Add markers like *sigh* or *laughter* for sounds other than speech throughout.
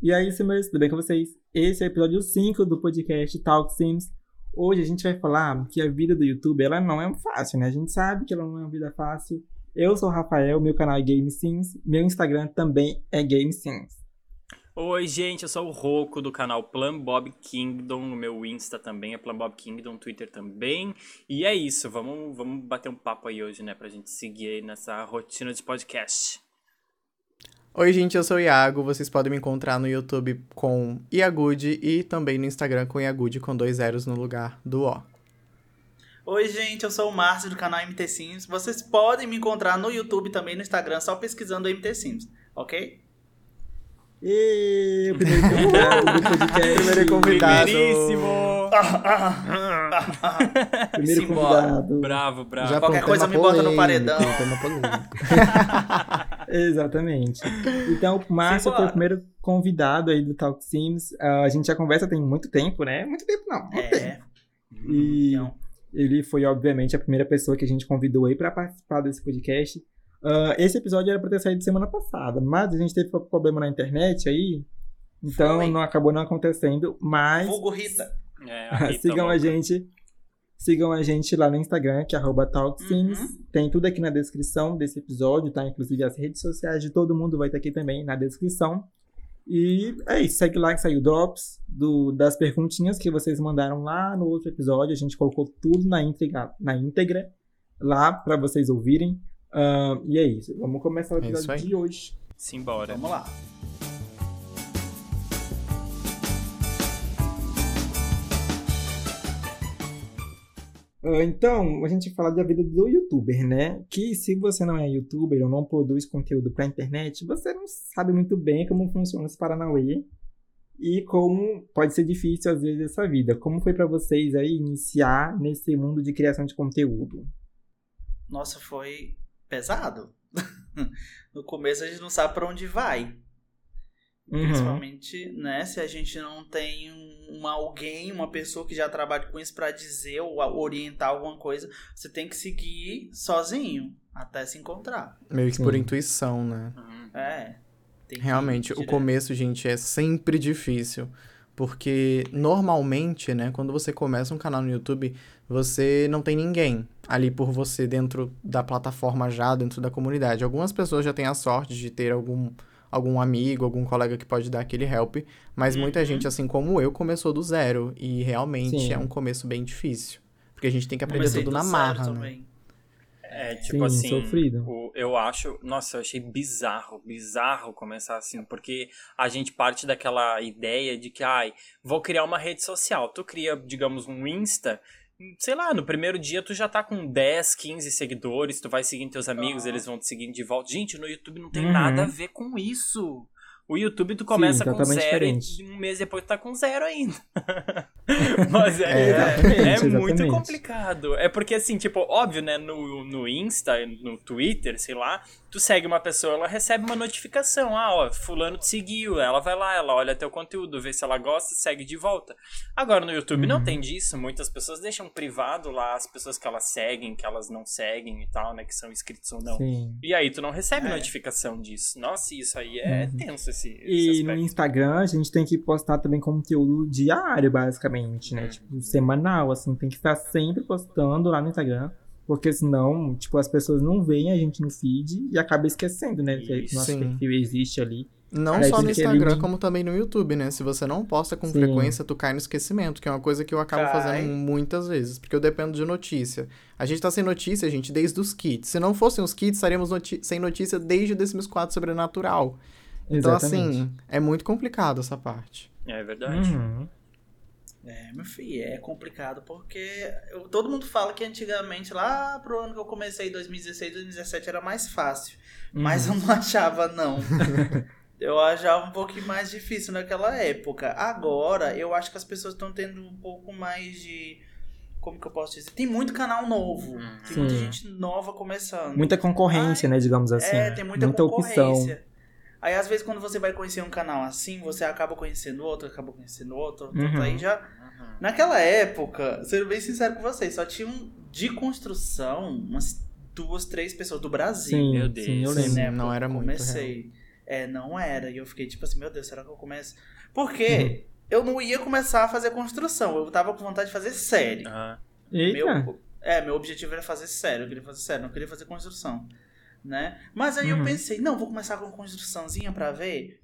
E aí, meus, tudo bem com vocês? Esse é o episódio 5 do podcast Talk Sims. Hoje a gente vai falar que a vida do YouTube ela não é fácil, né? A gente sabe que ela não é uma vida fácil. Eu sou o Rafael, meu canal é Game Sims, meu Instagram também é Game Sims. Oi, gente, eu sou o Roco do canal Plan Bob Kingdom, no meu Insta também é Plan Bob Kingdom, Twitter também. E é isso, vamos, vamos bater um papo aí hoje, né, pra gente seguir aí nessa rotina de podcast. Oi, gente, eu sou o Iago. Vocês podem me encontrar no YouTube com Iagude e também no Instagram com Iagude com dois zeros no lugar do O. Oi, gente, eu sou o Márcio do canal MT Sims. Vocês podem me encontrar no YouTube também no Instagram, só pesquisando MT Sims, ok? E o primeiro convidado do podcast. Primeiro convidado. Primeiríssimo! *laughs* Primeiro Simbora. convidado. Bravo, bravo. Já Qualquer coisa me bota no paredão. *laughs* Exatamente. Então, o Márcio foi o primeiro convidado aí do Talk Sims. Ah, a gente já conversa tem muito tempo, né? Muito tempo não, muito tempo. É. E Então, ele foi, obviamente, a primeira pessoa que a gente convidou aí pra participar desse podcast. Ah, esse episódio era pra ter saído semana passada, mas a gente teve problema na internet aí, então Foi. não acabou não acontecendo. Mas vulgo Rita. É, *laughs* Rita sigam a louca. gente. Sigam a gente lá no Instagram, que é arroba TalkSims. Uhum. Tem tudo aqui na descrição desse episódio, tá? Inclusive as redes sociais de todo mundo vai estar aqui também na descrição. E é isso, segue lá que saiu drops do, das perguntinhas que vocês mandaram lá no outro episódio. A gente colocou tudo na íntegra, na íntegra lá para vocês ouvirem. Ahn, e é isso, vamos começar o É episódio aí. de hoje. Simbora. Vamos lá. Então, a gente fala da vida do youtuber, né? Que se você não é youtuber ou não produz conteúdo pra internet, você não sabe muito bem como funciona esse Paranauê e como pode ser difícil às vezes essa vida. Como foi pra vocês aí iniciar nesse mundo de criação de conteúdo? Nossa, foi pesado. *laughs* no começo a gente não sabe pra onde vai. Uhum. Principalmente, né, se a gente não tem um, uma- alguém, uma pessoa que já trabalha com isso pra dizer ou orientar alguma coisa, você tem que seguir sozinho até se encontrar. Meio que por Sim. intuição, né? Uhum. É. tem que ir Realmente, o começo, gente, é sempre difícil. Porque normalmente, né, quando você começa um canal no YouTube, você não tem ninguém ali por você dentro da plataforma já, dentro da comunidade. Algumas pessoas já têm a sorte de ter algum, algum amigo, algum colega que pode dar aquele help, mas muita Uhum. gente, assim como eu, começou do zero. E realmente Sim. é um começo bem difícil. Porque a gente tem que aprender Comecei tudo do na zero marra, né? também. É, tipo Sim, assim, sofrido. o- eu acho, nossa, eu achei bizarro, bizarro começar assim, porque a gente parte daquela ideia de que, ai, vou criar uma rede social. Tu cria, digamos, um Insta, sei lá, no primeiro dia tu já tá com 10, 15 seguidores, tu vai seguindo teus amigos, eles vão te seguindo de volta. Gente, no YouTube não tem Uhum. nada a ver com isso. O YouTube tu começa com totalmente zero diferente. e um mês depois tu tá com zero ainda. *laughs* Mas é, É, exatamente, é muito complicado. É porque, assim, tipo, óbvio, né? No, no Insta, no Twitter, sei lá, tu segue uma pessoa, ela recebe uma notificação. Ah, ó, fulano te seguiu. Ela vai lá, ela olha teu conteúdo, vê se ela gosta, segue de volta. Agora, no YouTube não Uhum. tem disso. Muitas pessoas deixam privado lá as pessoas que elas seguem, que elas não seguem e tal, né? Que são inscritos ou não. Sim. E aí tu não recebe É. notificação disso. Nossa, isso aí é Uhum. tenso esse, esse E no aspecto. Instagram a gente tem que postar também conteúdo diário, basicamente, né? Uhum. Tipo, semanal, assim, tem que estar sempre postando lá no Instagram. Porque senão, tipo, as pessoas não veem a gente no feed e acaba esquecendo, né? Que Isso. nosso Sim. perfil existe ali. Não Aí só no Instagram, como também no YouTube, né? Se você não posta com Sim. frequência, tu cai no esquecimento, que é uma coisa que eu acabo Cai. fazendo muitas vezes, porque eu dependo de notícia. A gente tá sem notícia, gente, desde os kits. Se não fossem os kits, estaríamos noti- sem notícia desde o The Sims 4 Sobrenatural. Então, assim, é muito complicado essa parte. É verdade. Uhum. É, meu filho, é complicado porque eu- todo mundo fala que antigamente, lá pro ano que eu comecei, 2016, 2017, era mais fácil. Mas Uhum. eu não *laughs* achava, não. eu achava um pouquinho mais difícil naquela época. Agora, eu acho que as pessoas estão tendo um pouco mais de. Como que eu posso dizer? Tem muito canal novo. Tem muita Sim. gente nova começando. Muita concorrência, né? Digamos assim. É, tem muita, opção. concorrência. Aí, às vezes, quando você vai conhecer um canal assim, você acaba conhecendo outro, acaba conhecendo outro. Uhum. Aí já. Uhum. Naquela época, sendo bem sincero com vocês, só tinham de construção umas duas, três pessoas do Brasil. Sim, Meu sim, Deus. eu Sim. lembro. né, não era muito Comecei. É, não era. E eu fiquei tipo assim, meu Deus, será que eu começo? Porque eu não ia começar a fazer construção. Eu tava com vontade de fazer série. Aham. Eita. Meu, é, meu objetivo era fazer sério, eu queria fazer sério, não queria fazer construção, né? Mas aí eu Uhum. pensei, não, vou começar com construçãozinha pra ver.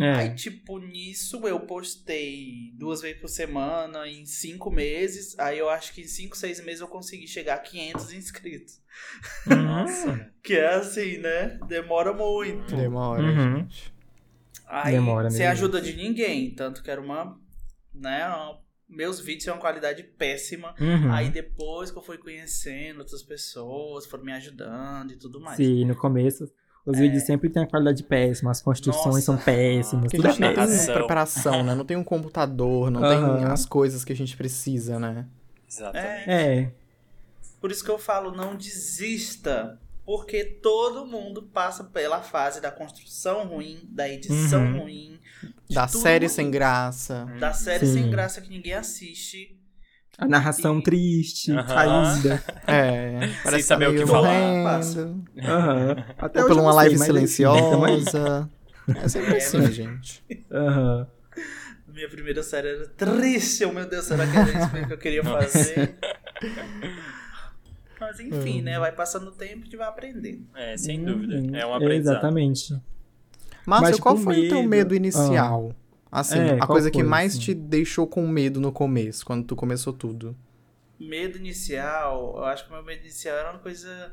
É. Aí, tipo, nisso eu postei duas vezes por semana, em cinco meses. Aí eu acho que em cinco, seis meses eu consegui chegar a 500 inscritos. Nossa. *laughs* Que é assim, né? Demora muito. Demora, Uhum. gente. Aí, Demora ajuda de ninguém. Tanto que era uma, né? uma- meus vídeos têm uma qualidade péssima. Uhum. Aí depois que eu fui conhecendo outras pessoas, foram me ajudando e tudo mais. Sim, no começo os vídeos sempre têm a qualidade péssima, as construções Nossa. são péssimas, Porque tudo a é gente não tem péssimo. Ação. preparação, né? Não tem um computador, não tem Aham. as coisas que a gente precisa, né? Exatamente. É, Por isso que eu falo, não desista. Porque todo mundo passa pela fase da construção ruim, da edição Uhum. ruim, Da tudo série ruim, sem graça. Da série Sim. sem graça que ninguém assiste. a narração E- triste, Aham. caída. É, parece saber tá o que falar. Aham. Até Ou eu uma live tamo aí. silenciosa. É sempre É, assim, mas- gente. Aham. Minha primeira série era triste. Oh, meu Deus, será que era isso mesmo que eu queria fazer? *laughs* Mas enfim, Hum. né? Vai passando o tempo e a gente vai aprendendo. É, sem Uhum. dúvida. É um aprendizado. Exatamente. Márcio, Mas, qual foi o teu medo- inicial? Assim, É, a coisa que foi, mais assim? te deixou com medo no começo, quando tu começou tudo. Medo inicial, eu acho que o meu medo inicial era uma coisa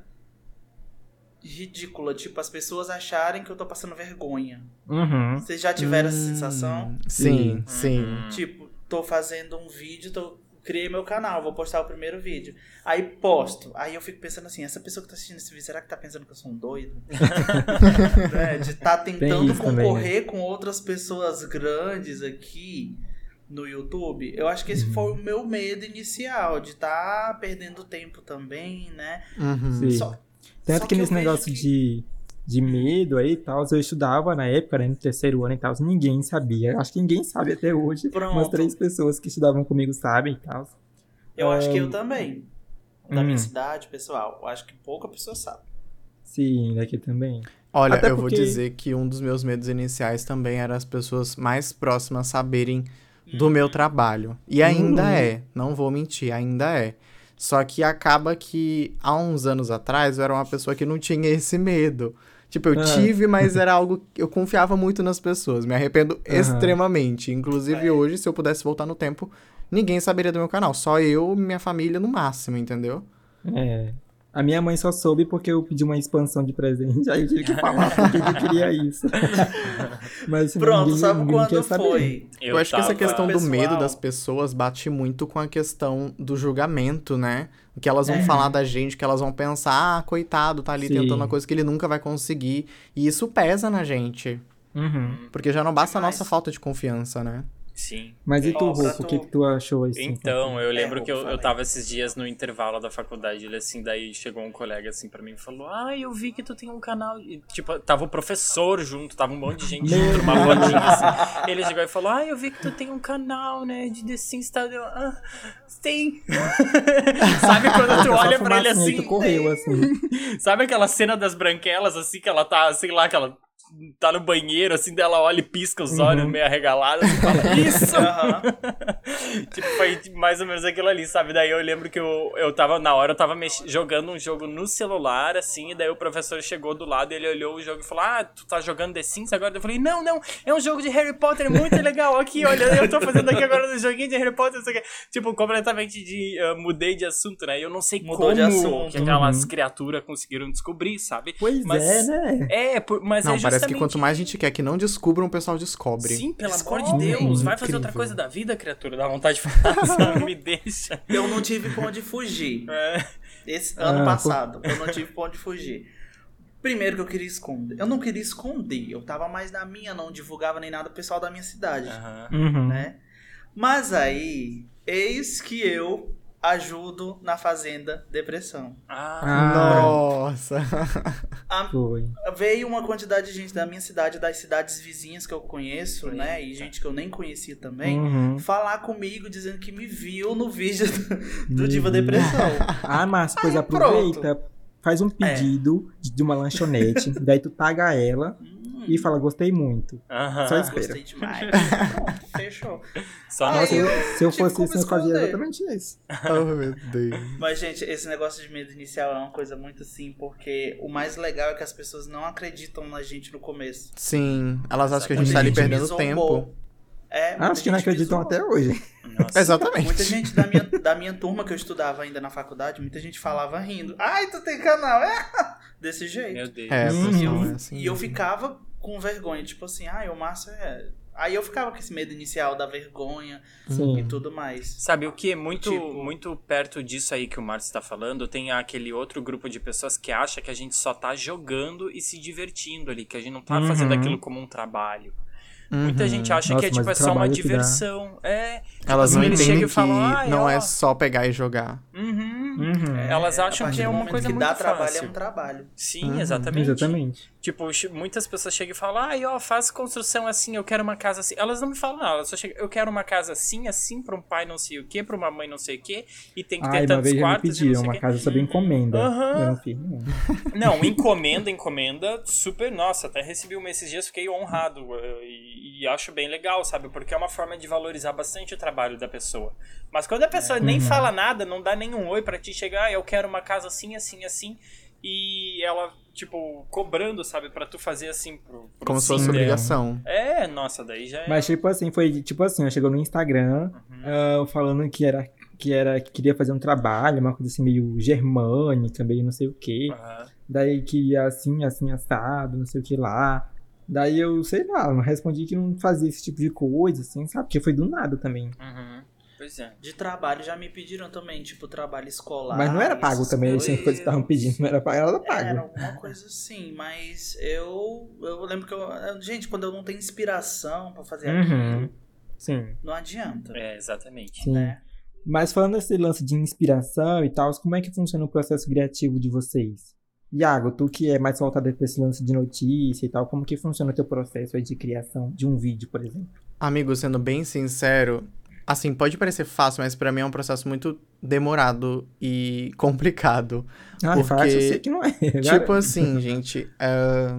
ridícula. Tipo, as pessoas acharem que eu tô passando vergonha. Uhum. Vocês já tiveram essa Hum, sensação? Sim, sim. Uhum. Tipo, tô fazendo um vídeo, tô... criei meu canal, vou postar o primeiro vídeo. Aí posto. Aí eu fico pensando assim, essa pessoa que tá assistindo esse vídeo, será que tá pensando que eu sou um doido? *laughs* Né, De tá tentando isso também, né? concorrer com outras pessoas grandes aqui no YouTube. Eu acho que esse Uhum. foi o meu medo inicial, de tá perdendo tempo também, né? Uhum. Só- Tanto só que eu nesse negócio que- de, de medo aí e tal, eu estudava na época, né, no terceiro ano e tal, ninguém sabia. Acho que ninguém sabe até hoje. Pronto. Umas três pessoas que estudavam comigo sabem e tal. Eu acho que eu também. Da hum. minha cidade, pessoal. Eu acho que pouca pessoa sabe. Sim, daqui também. Olha, Até eu vou porque- dizer que um dos meus medos iniciais também era as pessoas mais próximas saberem do meu trabalho. E ainda Uhum. é, não vou mentir, ainda é. Só que acaba que há uns anos atrás eu era uma pessoa que não tinha esse medo. Tipo, eu Ah. tive, mas *laughs* era algo que eu confiava muito nas pessoas. Me arrependo extremamente. Inclusive É. hoje, se eu pudesse voltar no tempo, ninguém saberia do meu canal. Só eu e minha família no máximo, entendeu? É. A minha mãe só soube porque eu pedi uma expansão de presente, aí eu tive que falar porque eu queria isso. *laughs* Mas senão Pronto, ninguém, sabe ninguém quando foi? Eu, acho que essa questão do Pessoal. medo das pessoas bate muito com a questão do julgamento, né? O que elas vão É. falar da gente, que elas vão pensar, ah, coitado, tá ali Sim. tentando uma coisa que ele nunca vai conseguir. E isso pesa na gente. Uhum. Porque já não basta a nossa falta de confiança, né? Sim. Mas e tu, Rufo, o que, tu- que tu achou assim? Então, eu lembro É, que eu, eu aí. tava esses dias no intervalo da faculdade, ele assim, daí chegou um colega assim pra mim e falou: Ah, eu vi que tu tem um canal. E, tipo, tava o professor junto, tava um monte de gente junto rodinha assim. Ele chegou e falou: Ah, eu vi que tu tem um canal, né, de The Sims tá? Eu, ah, sim. *laughs* Sabe quando tu olha pra ele assim? tu correu, assim. Sabe aquela cena das branquelas, assim, que ela tá, sei lá, que ela tá no banheiro, assim, dela olha e pisca os olhos Uhum. meio arregalados e fala, *laughs* isso! Aham. *laughs* tipo, foi mais ou menos aquilo ali, sabe? Daí eu lembro que eu, eu tava, na hora, eu tava mex- jogando um jogo no celular, assim, e daí o professor chegou do lado e ele olhou o jogo e falou, ah, tu tá jogando The Sims agora? Eu falei, não, não, é um jogo de Harry Potter muito legal, aqui, olha, eu tô fazendo aqui agora um joguinho de Harry Potter, não sei o quê. Tipo, completamente de, ah, mudei de assunto, né? Eu não sei Mudou como de assunto. que aquelas Uhum. criaturas conseguiram descobrir, sabe? Pois Mas- é, né? É, por- mas não, é parece que quanto mais a gente quer que não descubram, o pessoal descobre. Sim, pelo amor de Descobre. Deus, vai fazer outra Incrível. coisa da vida, criatura, dá vontade de falar, *laughs* me deixa. Eu não tive pra onde fugir. É. Esse ano Ah, passado, eu não tive pra onde fugir. Primeiro que eu queria esconder. Eu não queria esconder. Eu tava mais na minha, não divulgava nem nada pro pessoal da minha cidade. Uhum. né? Mas aí, eis que eu ajudo na Fazenda Depressão. Ah, Ah. Nossa. A- Foi. veio uma quantidade de gente da minha cidade, das cidades vizinhas que eu conheço, Eita. né? E gente que eu nem conhecia também. Uhum. Falar comigo dizendo que me viu no vídeo do, do Diva. Depressão. *laughs* Ah, Márcio, pois Aí, aproveita, faz um É. pedido de, de uma lanchonete, daí tu paga ela Hum, e fala, gostei muito. Aham. Só espera. Gostei demais. Pronto, *laughs* fechou. Só eu se eu tive fosse isso, eu fazia exatamente isso. *laughs* Oh, meu Deus. Mas, gente, esse negócio de medo inicial é uma coisa muito assim, porque o mais legal é que as pessoas não acreditam na gente no começo. Sim, elas acham que a gente tá ali perdendo tempo. É, Acho que não acreditam até hoje. Nossa. Exatamente. Muita gente da minha, da minha turma que eu estudava ainda na faculdade, muita gente falava rindo. Ai, tu tem canal, é? *laughs* Desse jeito. Meu Deus. É, Hum. E eu, é assim e eu ficava com vergonha, tipo assim, ai, o Márcio é. Aí eu ficava com esse medo inicial da vergonha e Sim. tudo mais. Sabe o que? Muito, Tipo- muito perto disso aí que o Márcio está falando, tem aquele outro grupo de pessoas que acha que a gente só tá jogando e se divertindo ali, que a gente não tá Uhum. fazendo aquilo como um trabalho. Muita Uhum. gente acha Nossa, que é tipo é só uma trabalho que diversão. É. tipo Elas não assim, eles entendem chegam que e falam, "Ai, não ó, é só pegar e jogar. Uhum. Uhum. Elas É, acham a partir que é uma coisa que muito dá trabalho fácil. é um trabalho. Sim, Uhum. exatamente. Exatamente. Tipo, muitas pessoas chegam e falam, ai, ó, faz construção assim, eu quero uma casa assim. Elas não me falam nada, elas só chegam, eu quero uma casa assim, assim, pra um pai não sei o quê, pra uma mãe não sei o quê, e tem que ter Ai, uma tantos vez já me quartos e não pediram sei o uma quê. casa sob encomenda. Aham. Eu não fiz, não. Não, encomenda, encomenda, super, nossa, até recebi uma esses dias, fiquei honrado eh, e, e acho bem legal, sabe? Porque é uma forma de valorizar bastante o trabalho da pessoa. Mas quando a pessoa nem fala nada, não dá nenhum oi pra te chegar, ah, eu quero uma casa assim, assim, assim, e ela, tipo, cobrando, sabe, pra tu fazer assim pro, pro Como se fosse dela. obrigação. É, nossa, daí já é. Mas tipo assim, foi tipo assim, ela chegou no Instagram Uhum. ah, falando que era que era que queria fazer um trabalho, uma coisa assim meio germânica, meio não sei o quê. Aham. Daí que ia assim, assim assado, não sei o que lá. Daí eu, sei lá, não respondi que não fazia esse tipo de coisa, assim, sabe? Porque foi do nada também. Uhum. Pois é. De trabalho já me pediram também, tipo, trabalho escolar. Mas não era pago também, assim, as coisas que estavam coisas. pedindo, não era pago, era Era pago. alguma coisa assim, mas eu, eu lembro que eu. Gente, quando eu não tenho inspiração pra fazer Uhum. aquilo, Sim, não adianta. É, exatamente. sim. Né? Mas falando desse lance de inspiração e tal, como é que funciona o processo criativo de vocês? Iago, tu que é mais voltado pra esse lance de notícia e tal, como que funciona o teu processo aí de criação de um vídeo, por exemplo? Amigo, sendo bem sincero, assim, pode parecer fácil, mas pra mim é um processo muito demorado e *laughs* complicado. Ah, Porque, fácil, eu sei que não é. *laughs* Tipo assim, gente, é,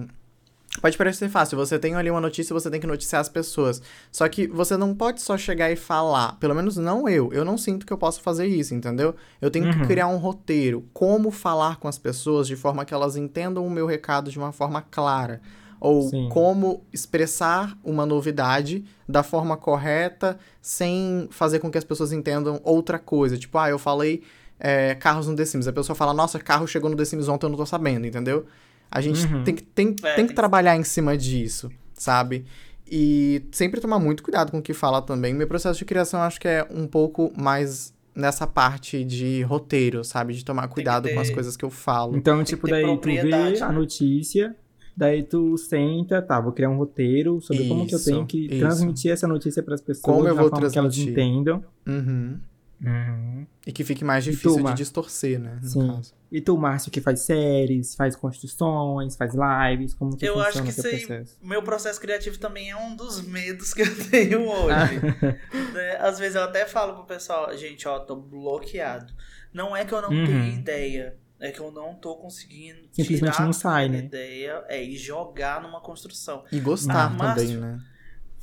pode parecer fácil. Você tem ali uma notícia, você tem que noticiar as pessoas. Só que você não pode só chegar e falar. Pelo menos não eu. Eu não sinto que eu posso fazer isso, entendeu? Eu tenho Uhum. que criar um roteiro. Como falar com as pessoas de forma que elas entendam o meu recado de uma forma clara. Ou Sim. como expressar uma novidade da forma correta, sem fazer com que as pessoas entendam outra coisa. Tipo, ah, eu falei é, carros no The Sims. A pessoa fala, nossa, carro chegou no The Sims ontem, eu não tô sabendo, entendeu? A gente Uhum. tem, que- tem, É, tem que trabalhar em cima disso, sabe? E sempre tomar muito cuidado com o que fala também. Meu processo de criação eu acho que é um pouco mais nessa parte de roteiro, sabe? De tomar cuidado com as coisas que eu falo. Então, tipo, daí tu vê a notícia, daí tu senta, tá, vou criar um roteiro sobre como que eu Isso, tenho que isso. transmitir essa notícia pras pessoas Como eu vou forma que elas transmitir. entendam. Uhum. Uhum. E que fique mais E difícil tu, de distorcer, né? No Sim. caso. E tu, Márcio, que faz séries, faz construções, faz lives, como que Eu funciona acho que sei- processo? O meu processo criativo também é um dos medos que eu tenho hoje. *laughs* né? Às vezes eu até falo pro pessoal, gente, ó, tô bloqueado. Não é que eu não Uhum. tenho ideia, é que eu não tô conseguindo Simplesmente tirar não sai, a né? ideia é ir jogar numa construção. E gostar Ah, Márcio, também, né?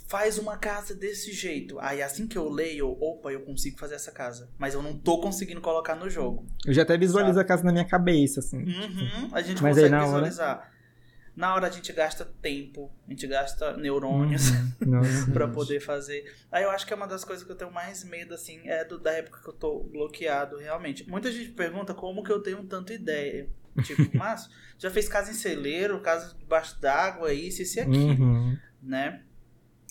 Faz uma casa desse jeito. Aí assim que eu leio, opa, eu consigo fazer essa casa. Mas eu não tô conseguindo colocar no jogo. Eu já até visualizo a casa na minha cabeça, assim. Uhum, a gente Mas consegue na hora- visualizar. Na hora a gente gasta tempo, a gente gasta neurônios. Uhum. *laughs* Pra poder fazer. Aí eu acho que é uma das coisas que eu tenho mais medo, assim, é do, da época que eu tô bloqueado, realmente. Muita gente pergunta como que eu tenho tanta ideia. Tipo, *laughs* Márcio, já fez casa em celeiro, casa debaixo d'água, isso, isso e aquilo, Uhum. né?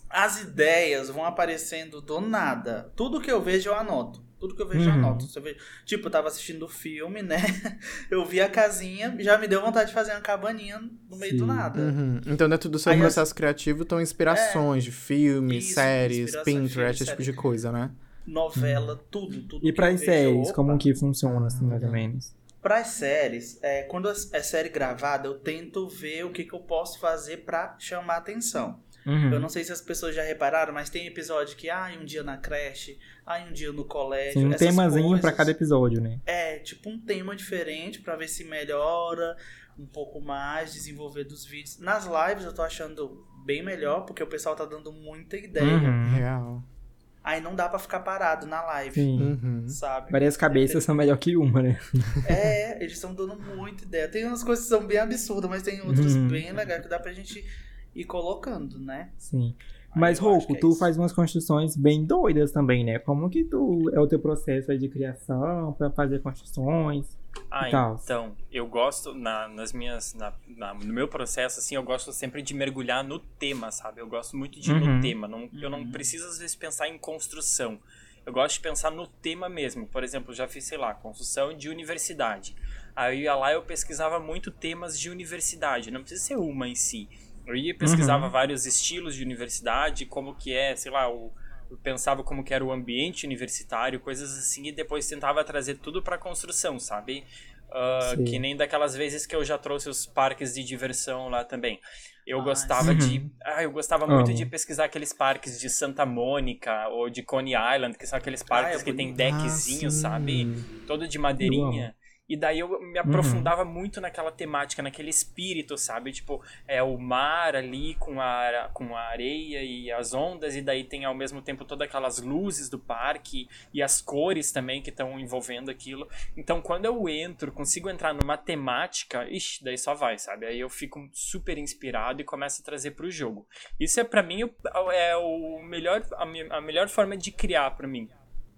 As ideias vão aparecendo do nada. Tudo que eu vejo eu anoto. Tudo que eu vejo eu Uhum. anoto. Você vê- Tipo, eu tava assistindo o filme, né? *laughs* Eu vi a casinha, já me deu vontade de fazer uma cabaninha no meio do Sim. nada. Uhum. Então, dentro do seu Aí as- processo criativo estão inspirações de filmes, Isso, séries, Pinterest, filme, esse tipo série. de coisa, né? Novela, tudo, tudo. E eu vejo, séries, como que funciona, assim, mais ou menos? Para as séries, é, quando é série gravada, eu tento ver o que, que eu posso fazer pra chamar atenção. Uhum. Eu não sei se as pessoas já repararam, mas tem episódio que, ah, um dia na creche, ah, um dia no colégio. Sim, um essas temazinho coisas. pra cada episódio, né? É, tipo um tema diferente pra ver se melhora. um pouco mais, desenvolver dos vídeos. Nas lives eu tô achando bem melhor, porque o pessoal tá dando muita ideia. Uhum. Real. Aí não dá pra ficar parado na live, Sim. Uhum. sabe? Várias cabeças são melhor que uma, né? É, eles estão dando muita ideia. Tem umas coisas que são bem absurdas, mas tem outras Uhum. bem legais que dá pra gente ir colocando, né? Sim. Mas, Rouco, é tu isso. faz umas construções bem doidas também, né? Como que tu é o teu processo aí de criação pra fazer construções Ah, e então, eu gosto, na, nas minhas, na, na- no meu processo, assim, eu gosto sempre de mergulhar no tema, sabe? Eu gosto muito de ir Uhum. no tema, não, eu não Uhum. preciso, às vezes, pensar em construção. Eu gosto de pensar no tema mesmo. Por exemplo, eu já fiz, sei lá, construção de universidade. Aí eu ia lá e eu pesquisava muito temas de universidade, não precisa ser uma em si. Eu ia pesquisava Uhum. vários estilos de universidade, como que é, sei lá, o, eu pensava como que era o ambiente universitário, coisas assim, e depois tentava trazer tudo pra construção, sabe? Ah, Sim. que nem daquelas vezes que eu já trouxe os parques de diversão lá também. Eu Ah, gostava sim. de. Ah, eu gostava muito de pesquisar aqueles parques de Santa Mônica ou de Coney Island, que são aqueles parques é que tem bonito. deckzinho, Ah, sabe? Todo de madeirinha. E daí eu me aprofundava muito naquela temática, naquele espírito, sabe? Tipo, é o mar ali com a, com a areia e as ondas, e daí tem ao mesmo tempo todas aquelas luzes do parque e as cores também que estão envolvendo aquilo. Então, quando eu entro, consigo entrar numa temática, ixi, daí só vai, sabe? Aí eu fico super inspirado e começo a trazer pro jogo. Isso é pra mim o- é o melhor a, me- a melhor forma de criar pra mim.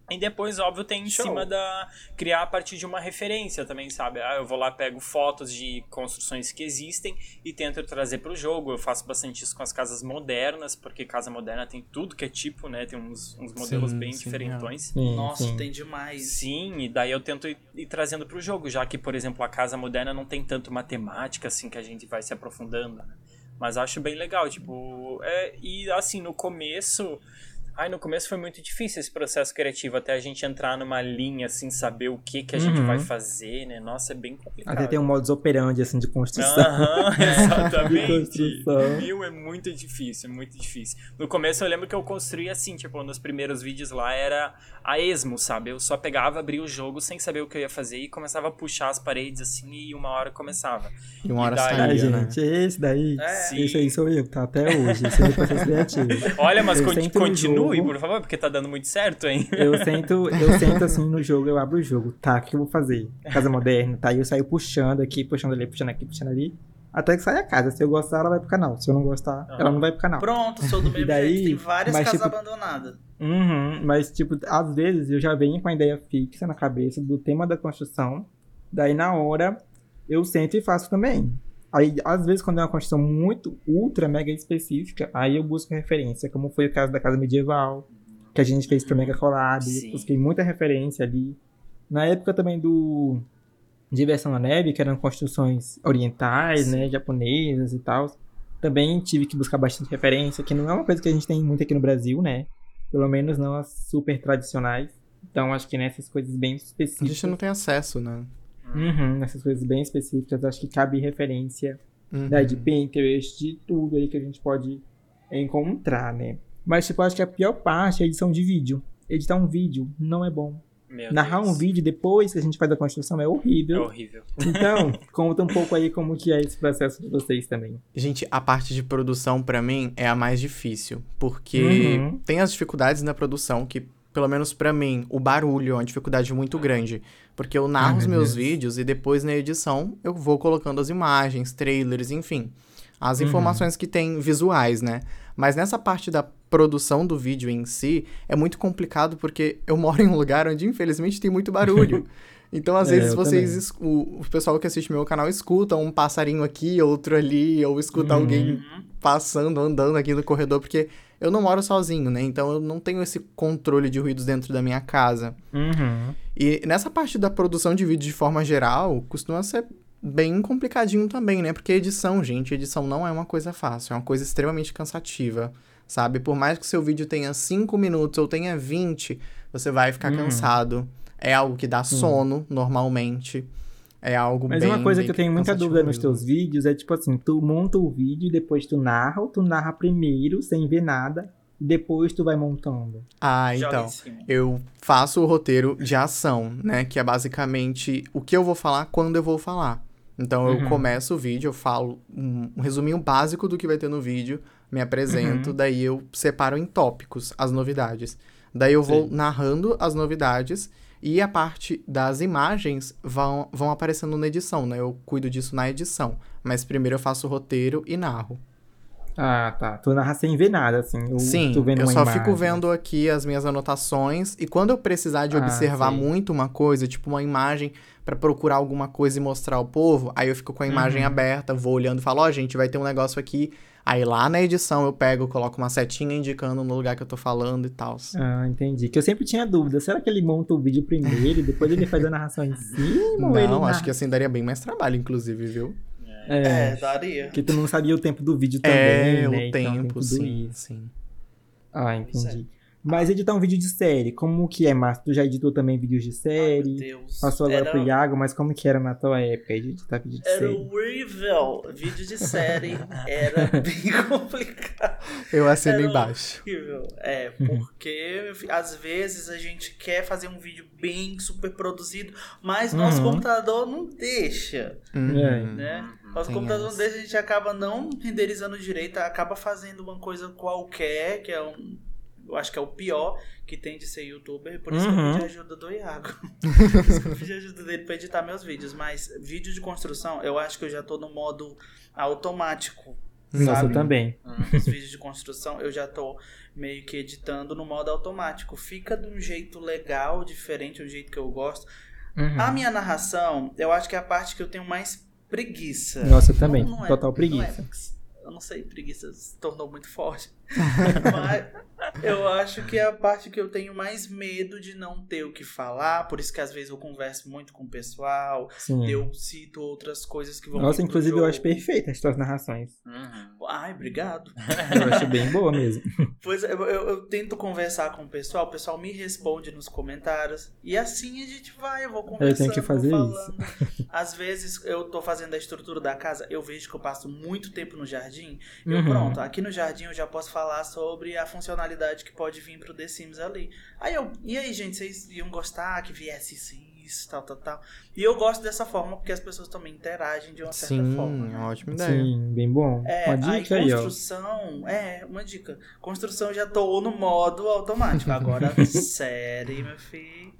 E depois, óbvio, tem em Show. cima da. criar a partir de uma referência também, sabe? Ah, eu vou lá, pego fotos de construções que existem e tento trazer pro jogo. Eu faço bastante isso com as casas modernas, porque casa moderna tem tudo que é tipo, né? Tem uns, uns modelos Sim, bem sim, diferentões. Sim, Nossa, sim. tem demais. Sim, e daí eu tento ir, ir trazendo pro jogo, já que, por exemplo, a casa moderna não tem tanto matemática assim que a gente vai se aprofundando, né? Mas acho bem legal, tipo, é, e assim, no começo, ai, no começo foi muito difícil esse processo criativo, até a gente entrar numa linha, assim, saber o que que a gente Uhum. vai fazer, né? Nossa, é bem complicado. Até tem um modus operandi, assim, de construção. Aham, *laughs* exatamente. De construção. Meu, é muito difícil, é muito difícil. No começo eu lembro que eu construí assim, tipo, nos primeiros vídeos lá era a esmo, sabe? Eu só pegava, abria o jogo sem saber o que eu ia fazer e começava a puxar as paredes assim e uma hora começava. E uma hora E daí- saía, né? gente, esse daí, É. esse aí sou eu, tá até hoje. Esse aí é processo *laughs* criativo. Olha, mas con- no continue, jogo. por favor, porque tá dando muito certo, hein? Eu *laughs* sento, eu sento assim no jogo, eu abro o jogo. Tá, o que eu vou fazer? Casa moderna, tá? E eu saio puxando aqui, puxando ali, puxando aqui, puxando ali. Até que sai a casa. Se eu gostar, ela vai pro canal. Se eu não gostar, Ah. ela não vai pro canal. Pronto, sou do *laughs* mesmo daí, jeito. Tem várias mas, casas tipo, abandonadas. Uhum, mas, tipo, às vezes eu já venho com a ideia fixa na cabeça do tema da construção. Daí, na hora, eu sento e faço também. Aí, às vezes, quando é uma construção muito ultra, mega específica, aí eu busco referência, como foi o caso da casa medieval, que a gente fez pro Mega Collab. Sim. Busquei muita referência ali. Na época também do Diversão na Neve, que eram construções orientais, né, japonesas e tal. Também tive que buscar bastante referência, que não é uma coisa que a gente tem muito aqui no Brasil, né? Pelo menos não as super tradicionais. Então acho que nessas coisas bem A específicas. gente não tem acesso, né? Uhum, nessas coisas bem específicas, acho que cabe referência Uhum. né, de Pinterest, de tudo aí que a gente pode encontrar, né? Mas, tipo, acho que a pior parte é a edição de vídeo. Editar um vídeo não é bom. Meu Narrar Deus. um vídeo depois que a gente faz a construção é É horrível. horrível. Então, *laughs* conta um pouco aí como que é esse processo de vocês também. Gente, a parte de produção pra mim é a mais difícil, porque Uhum. tem as dificuldades na produção que pelo menos pra mim, o barulho é uma dificuldade muito grande, porque eu narro Ai, os meu meus Deus. vídeos e depois na edição eu vou colocando as imagens, trailers, enfim, as Uhum. informações que tem visuais, né? Mas nessa parte da produção do vídeo em si é muito complicado porque eu moro *laughs* em um lugar onde infelizmente tem muito barulho. *laughs* Então, às É, vezes, vocês, o, o pessoal que assiste meu canal escuta um passarinho aqui, outro ali, ou escuta Uhum. alguém passando, andando aqui no corredor, porque eu não moro sozinho, né? Então eu não tenho esse controle de ruídos dentro da minha casa. Uhum. E nessa parte da produção de vídeo de forma geral, costuma ser bem complicadinho também, né? Porque edição, gente, edição não é uma coisa fácil, é uma coisa extremamente cansativa, sabe? Por mais que seu vídeo tenha 5 minutos ou tenha 20, você vai ficar Uhum. cansado. É algo que dá sono, normalmente. É algo Mas bem uma coisa que eu tenho muita dúvida nos teus vídeos é tipo assim, tu monta o vídeo e depois tu narra, ou tu narra primeiro sem ver nada, e depois tu vai montando. Ah, então. Eu faço o roteiro de ação, né? Que é basicamente o que eu vou falar quando eu vou falar. Então eu Uhum. começo o vídeo, eu falo um, um resuminho básico do que vai ter no vídeo, me apresento, Uhum. daí eu separo em tópicos as novidades. Daí eu vou Sim. narrando as novidades e a parte das imagens vão, vão aparecendo na edição, né? Eu cuido disso na edição. Mas primeiro eu faço o roteiro e narro. Ah, tá. Tu narra sem ver nada, assim. ou Sim, eu só imagem. fico vendo aqui as minhas anotações e quando eu precisar de Ah, observar sei. muito uma coisa, tipo uma imagem pra procurar alguma coisa e mostrar ao povo, aí eu fico com a imagem Uhum. aberta, vou olhando e falo, ó, gente, vai ter um negócio aqui. Aí lá na edição eu pego, coloco uma setinha indicando no lugar que eu tô falando e tal. Ah, entendi. Que eu sempre tinha dúvida. Será que ele monta o vídeo primeiro e depois ele faz a narração em cima? ou ele Não, acho narra? que assim daria bem mais trabalho, inclusive, viu? É, É, daria. que tu não sabia o tempo do vídeo também, é, né? o Então, tem tempo, sim, sim. Ah, entendi. Mas editar um vídeo de série, como que é, Márcio? Tu já editou também vídeos de Ai, meu série? Deus. Passou agora Era- pro Iago, mas como que era na tua época editar vídeo de Era série? horrível. Vídeo de série *laughs* era bem complicado. Eu assino Era embaixo. horrível. É, porque às vezes a gente quer fazer um vídeo bem super produzido, mas nosso Uhum. computador não deixa, Uhum. É. né? Nosso Tem computador não deixa, a gente acaba não renderizando direito, acaba fazendo uma coisa qualquer, que é um. Eu acho que é o pior que tem de ser youtuber, por isso que eu Uhum. pedi ajuda do Iago. *laughs* por isso que eu pedi ajuda dele pra editar meus vídeos. Mas vídeo de construção, eu acho que eu já tô no modo automático. Nossa, eu também. Os vídeos de construção eu já tô meio que editando no modo automático. Fica de um jeito legal, diferente, um jeito que eu gosto. Uhum. A minha narração, eu acho que é a parte que eu tenho mais preguiça. Nossa, eu também. Não- não é- Total não é preguiça. eu não sei, preguiça se tornou muito forte. *laughs* Mas eu acho que é a parte que eu tenho mais medo de não ter o que falar. Por isso que às vezes eu converso muito com o pessoal. Sim. Eu cito outras coisas que vão Nossa, inclusive eu acho perfeita as tuas narrações. Uhum. Ai, obrigado. Eu acho bem boa mesmo. *laughs* Pois é, eu, eu, eu tento conversar com o pessoal, o pessoal me responde nos comentários. E assim a gente vai, eu vou conversando. tenho que fazer vou falando. Às vezes eu tô fazendo a estrutura da casa, eu vejo que eu passo muito tempo no jardim. E eu, Uhum. pronto, aqui no jardim eu já posso falar sobre a funcionalidade que pode vir pro The Sims ali. Aí eu, e aí, gente, vocês iam gostar que viesse isso, isso, tal, tal, tal. E eu gosto dessa forma porque as pessoas também interagem de uma certa Sim, forma. é né? uma ótima ideia. Sim, bem bom. É, Uma aí dica aí, ó. construção, é, uma dica. Construção já tô no modo automático. Agora *laughs* série, meu filho.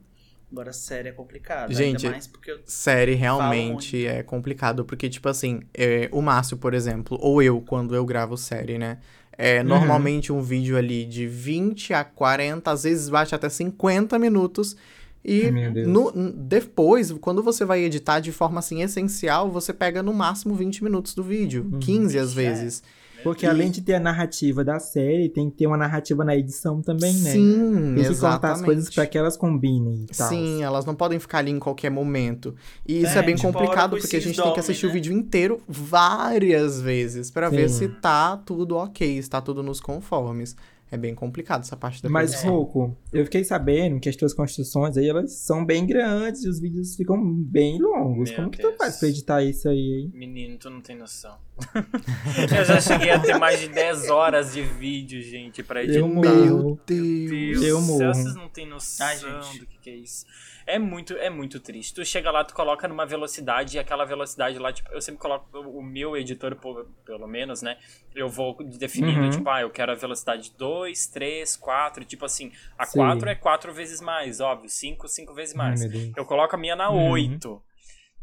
Agora série é complicado. Gente, Ainda mais porque eu. Série realmente é complicado, porque, tipo assim, é, o Márcio, por exemplo, ou eu, quando eu gravo série, né? É, Uhum. Normalmente um vídeo ali de 20 a 40, às vezes bate até 50 minutos. E no- depois, quando você vai editar de forma assim essencial, você pega no máximo 20 minutos do vídeo, Uhum. 15 às É. Porque E- além de ter a narrativa da série, tem que ter uma narrativa na edição também, né? Sim, Tem que exatamente. cortar as coisas pra que elas combinem e tal. Sim, elas não podem ficar ali em qualquer momento. E isso é, É, bem tipo, complicado porque a gente tem que assistir o né? vídeo inteiro várias vezes pra ver se tá tudo ok, se tá tudo nos conformes. É bem complicado essa parte da Mas. Roco, eu fiquei sabendo que as tuas construções aí, elas são bem grandes e os vídeos ficam bem longos. Meu Como que tu Deus. faz pra editar isso aí, hein? Menino, tu não tem noção. Eu já cheguei a ter mais de 10 horas de vídeo, gente, pra editar. Eu morro. Meu Deus. Deus Eu morro. vocês não têm noção Ai, do que, que é isso. É muito, é muito triste. Tu chega lá, tu coloca numa velocidade e aquela velocidade lá, tipo, eu sempre coloco o meu editor, pelo menos, né? Eu vou definindo, Uhum. tipo, ah, eu quero a velocidade 2, 3, 4, tipo assim, a Sim. 4 é 4 vezes mais, óbvio, 5, 5 vezes mais. Ai, meu. Eu coloco a minha na Uhum.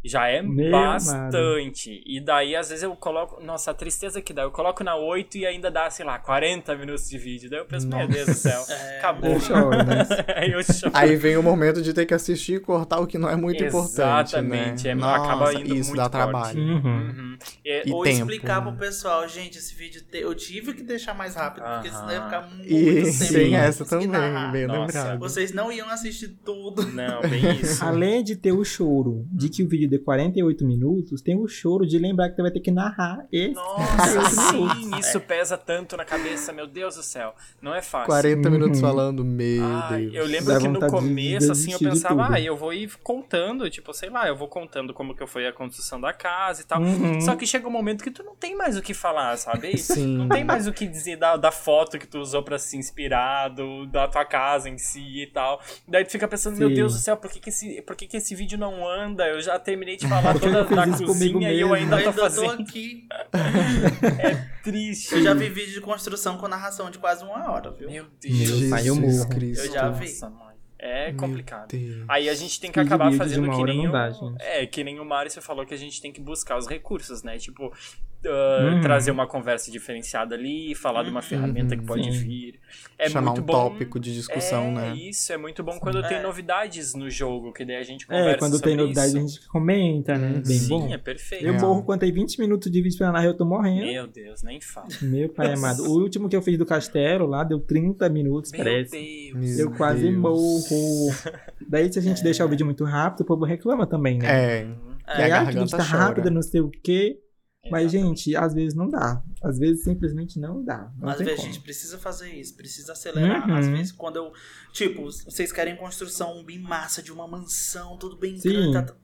8. Já é Meu bastante. E daí, às vezes, eu coloco. Nossa, a tristeza que dá. Eu coloco na 8 e ainda dá, sei lá, 40 minutos de vídeo. Daí eu penso, meu Deus do céu. É, Acabou. Eu choro, né? Aí *laughs* eu choro. Aí vem o momento de ter que assistir e cortar o que não é muito importante, Exatamente, né? é, Nossa, acaba indo isso muito dá forte. trabalho. Uhum. Uhum. É, E Ou tempo, explicar né? pro pessoal, gente, esse vídeo te- eu tive que deixar mais rápido, porque senão ia ficar muito E tempo. não essa também, narrar. bem Nossa. lembrado. Vocês não iam assistir tudo. Não, bem isso. *laughs* Além de ter o choro de que o vídeo dê 48 minutos, tem o choro de lembrar que tu vai ter que narrar esse. Nossa, *laughs* sim, isso pesa tanto na cabeça, meu Deus do céu. Não é fácil. 40 minutos Uhum. falando, meu Ai, Deus. eu lembro Dá que no vontade de começo, assim, eu de pensava, ah, eu vou ir contando, tipo, sei lá, eu vou contando como que foi a construção da casa e tal. Uhum. Só que chega um momento que tu não tem mais o que falar, sabe? *laughs* Sim. Não tem mais o que dizer da, da foto que tu usou pra se inspirar, do, da tua casa em si e tal. Daí tu fica pensando, meu Sim. Deus do céu, por que que esse, por que que esse vídeo não anda? Eu já terminei terminei de falar toda da cozinha e eu ainda Eu tô ainda tô fazendo. aqui. *laughs* Triste. Eu já vi vídeo de construção com narração de quase uma hora, viu? Meu Deus. Jesus eu morro. Cristo. Eu já vi. Nossa, mãe. É complicado. Aí a gente tem que acabar fazendo que nem não o... dá. É, que nem o Márcio falou que a gente tem que buscar os recursos, né? Tipo, ah, Uhum. trazer uma conversa diferenciada ali, falar de uma ferramenta que pode Sim. vir. É Chamar muito um bom. tópico de discussão, é, né? isso, é muito bom quando tem É. novidades no jogo, que daí a gente conversa É, quando tem sobre novidade isso. a gente comenta, né? Hum, Bem Sim, bom. é perfeito. Eu Real. morro quando tem 20 minutos de vídeo pra narrar eu tô morrendo. Meu Deus, nem fala. Meu pai amado. O último que eu fiz do castelo lá deu 30 minutos, Meu parece. Deus. Eu Meu quase Deus. morro. Daí, se a gente deixar o vídeo muito rápido, o povo reclama também, né? É. E aí, a vídeo garganta tá chora. rápido, não sei o quê. Mas, Exatamente. gente, às vezes não dá. Às vezes simplesmente não dá. Não Às vezes a como. gente precisa fazer isso, precisa acelerar. Uhum. Às vezes, quando eu. Tipo, vocês querem construção bem massa de uma mansão, tudo bem Sim. grande. tá-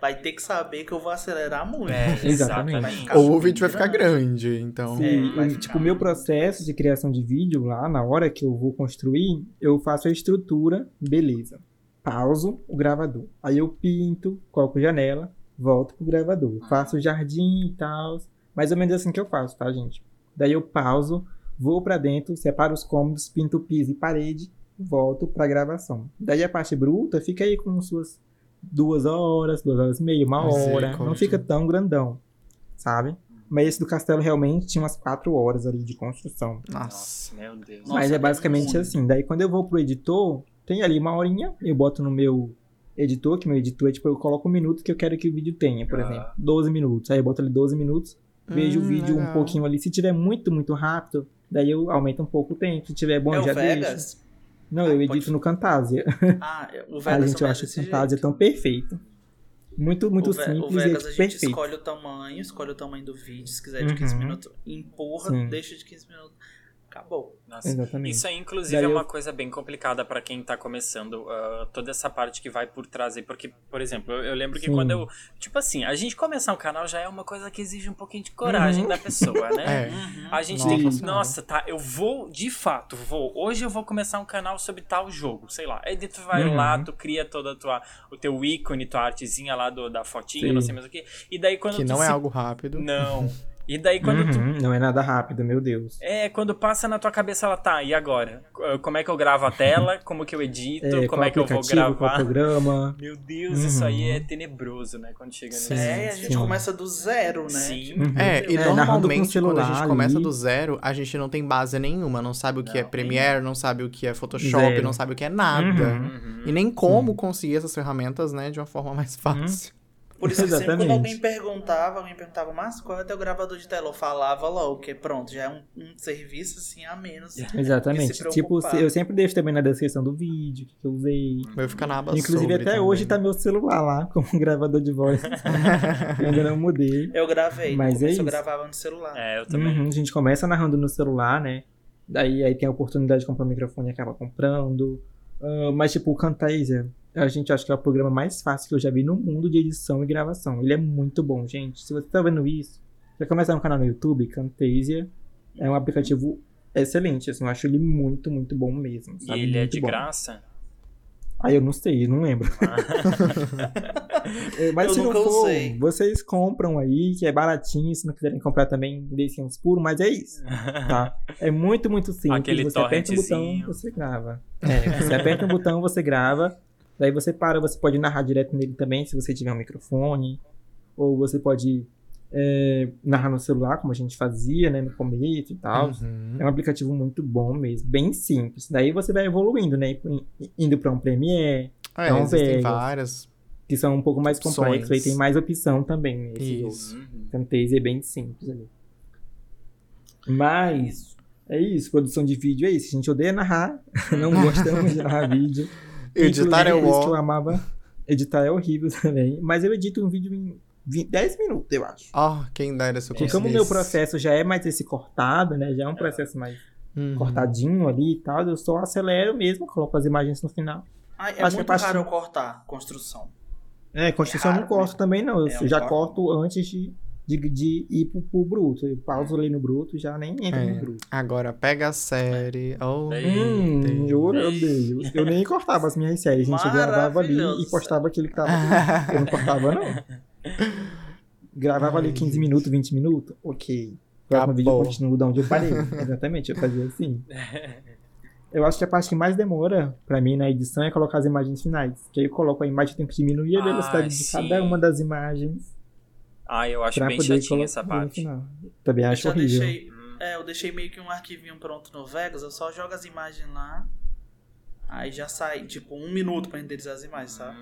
Vai ter que saber que eu vou acelerar muito. É, *laughs* Exatamente. Ou o vídeo vai ficar grande, então. Sim, É, vai o- ficar. tipo, o meu processo de criação de vídeo lá, na hora que eu vou construir, eu faço a estrutura, beleza. Pauso o gravador. Aí eu pinto, coloco janela, volto pro gravador. Ah. Faço o jardim e tal. Mais ou menos assim que eu faço, tá, gente? Daí eu pauso, vou pra dentro, separo os cômodos, pinto o piso e parede, volto pra gravação. Daí a parte bruta fica aí com suas duas horas, duas horas e meia, uma hora. Não Misericórdia. fica tão grandão, sabe? Mas esse do castelo realmente tinha umas quatro horas ali de construção. Nossa. Nossa, meu Deus. Nossa, Mas é é basicamente assim. Daí quando eu vou pro editor, tem ali uma horinha, eu boto no meu editor, que meu editor é tipo, eu coloco o minuto que eu quero que o vídeo tenha, por Ah. exemplo. 12 minutos. Aí eu boto ali 12 minutos, vejo o Hum, vídeo um legal. pouquinho ali. Se tiver muito, muito rápido, daí eu aumento um pouco o tempo. Se tiver bom, é o já deixo. Vegas? Não, Ah, eu pode- edito no Camtasia. Ah, o *laughs* A Vegas gente também é acha o Camtasia jeito. tão perfeito. Muito, muito o, simples o Vegas e a gente perfeito. escolhe o tamanho, escolhe o tamanho do vídeo, se quiser de 15 Uhum. minutos, empurra, Sim. deixa de 15 minutos. Acabou. Nossa, Exatamente. Isso aí, inclusive, Daí é eu- uma coisa bem complicada pra quem tá começando. ah, toda essa parte que vai por trazer. Porque, por exemplo, eu, eu lembro que Sim. quando eu. Tipo assim, a gente começar um canal já é uma coisa que exige um pouquinho de coragem Uhum. da pessoa, né? É. A gente Nossa tem que. Nossa, tá. Eu vou, de fato, vou. Hoje eu vou começar um canal sobre tal jogo. Sei lá. Aí tu vai Uhum. lá, tu cria toda a tua. O teu ícone, tua artezinha lá do, da fotinha, Sim. não sei mais o que. E daí quando Que tu não é se- algo rápido. Não. *laughs* E daí quando tu Uhum, Não é nada rápido, meu Deus. é, quando passa na tua cabeça, ela tá, e agora? Como é que eu gravo a tela? *laughs* Como que eu edito? É, como é que eu vou aplicativo, qual gravar? programa. Meu Deus, isso aí Uhum. é tenebroso, né? Quando chega Sim. nesse... É, a gente sim. começa do zero, né? Sim. Uhum. É, e É, normalmente quando a celular gente começa ali. do zero, a gente não tem base nenhuma, não sabe o que é Não, Premiere, não sabe o que é Photoshop, Zero. não sabe o que é nada. Uhum. Uhum. E nem como conseguir essas ferramentas, né, de uma forma mais fácil. Por isso que sempre quando alguém perguntava, alguém perguntava, mas qual é teu gravador de tela? Eu falava logo, que pronto, já é um, um serviço assim a menos. Exatamente. se Tipo, eu sempre deixo também na descrição do vídeo que eu usei. Vai ficar na aba Inclusive, sobre até também. hoje tá meu celular lá, *laughs* como gravador de voz. eu ainda não mudei. Eu gravei, Mas é eu isso. gravava no celular. É, eu também. Uhum, a gente começa narrando no celular, né? Daí aí tem a oportunidade de comprar um microfone e acaba comprando. Ah, mas, tipo, o Camtasia, a gente acha que é o programa mais fácil que eu já vi no mundo de edição e gravação. Ele é muito bom, gente. Se você tá vendo isso, já começar um canal no YouTube, Camtasia é um aplicativo excelente. Assim, eu acho ele muito, muito bom mesmo. E sabe? ele é Muito de bom. graça? Ah, eu não sei, não lembro. *laughs* É, Mas Eu se não for, usei. vocês compram aí, que é baratinho. Se não quiserem comprar também, deixem uns puros, mas é isso. Tá? *laughs* É muito, muito simples. Aquele você aperta um botão, você grava. É, você aperta um botão, você grava. Daí você para, você pode narrar direto nele também, se você tiver um microfone. Ou você pode é, narrar no celular, como a gente fazia, né, no começo e tal. Uhum. É um aplicativo muito bom mesmo, bem simples. Daí você vai evoluindo, né? Indo para um Premiere, É, Então, existem Vegas. várias. que são um pouco mais Opções. complexos, aí tem mais opção também. Né, esse jogo. Isso. Uhum. Camtasia é bem simples ali. Mas é isso, produção de vídeo é isso. A gente odeia narrar, *laughs* não gostamos de narrar *laughs* vídeo. Editar é o que eu ó. amava. Editar é horrível também. Mas eu edito um vídeo em 20, 10 minutos, eu acho. Ó, quem dera se eu Porque como o meu processo já é mais esse cortado, né? Já é um processo mais Uhum. cortadinho ali e tal. Eu só acelero mesmo, coloco as imagens no final. Ai, é Acho que muito a parte- raro eu cortar construção. É, construção É eu raro, não corto também, não. Eu É um já corte. corto antes de, de, de ir pro, pro bruto. Eu pauso ali no bruto já nem entro É. no bruto. Agora pega a série. Oh, Hum, Deus. eu odeio. Eu nem cortava as minhas séries. A gente gravava ali e postava aquilo que tava. Eu não cortava, não. Gravava ali 15 minutos, 20 minutos, ok. Próximo vídeo eu continuo de onde eu parei. *laughs* Exatamente, eu fazia assim. Eu acho que a parte que mais demora pra mim na edição é colocar as imagens finais. Que aí eu coloco a imagem, eu tenho que diminuir a Ah, velocidade de sim. cada uma das imagens Ah, eu acho bem chatinha essa parte. Também Eu acho já horrível. deixei. É, eu deixei meio que um arquivinho pronto no Vegas, eu só jogo as imagens lá. Aí já sai, tipo, um minuto pra renderizar as imagens, sabe?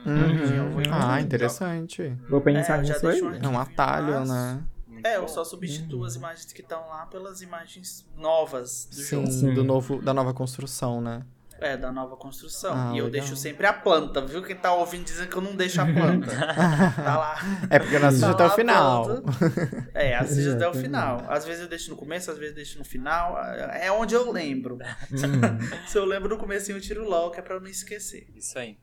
Eu vou em Ah, interessante. Vou pensar É, eu já nisso aí. um É um atalho, né? É, eu só substituo as imagens que estão lá pelas imagens novas do Sim, jogo. Sim. Do novo, da nova construção, né? É, da nova construção. Ah, e eu legal. deixo sempre a planta, viu? Quem tá ouvindo dizendo que eu não deixo a planta. *laughs* tá lá. É porque não assiste Tá até o final. É, assiste até o final. Às vezes eu deixo no começo, às vezes eu deixo no final. É onde eu lembro. Hum, *laughs* Se eu lembro no começo, eu tiro logo, que é pra eu não esquecer. Isso aí.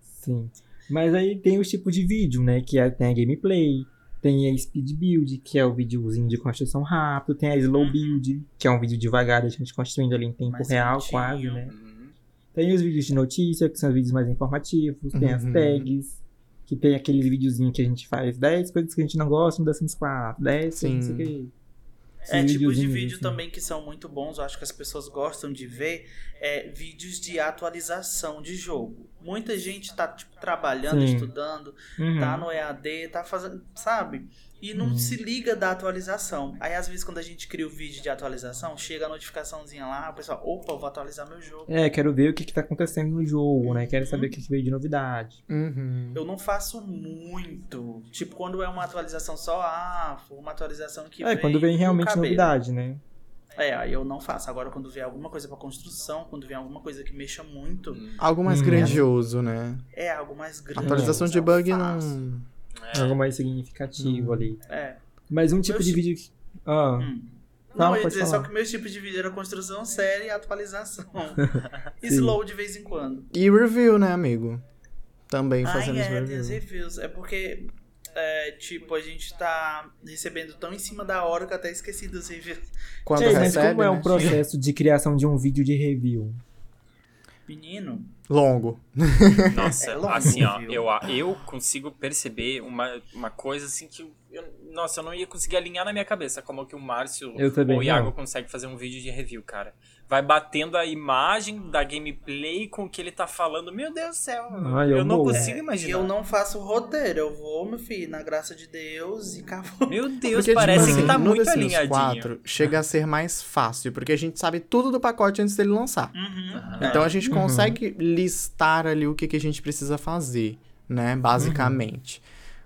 sim. Mas aí tem os tipos de vídeo, né? Que é, tem a gameplay, tem a speed build, que é o videozinho de construção rápido, tem a slow build, que é um vídeo devagar, a gente construindo ali em tempo Mais real, quase, né? Tem os vídeos de notícia, que são os vídeos mais informativos, tem as Uhum. tags, que tem aqueles videozinhos que a gente faz 10 coisas que a gente não gosta The Sims 4, 10 Sim. não sei o que. É, tipos de vídeo assim. também que são muito bons, eu acho que as pessoas gostam de ver, é vídeos de atualização de jogo. Muita gente tá, tipo, trabalhando, Sim. estudando, Uhum. tá no EAD, tá fazendo, sabe? E não Uhum. se liga da atualização. Aí, às vezes, quando a gente cria o vídeo de atualização, chega a notificaçãozinha lá, o pessoal, opa, eu vou atualizar meu jogo. É, quero ver o que, que tá acontecendo no jogo, né? Quero Uhum. saber o que, que veio de novidade. Uhum. Eu não faço muito. Tipo, quando é uma atualização só, ah, foi uma atualização que é, veio quando vem realmente novidade, né? É, aí eu não faço. Agora, quando vier alguma coisa pra construção, quando vier alguma coisa que mexa muito, Algo mais Hum. grandioso, né? é algo mais grande. Atualização de bug faço. não. É. Algo mais significativo Hum. ali. É. Mas um tipo Meu de vídeo que. Ah, Hum. Não, Não, eu ia dizer falar. só que meus tipos de vídeo era construção, série e atualização. *laughs* slow de vez em quando. E review, né, amigo? Também Ai, fazendo os é, tem as reviews. É porque, é, tipo, a gente tá recebendo tão em cima da hora que eu até esqueci dos reviews. Quando Ei, mas recebe, como é né? o processo de criação de um vídeo de review? Menino, Longo. Nossa, É longo, assim, ó, viu? eu, eu consigo perceber uma, uma coisa assim que. Eu, nossa, eu não ia conseguir alinhar na minha cabeça como que o Márcio Eu também ou o Iago não. consegue fazer um vídeo de review, cara. Vai batendo a imagem da gameplay com o que ele tá falando. Meu Deus do céu, Ai, eu eu não morro. consigo e imaginar. eu não faço roteiro. Eu vou, meu filho, na graça de Deus e acabou. Meu Deus, Porque, parece tipo que tá no muito alinhadinho. 4 chega a ser mais fácil, porque a gente sabe tudo do pacote antes dele lançar. Uhum. Então a gente Uhum. consegue listar ali o que, que a gente precisa fazer, né? Basicamente.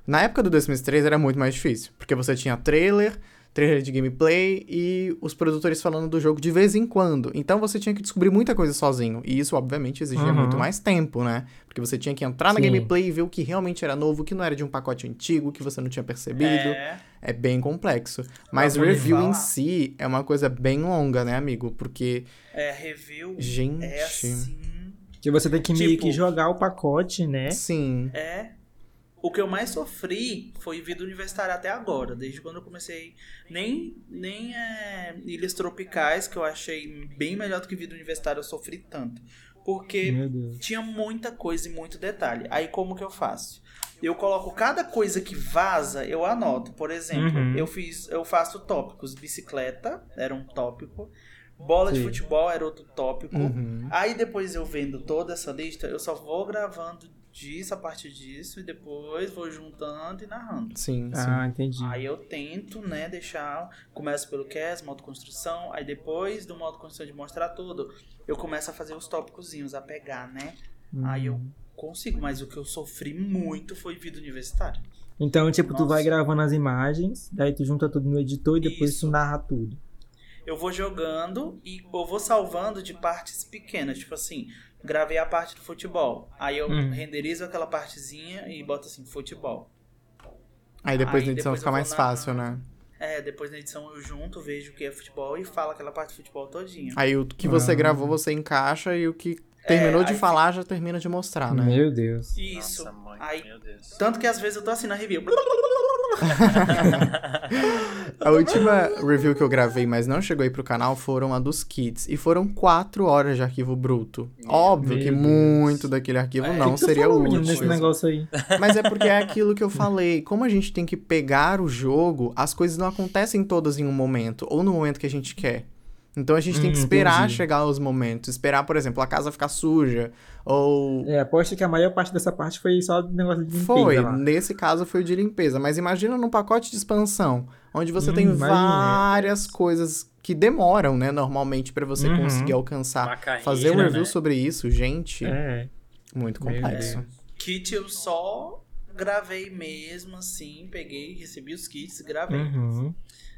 Na época do The Sims 3 era muito mais difícil, porque você tinha trailer, trailer de gameplay e os produtores falando do jogo de vez em quando. Então você tinha que descobrir muita coisa sozinho. E isso, obviamente, exigia Uhum. muito mais tempo, né? Porque você tinha que entrar na Sim. gameplay e ver o que realmente era novo, o que não era de um pacote antigo, que você não tinha percebido. É, É bem complexo. Mas review em si é uma coisa bem longa, né, amigo? Porque, é, review gente. é assim. Que você tem que meio Tipo- que jogar o pacote, né? Sim. É. O que eu mais sofri foi vida universitária até agora, desde quando eu comecei. Nem, nem é, Ilhas Tropicais, que eu achei bem melhor do que vida universitária, eu sofri tanto. Porque tinha muita coisa e muito detalhe. Aí como que eu faço? Eu coloco cada coisa que vaza, eu anoto. Por exemplo, Uhum. eu fiz, eu faço tópicos. Bicicleta era um tópico. Bola de Sim. futebol era outro tópico. Uhum. Aí depois eu vendo toda essa lista, eu só vou gravando disso a partir disso e depois vou juntando e narrando. Sim, sim. Ah, entendi. Aí eu tento, né, deixar. Começo pelo CAS, modo construção. Aí depois do modo construção de mostrar tudo, eu começo a fazer os tópicozinhos, a pegar, né? Aí eu Hum. consigo, mas o que eu sofri muito foi vida universitária. Então, tipo, tu Nossa. vai gravando as imagens, daí tu junta tudo no editor e depois Isso. tu narra tudo. Eu vou jogando e eu vou salvando de partes pequenas. Tipo assim, gravei a parte do futebol. Aí eu Hum. renderizo aquela partezinha e boto assim, futebol. Aí depois Aí na edição depois fica mais na- fácil, né? É, depois na edição eu junto, vejo o que é futebol e falo aquela parte do futebol todinha. Aí o que você Ah. gravou, você encaixa e o que terminou de É, aí falar já termina de mostrar, né? Meu Deus. Isso. Nossa, mãe, Aí, meu Deus. tanto que às vezes eu tô assim na review. *laughs* A última review que eu gravei, mas não chegou aí pro canal, foram a dos kits. E foram quatro horas de arquivo bruto. Óbvio Meu que Deus. muito daquele arquivo É, não que seria útil. nesse negócio aí. Mas é porque é *laughs* aquilo que eu falei. Como a gente tem que pegar o jogo, as coisas não acontecem todas em um momento, ou no momento que a gente quer. Então a gente tem que Hum, esperar entendi. chegar os momentos. Esperar, por exemplo, a casa ficar suja. Ou. É, aposto que a maior parte dessa parte foi só negócio de limpeza Foi, lá. nesse caso foi o de limpeza. Mas imagina num pacote de expansão, onde você Hum, tem imagina. várias coisas que demoram, né, normalmente, pra você Uhum. conseguir alcançar. carreira, Fazer um review né? sobre isso, gente, É. muito complexo. Deus. Kit eu só gravei mesmo, assim, peguei, recebi os kits, gravei. Uhum.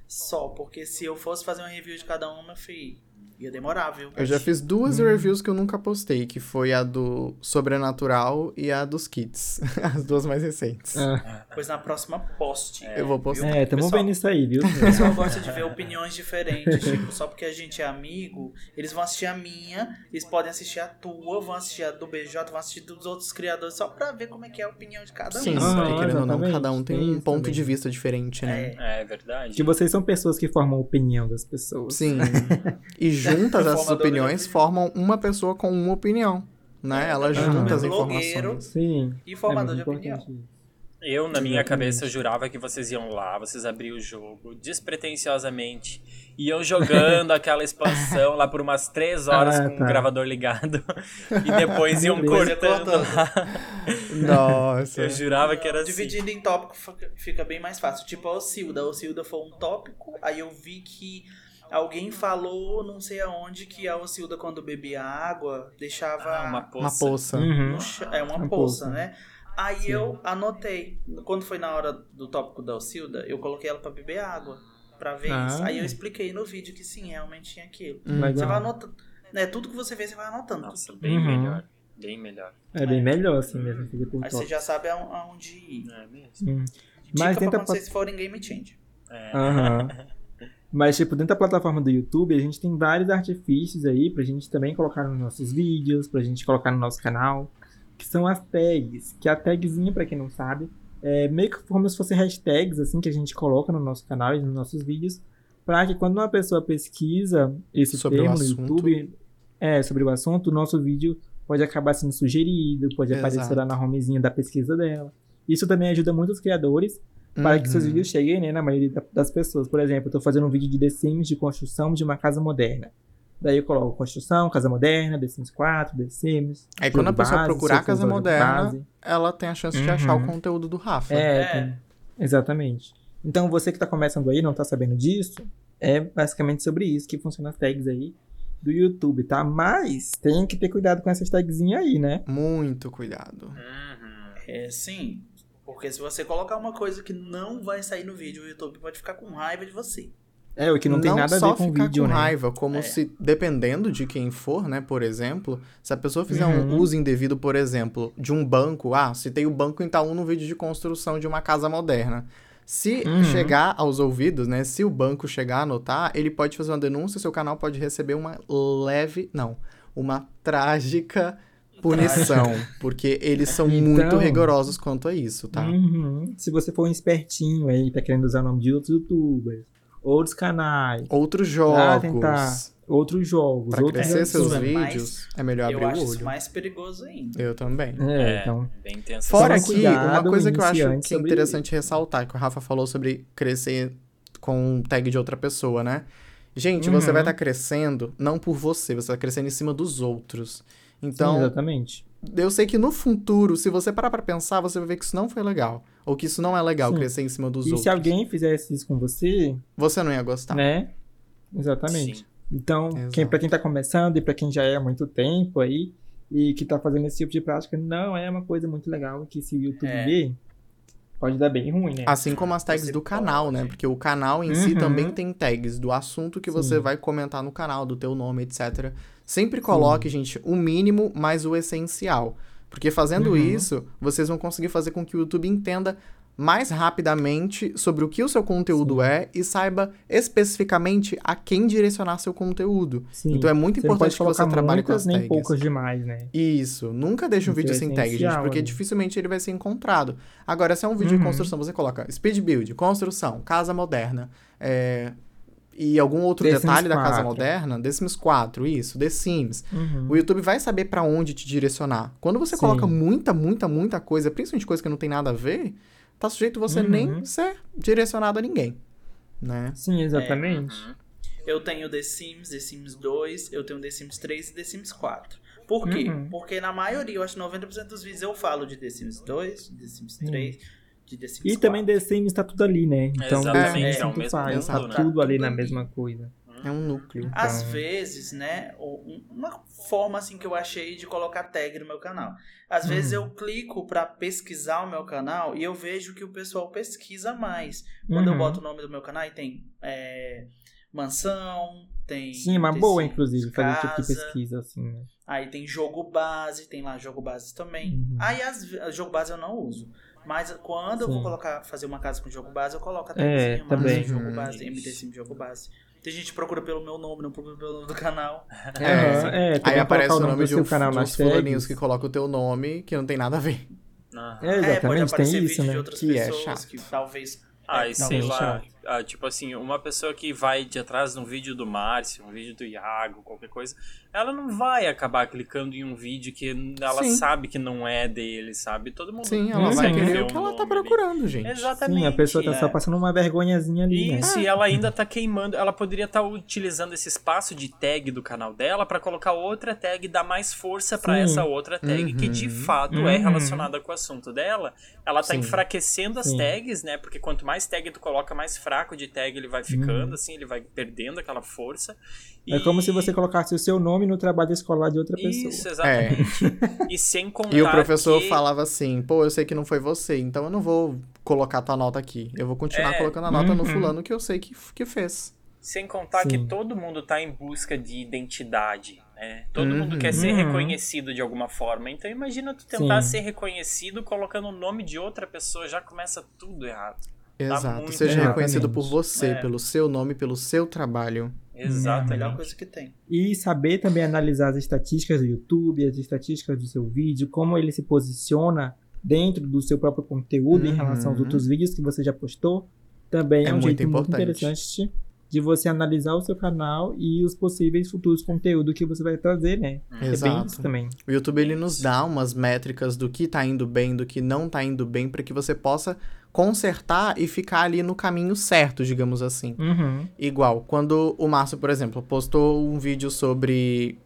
Só, porque se eu fosse fazer uma review de cada uma, filho, ia demorar, viu? Eu já fiz duas Hum. reviews que eu nunca postei, que foi a do Sobrenatural e a dos kits. *laughs* As duas mais recentes. Ah, Pois na próxima poste. Eu vou postar. É, tamo Pessoal- vendo isso aí, viu? O pessoal gosta de ver opiniões diferentes, tipo, só porque a gente é amigo, eles vão assistir a minha, eles podem assistir a tua, vão assistir a do BJ, vão assistir dos outros criadores, só pra ver como é que é a opinião de cada um. Sim, Ah, porque querendo ou não, exatamente, cada um tem tem um isso ponto também. de vista diferente, né? É. É verdade. Que vocês são pessoas que formam a opinião das pessoas. Sim. *laughs* E juntas essas opiniões formam uma pessoa com uma opinião, né? Elas Aham. juntam as Blogueiro. informações. Sim. E formador é de opinião. Eu, na minha cabeça, eu jurava que vocês iam lá, vocês abriam o jogo despretensiosamente. Iam jogando *laughs* aquela expansão lá por umas três horas Ah, com tá. o gravador ligado. *laughs* e depois iam cortando lá. Nossa. Eu jurava que era assim. Dividindo em tópico fica- fica bem mais fácil. Tipo a Ocilda. A Ocilda foi um tópico, aí eu vi que alguém falou, não sei aonde, que a Ocilda, quando bebia água, deixava. Ah, uma Uma poça. poça. Uhum. É uma, Uma poça, poça. né? Aí Sim. eu anotei. Quando foi na hora do tópico da Ocilda, eu coloquei ela pra beber água. Pra ver Ah. isso. Aí eu expliquei no vídeo que sim, realmente tinha aquilo. Hum. Você vai Legal. anotando. Né, tudo que você vê, você vai anotando. Nossa, bem Uhum. melhor. Bem melhor. É bem melhor assim mesmo. Fica por Aí top. você já sabe aon- aonde ir. É mesmo. Dica Mas pra tenta quando vocês forem game change. É. Aham. *laughs* Mas, tipo, dentro da plataforma do YouTube, a gente tem vários artifícios aí pra gente também colocar nos nossos vídeos, pra gente colocar no nosso canal, que são as tags. Que a tagzinha, pra quem não sabe, é meio que como se fossem hashtags, assim, que a gente coloca no nosso canal e nos nossos vídeos, pra que quando uma pessoa pesquisa esse Sobre o termo no assunto. YouTube, é, sobre o assunto, o nosso vídeo pode acabar sendo sugerido, pode aparecer Exato. lá na homezinha da pesquisa dela. Isso também ajuda muito os criadores para que seus Uhum. vídeos cheguem, né, na maioria da- das pessoas. Por exemplo, eu tô fazendo um vídeo de The Sims de construção de uma casa moderna. Daí eu coloco construção, casa moderna, The Sims 4, The Sims. Aí quando a pessoa base, procurar eu casa moderna, base. ela tem a chance de Uhum. achar o conteúdo do Rafa. É, É. tem- exatamente. Então você que tá começando aí, não tá sabendo disso, é basicamente sobre isso que funciona as tags aí do YouTube, tá? Mas tem que ter cuidado com essas tagzinhas aí, né? Muito cuidado. Uhum. É sim. Porque se você colocar uma coisa que não vai sair no vídeo, o YouTube pode ficar com raiva de você. É, o que não, tem nada a ver com o ficar vídeo, com né? raiva, como É. se, dependendo de quem for, né, por exemplo, se a pessoa fizer um Uhum. uso indevido, por exemplo, de um banco, ah, citei o banco Itaú no vídeo de construção de uma casa moderna. Se Uhum. chegar aos ouvidos, né, se o banco chegar a anotar, ele pode fazer uma denúncia, seu canal pode receber uma leve, não, uma trágica punição, porque eles são muito Então- rigorosos quanto a isso, tá? Uhum. Se você for um espertinho aí, tá querendo usar o nome de outros youtubers, outros canais, Outros Ah, jogos, tentar. outros jogos, Pra outros crescer seus é vídeos, é melhor eu abrir acho o isso olho. mais perigoso ainda. Eu também. É, É, então. bem intenso. Fora cuidado, uma coisa que eu acho que é sobre- interessante ressaltar, que o Rafa falou sobre crescer com tag de outra pessoa, né? Gente, você Uhum. vai estar crescendo não por você, você vai crescendo em cima dos outros. Sim, Então, exatamente. eu sei que no futuro, se você parar pra pensar, você vai ver que isso não foi legal. Ou que isso não é legal, Sim. crescer em cima dos E outros. se alguém fizesse isso com você, Você não ia gostar. né? Exatamente. Sim. Então, Exato. quem, pra quem tá começando e pra quem já é há muito tempo aí e que tá fazendo esse tipo de prática, não é uma coisa muito legal que se o YouTube É. vê, pode dar bem ruim, né? Assim como as tags Você do canal, né? pode. Porque o canal em si Uhum. também tem tags do assunto que você Sim. vai comentar no canal, do teu nome, etc. Sempre coloque, gente, o mínimo mais o essencial. Porque fazendo Uhum. isso, vocês vão conseguir fazer com que o YouTube entenda mais rapidamente sobre o que o seu conteúdo é e saiba especificamente a quem direcionar seu conteúdo. Sim. Então é muito Você importante que você trabalhe com muitas as nem tags. poucas demais, né? Isso, nunca deixe um Isso vídeo é sem tag, gente, porque ali. dificilmente ele vai ser encontrado. Agora, se é um vídeo de Uhum. construção, você coloca speed build, construção, casa moderna, é, e algum outro The Sims detalhe da casa 4. moderna, The Sims 4, isso, The Sims. Uhum. O YouTube vai saber pra onde te direcionar. Quando você Sim. coloca muita, muita, muita coisa, principalmente coisa que não tem nada a ver, tá sujeito você Uhum. nem ser direcionado a ninguém, né? Sim, exatamente. Uhum. Eu tenho The Sims, The Sims 2, eu tenho The Sims 3 e The Sims 4. Por quê? Uhum. Porque na maioria, eu acho que 90% dos vídeos eu falo de The Sims 2, de The Sims 3, de The Sims E 4. também The Sims tá tudo ali, né? Então, Exatamente, The Sims é mesmo faz, mundo, tá né? tudo ali Tudo na ali. mesma coisa. É um núcleo. Às Então- vezes, né, um- uma forma assim que eu achei de colocar tag no meu canal. Às Hum. vezes eu clico pra pesquisar o meu canal e eu vejo que o pessoal pesquisa mais. Quando eu Uhum. boto o nome do meu canal e tem é, mansão, tem Sim, é uma boa, inclusive, fazer esse tipo de casa, pesquisa, assim, né? Aí tem jogo base, tem lá jogo base também. Uhum. Aí as, jogo base eu não uso. Mas quando eu vou Sim. colocar, fazer uma casa com jogo base, eu coloco a É, também. jogo Uhum. base, MT Sim jogo base. Tem gente que procura pelo meu nome, não procura pelo nome do canal. *laughs* É, é, Aí aparece o nome do de seu um, canal de uns fulaninhos que coloca o teu nome, que não tem nada a ver. Aham. É, É, pode exatamente, aparecer tem vídeo isso, de né? outras Que é pessoas chato. que talvez. Ai, é, sei talvez- lá. Ah, tipo assim, uma pessoa que vai de atrás de um vídeo do Márcio, um vídeo do Iago, qualquer coisa, ela não vai acabar clicando em um vídeo que ela Sim. sabe que não é dele, sabe? Todo mundo Sim, ela vai querer ver o que ela tá nome ali. procurando, gente. Exatamente. Sim, a pessoa tá é. só passando uma vergonhazinha ali, né? Isso, e ela ainda tá queimando. Ela poderia estar utilizando esse espaço de tag do canal dela pra colocar outra tag e dar mais força pra Sim. essa outra tag, que de Uhum. fato é Uhum. relacionada com o assunto dela. Ela tá Sim. enfraquecendo as Sim. tags, né? Porque quanto mais tag tu coloca, mais fraco de tag ele vai ficando, Uhum. assim, ele vai perdendo aquela força. É E- como se você colocasse o seu nome no trabalho escolar de outra pessoa. Isso, exatamente. E sem contar *laughs* É. E o professor que... falava assim, pô, eu sei que não foi você, então eu não vou colocar tua nota aqui. Eu vou continuar É. colocando a nota no Uhum. fulano que eu sei que, que fez. Sem contar que Sim. todo mundo tá em busca de identidade, né? Todo mundo Uhum. quer ser Uhum. reconhecido de alguma forma. Então imagina tu tentar Sim. ser reconhecido colocando o nome de outra pessoa, já começa tudo errado. Exato. muito Seja reconhecido por você, É. pelo seu nome, pelo seu trabalho. É a melhor coisa que tem. E saber também analisar as estatísticas do YouTube, as estatísticas do seu vídeo, como ele se posiciona dentro do seu próprio conteúdo em Uhum. relação aos outros vídeos que você já postou, também é, É um muito jeito muito importante. interessante de você analisar o seu canal e os possíveis futuros conteúdos que você vai trazer, né? É bem Exato. isso também. O YouTube ele nos dá umas métricas do que tá indo bem, do que não tá indo bem, para que você possa consertar e ficar ali no caminho certo, digamos assim. Uhum. Igual, quando o Márcio, por exemplo, postou um vídeo sobre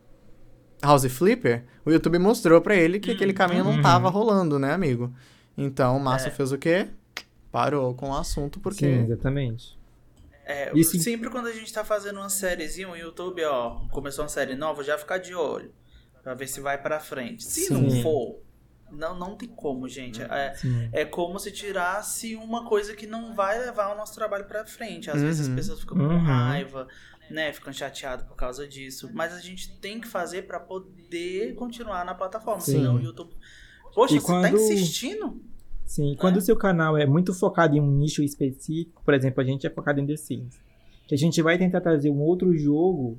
House Flipper, o YouTube mostrou pra ele que aquele caminho não Uhum. tava rolando, né, amigo? Então o Márcio É. fez o quê? Parou com o assunto, porque. Sim, exatamente. É, E se- Sempre quando a gente tá fazendo uma sériezinha, o YouTube, ó, começou uma série nova, já ficar de olho. Pra ver se vai pra frente. Se Sim. não for, não, não tem como, gente. É, Sim. é como se tirasse uma coisa que não vai levar o nosso trabalho pra frente. Às vezes as Uhum. pessoas ficam com Uhum. raiva, né? Ficam chateadas por causa disso. Mas a gente tem que fazer pra poder continuar na plataforma. Sim. Senão o YouTube. Poxa, E você tá quando- insistindo? Sim, quando o seu canal é muito focado em um nicho específico, por exemplo, a gente é focado em The Sims, que a gente vai tentar trazer um outro jogo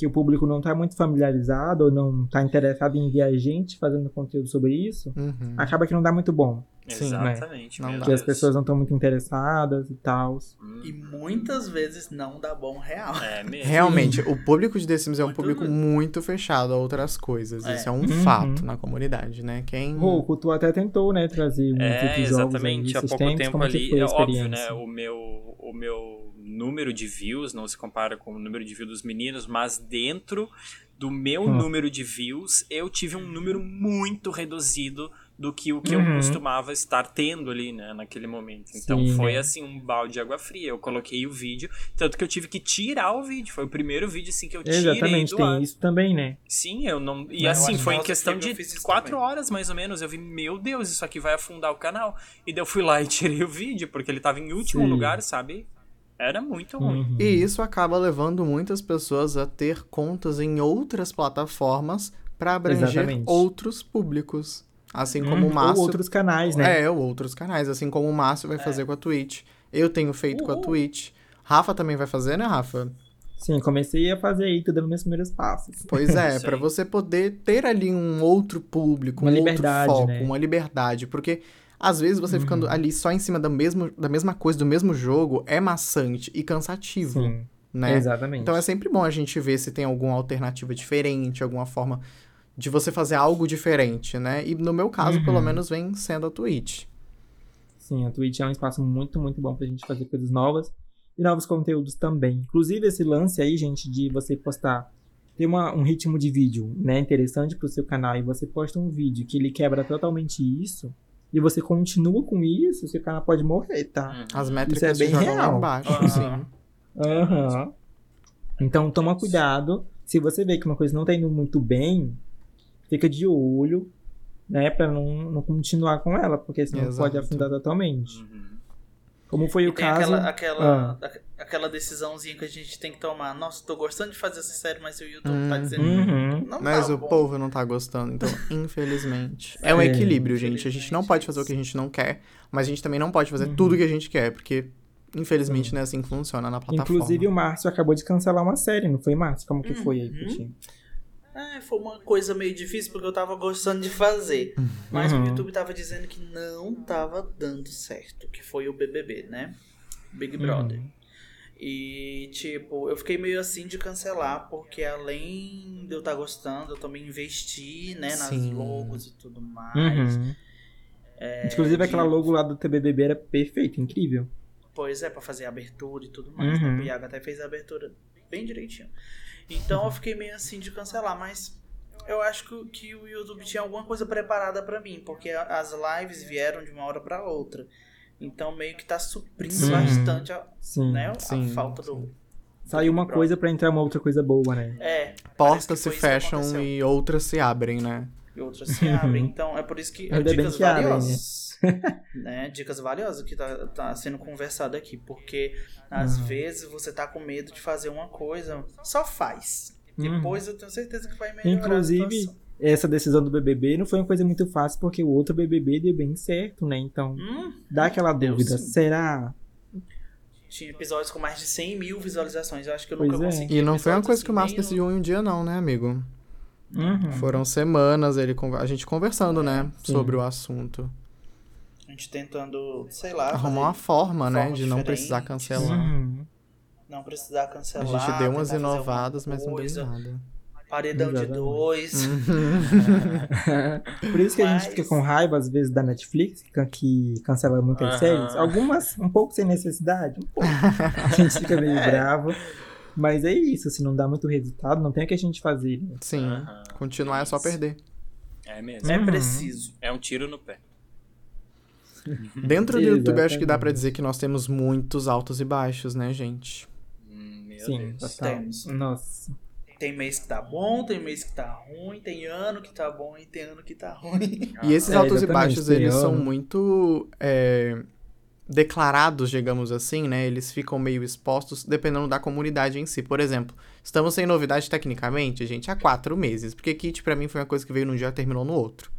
que o público não está muito familiarizado ou não está interessado em ver a gente fazendo conteúdo sobre isso, Uhum. acaba que não dá muito bom, Sim, Exatamente. né? Não meu dá. porque as pessoas não estão muito interessadas e tal. Hum, E muitas vezes não dá bom real. É *laughs* mesmo. Realmente, o público de The Sims é um Muito público mesmo. muito fechado a outras coisas. É. Isso é um Uhum. fato na comunidade, né? Quem. Rouco, tu até tentou, né, trazer muitos É, outros jogos exatamente. Há pouco tempos, tempo como que ali, foi a é óbvio, experiência? né? O meu, o meu número de views não se compara com o número de views dos meninos, mas dentro do meu Hum. número de views, eu tive um número muito reduzido do que o que Uhum. eu costumava estar tendo ali, né, naquele momento. Então Sim, foi né? assim um balde de água fria. Eu coloquei o vídeo, tanto que eu tive que tirar o vídeo. Foi o primeiro vídeo assim que eu tirei Exatamente, do ar. tem isso também, né? Sim, eu não. E assim, foi em que questão de quatro também. horas mais ou menos. Eu vi, meu Deus, isso aqui vai afundar o canal. E daí eu fui lá e tirei o vídeo, porque ele tava em último Sim. lugar, sabe? Era muito ruim. Uhum. E isso acaba levando muitas pessoas a ter contas em outras plataformas para abranger Exatamente. outros públicos. Assim como o Hum, Márcio. Ou outros canais, né? É, ou outros canais, assim como o Márcio vai fazer com a Twitch. Eu tenho feito com a Uhul. Twitch. Rafa também vai fazer, né, Rafa? Sim, comecei a fazer aí, tô dando meus primeiros passos. Pois é, *laughs* pra você poder ter ali um outro público, Uma um liberdade, outro foco, né? uma liberdade, porque às vezes você ficando Uhum. ali só em cima da, mesmo, da mesma coisa, do mesmo jogo, é maçante e cansativo, Sim, né? exatamente. Então é sempre bom a gente ver se tem alguma alternativa diferente, alguma forma de você fazer algo diferente, né? E no meu caso, Uhum. pelo menos, vem sendo a Twitch. Sim, a Twitch é um espaço muito, muito bom pra gente fazer coisas novas e novos conteúdos também. Inclusive, esse lance aí, gente, de você postar, ter uma, um ritmo de vídeo, né, interessante pro seu canal e você posta um vídeo que ele quebra totalmente isso e você continua com isso, seu canal pode morrer, tá? Uhum. As métricas bem se jogam lá real. embaixo, Aham. sim. Aham. Então, toma cuidado. Se você vê que uma coisa não tá indo muito bem, fica de olho, né, pra não, não continuar com ela, porque senão Exato. pode afundar totalmente. Uhum. Como foi E o tem caso. aquela, aquela, Ah. aqu- aquela decisãozinha que a gente tem que tomar. Nossa, tô gostando de fazer essa série, mas o YouTube tá Uhum. dizendo. Uhum. Não Mas tá o bom." povo não tá gostando, então, *laughs* infelizmente. É um É, equilíbrio, gente. A gente não pode fazer o que a gente não quer, mas a gente também não pode fazer Uhum. tudo o que a gente quer, porque, infelizmente, não é assim que funciona na plataforma. Inclusive, o Márcio acabou de cancelar uma série, não foi, Márcio? Como que foi aí, Uhum. É, foi uma coisa meio difícil porque eu tava gostando de fazer. Mas Uhum. o YouTube tava dizendo que não tava dando certo. Que foi o BBB, né? Big Brother. Uhum. E, tipo, eu fiquei meio assim de cancelar, porque além de eu estar gostando, eu também investi, né, nas Sim. logos e tudo mais. Uhum. Inclusive, de- aquela logo lá do TBBB era perfeita, incrível. Pois é, pra fazer a abertura e tudo mais. Uhum. Né? O Iago até fez a abertura bem direitinho. Então eu *laughs* fiquei meio assim de cancelar, mas eu acho que, que o YouTube tinha alguma coisa preparada pra mim, porque as lives vieram de uma hora pra outra. Então meio que tá suprindo Sim. bastante a, Sim. né, Sim, a falta do. Saiu uma coisa pra entrar uma outra coisa boa, né? É. Portas se fecham e outras se abrem, né? E outras se abrem. *laughs* Então é por isso que. Ainda bem dicas que abrem, né? *laughs* né? Dicas valiosas que tá, tá sendo conversado aqui. Porque às Uhum. vezes você tá com medo de fazer uma coisa, só faz. Uhum. Depois eu tenho certeza que vai melhorar. Inclusive, essa decisão do BBB não foi uma coisa muito fácil, porque o outro BBB deu bem certo, né? Então, Hum, dá aquela dúvida, sim. será? tinha episódios com mais de 100 mil visualizações. Eu acho que eu Pois nunca é. consegui. E não foi uma coisa que o Márcio decidiu em um dia, não, né, amigo? Uhum. Foram semanas ele a gente conversando, né, Sim. sobre o assunto. A gente tentando, sei lá. Arrumar uma forma, né, de não precisar cancelar. Uhum. Não precisar A cancelar. gente deu umas inovadas, mas não deu nada. Paredão de Exatamente. dois. *laughs* Por isso que a gente Mas- fica com raiva, às vezes, da Netflix, que, can- que cancela muitas Aham. séries. Algumas um pouco sem necessidade, um pouco. A gente fica meio *laughs* É. bravo. Mas é isso, se não dá muito resultado, não tem o que a gente fazer. né? Sim, Aham. continuar é só Isso. perder. É mesmo. É Uhum. preciso. É um tiro no pé. Dentro do YouTube, acho que dá Exatamente. pra dizer que nós temos muitos altos e baixos, né, gente? Hum, meu Sim, Deus. total. Temos. Nossa. Tem mês que tá bom, tem mês que tá ruim, tem ano que tá bom e tem ano que tá ruim. E esses É, altos e exatamente, baixos, eles são ano. muito é, declarados, digamos assim, né? Eles ficam meio expostos dependendo da comunidade em si. Por exemplo, estamos sem novidade tecnicamente, gente, há quatro meses. Porque Kit, pra mim, foi uma coisa que veio num dia e terminou no outro.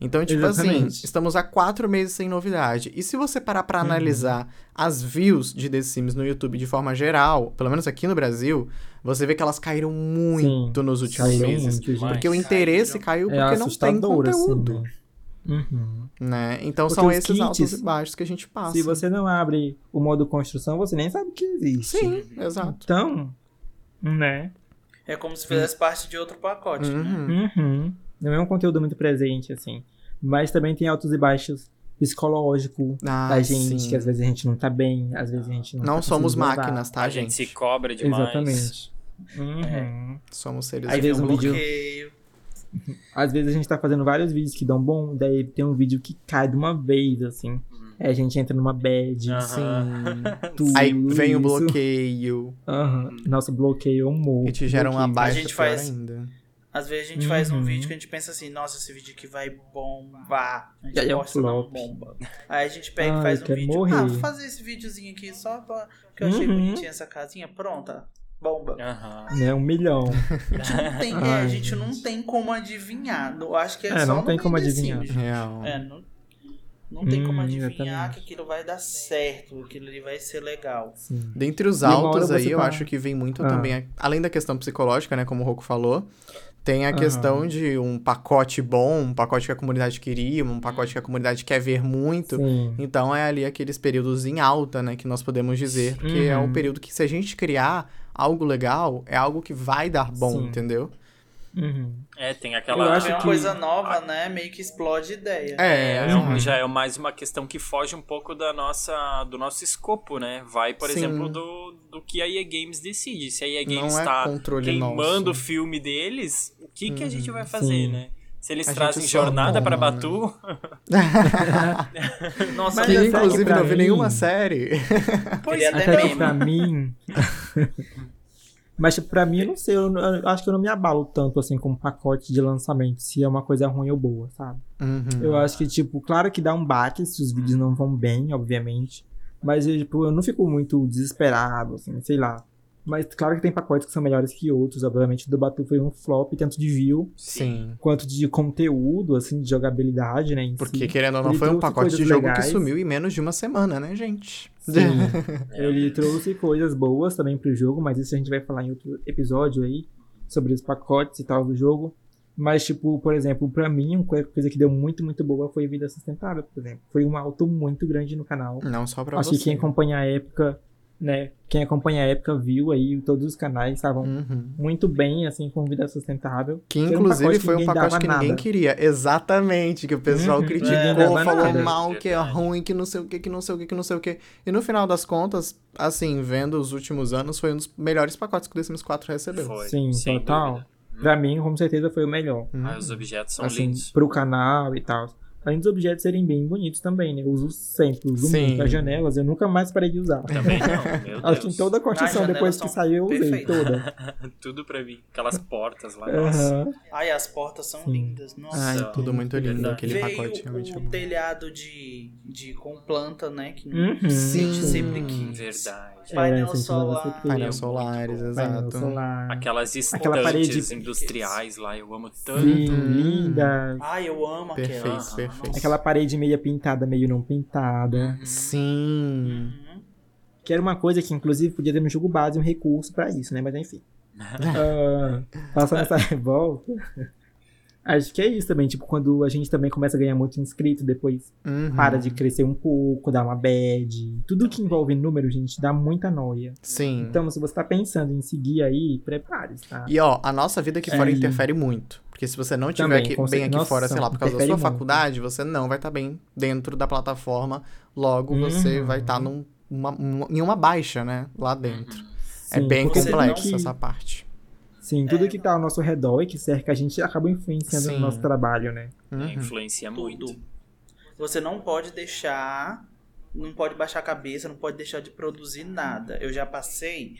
Então, tipo assim, Exatamente. estamos há quatro meses sem novidade. E se você parar pra Uhum. analisar as views de The Sims no YouTube de forma geral, pelo menos aqui no Brasil, você vê que elas caíram muito nos últimos meses. muito. Porque o Caíram. interesse caiu É porque não tem assim, conteúdo. né? Uhum. Né? Então Porque são esses altos kits, e baixos que a gente passa. Se você não abre o modo construção, você nem sabe que existe. Sim, exato. Então, né? É como se fizesse parte de outro pacote, né? Uhum. Uhum. Não é um conteúdo muito presente, assim. Mas também tem altos e baixos psicológico Ah, da gente, sim. que às vezes a gente não tá bem, às vezes a gente não Não tá somos máquinas, tá, a gente gente? se cobra demais. Exatamente. Uhum. Somos seres Aí vem vem um um vídeo- bloqueio. *laughs* Às vezes a gente tá fazendo vários vídeos que dão bom, daí tem um vídeo que cai de uma vez, assim. Uhum. Aí a gente entra numa bad, Aham. Sim. *laughs* tudo Aí vem o isso. bloqueio Aham. Nossa, bloqueio é um morro. e te gera uma bloqueio. baixa A gente faz- ainda. Às vezes a gente faz um Uhum. vídeo que a gente pensa assim, nossa, esse vídeo aqui vai bombar. A gente E aí é um posta não flop. bomba. Aí a gente pega Ai, e faz um vídeo. morrer. Ah, vou fazer esse videozinho aqui só pra... que eu achei Uhum. bonitinha essa casinha. Pronta. Bomba. Aham. né? Um milhão. A gente não tem, é, a Ai, gente não tem como adivinhar. Eu acho que é, É, só não no tem como adivinhar. Real. É, não, não tem como Hum, adivinhar exatamente. que aquilo vai dar certo, aquilo ali vai ser legal. Sim. Dentre os altos aí, eu tá- acho que vem muito Ah. também, além da questão psicológica, né, como o Roku falou, tem a Aham. questão de um pacote bom, um pacote que a comunidade queria, um pacote que a comunidade quer ver muito. Sim. Então é ali aqueles períodos em alta, né, que nós podemos dizer, que é um Uhum. período que se a gente criar algo legal, é algo que vai dar bom, Sim. entendeu? Uhum. É, tem Eu aquela. acho Vem uma que- coisa nova, né? Meio que explode ideia. É, É, Uhum. já é mais uma questão que foge um pouco da nossa, do nosso escopo, né? Vai, por Sim. exemplo, do, do que a EA Games decide. Se a EA Games é está controle queimando nosso. o filme deles, o que, que a gente Uhum. vai fazer, Sim. né? Se eles A gente trazem jornada toma, Batu, *laughs* Nossa, Mas que sabe inclusive não vi mim- nenhuma série. Queria até Até meme. pra mim. Mas tipo, pra mim, eu não sei. Eu, eu acho que eu não me abalo tanto assim com pacote de lançamento, se é uma coisa ruim ou boa, sabe? Uhum. Eu acho que, tipo, claro que dá um baque se os vídeos não vão bem, obviamente. Mas, eu, tipo, eu não fico muito desesperado, assim, sei lá. Mas claro que tem pacotes que são melhores que outros. Obviamente, o do Batu foi um flop, tanto de view Sim. quanto de conteúdo, assim, de jogabilidade, né? Porque, si. querendo ou não, Ele foi um pacote de jogo legais. que sumiu em menos de uma semana, né, gente? *laughs* Ele trouxe coisas boas também pro jogo, mas isso a gente vai falar em outro episódio aí, sobre os pacotes e tal do jogo. Mas, tipo, por exemplo, pra mim, uma coisa que deu muito, muito boa foi Vida Sustentável, por exemplo. Foi um alto muito grande no canal. Não só pra Acho você. que quem acompanha a época, né? Quem acompanha a época viu aí, todos os canais estavam Uhum. muito bem, assim, com Vida Sustentável. Que Era um inclusive pacote que foi um ninguém pacote que ninguém queria. Exatamente. Que o pessoal Uhum. criticou, É, falou nada. mal, que é ruim, que não sei o que, que não sei o que, que não sei o que. E no final das contas, assim, vendo os últimos anos, foi um dos melhores pacotes que o Sims 4 recebeu. foi. Sim, sem total. dúvida. Pra mim, com certeza, foi o melhor. Uhum. Ah, os objetos são assim, lindos. pro canal e tal. Além dos objetos serem bem bonitos também, né? Eu uso sempre, uso Sim. muito. As janelas eu nunca mais parei de usar. Também não, *laughs* meu Acho que em Deus. toda a construção, depois que saiu, eu usei toda. *laughs* Tudo pra mim. Aquelas portas lá, nossa. Aham. Ai, as portas são Sim. lindas. Nossa. Ai, Nossa, tudo muito lindo. verdade. Aquele Veio pacote realmente é o telhado de, de com planta, né? Que Uhum. a gente sempre quis. Verdade. Painel É, solar. Painel solares, exato. solar. Aquelas Aquela estantes parede- industriais lá, eu amo tanto. Sim, linda. Ai, eu amo Perfeito, aquela. Perfeito. Aquela parede meio pintada, meio não pintada. Sim. Uhum. Que era uma coisa que, inclusive, podia ter no jogo base um recurso pra isso, né? Mas enfim. *laughs* Ah, passando essa revolta. *laughs* Acho que é isso também, tipo, quando a gente também começa a ganhar muito inscrito, depois Uhum. para de crescer um pouco, dá uma bad. Tudo que envolve número, gente, dá muita noia. Sim. Então, se você tá pensando em seguir aí, prepare-se, tá? E ó, a nossa vida aqui fora É. interfere muito. Porque se você não estiver Também, aqui, bem aqui nossa, fora, sei lá, por causa da sua muito. faculdade, você não vai estar bem dentro da plataforma. Logo, você Uhum. vai estar num, uma- uma- em uma baixa, né? Lá dentro. é Sim, bem porque complexo tudo que- essa parte. Sim, tudo que tá ao nosso redor e que cerca a gente acaba influenciando Sim. no nosso trabalho, né? Uhum. Influencia muito. Tudo. Você não pode deixar. Não pode baixar a cabeça, não pode deixar de produzir nada. Eu já passei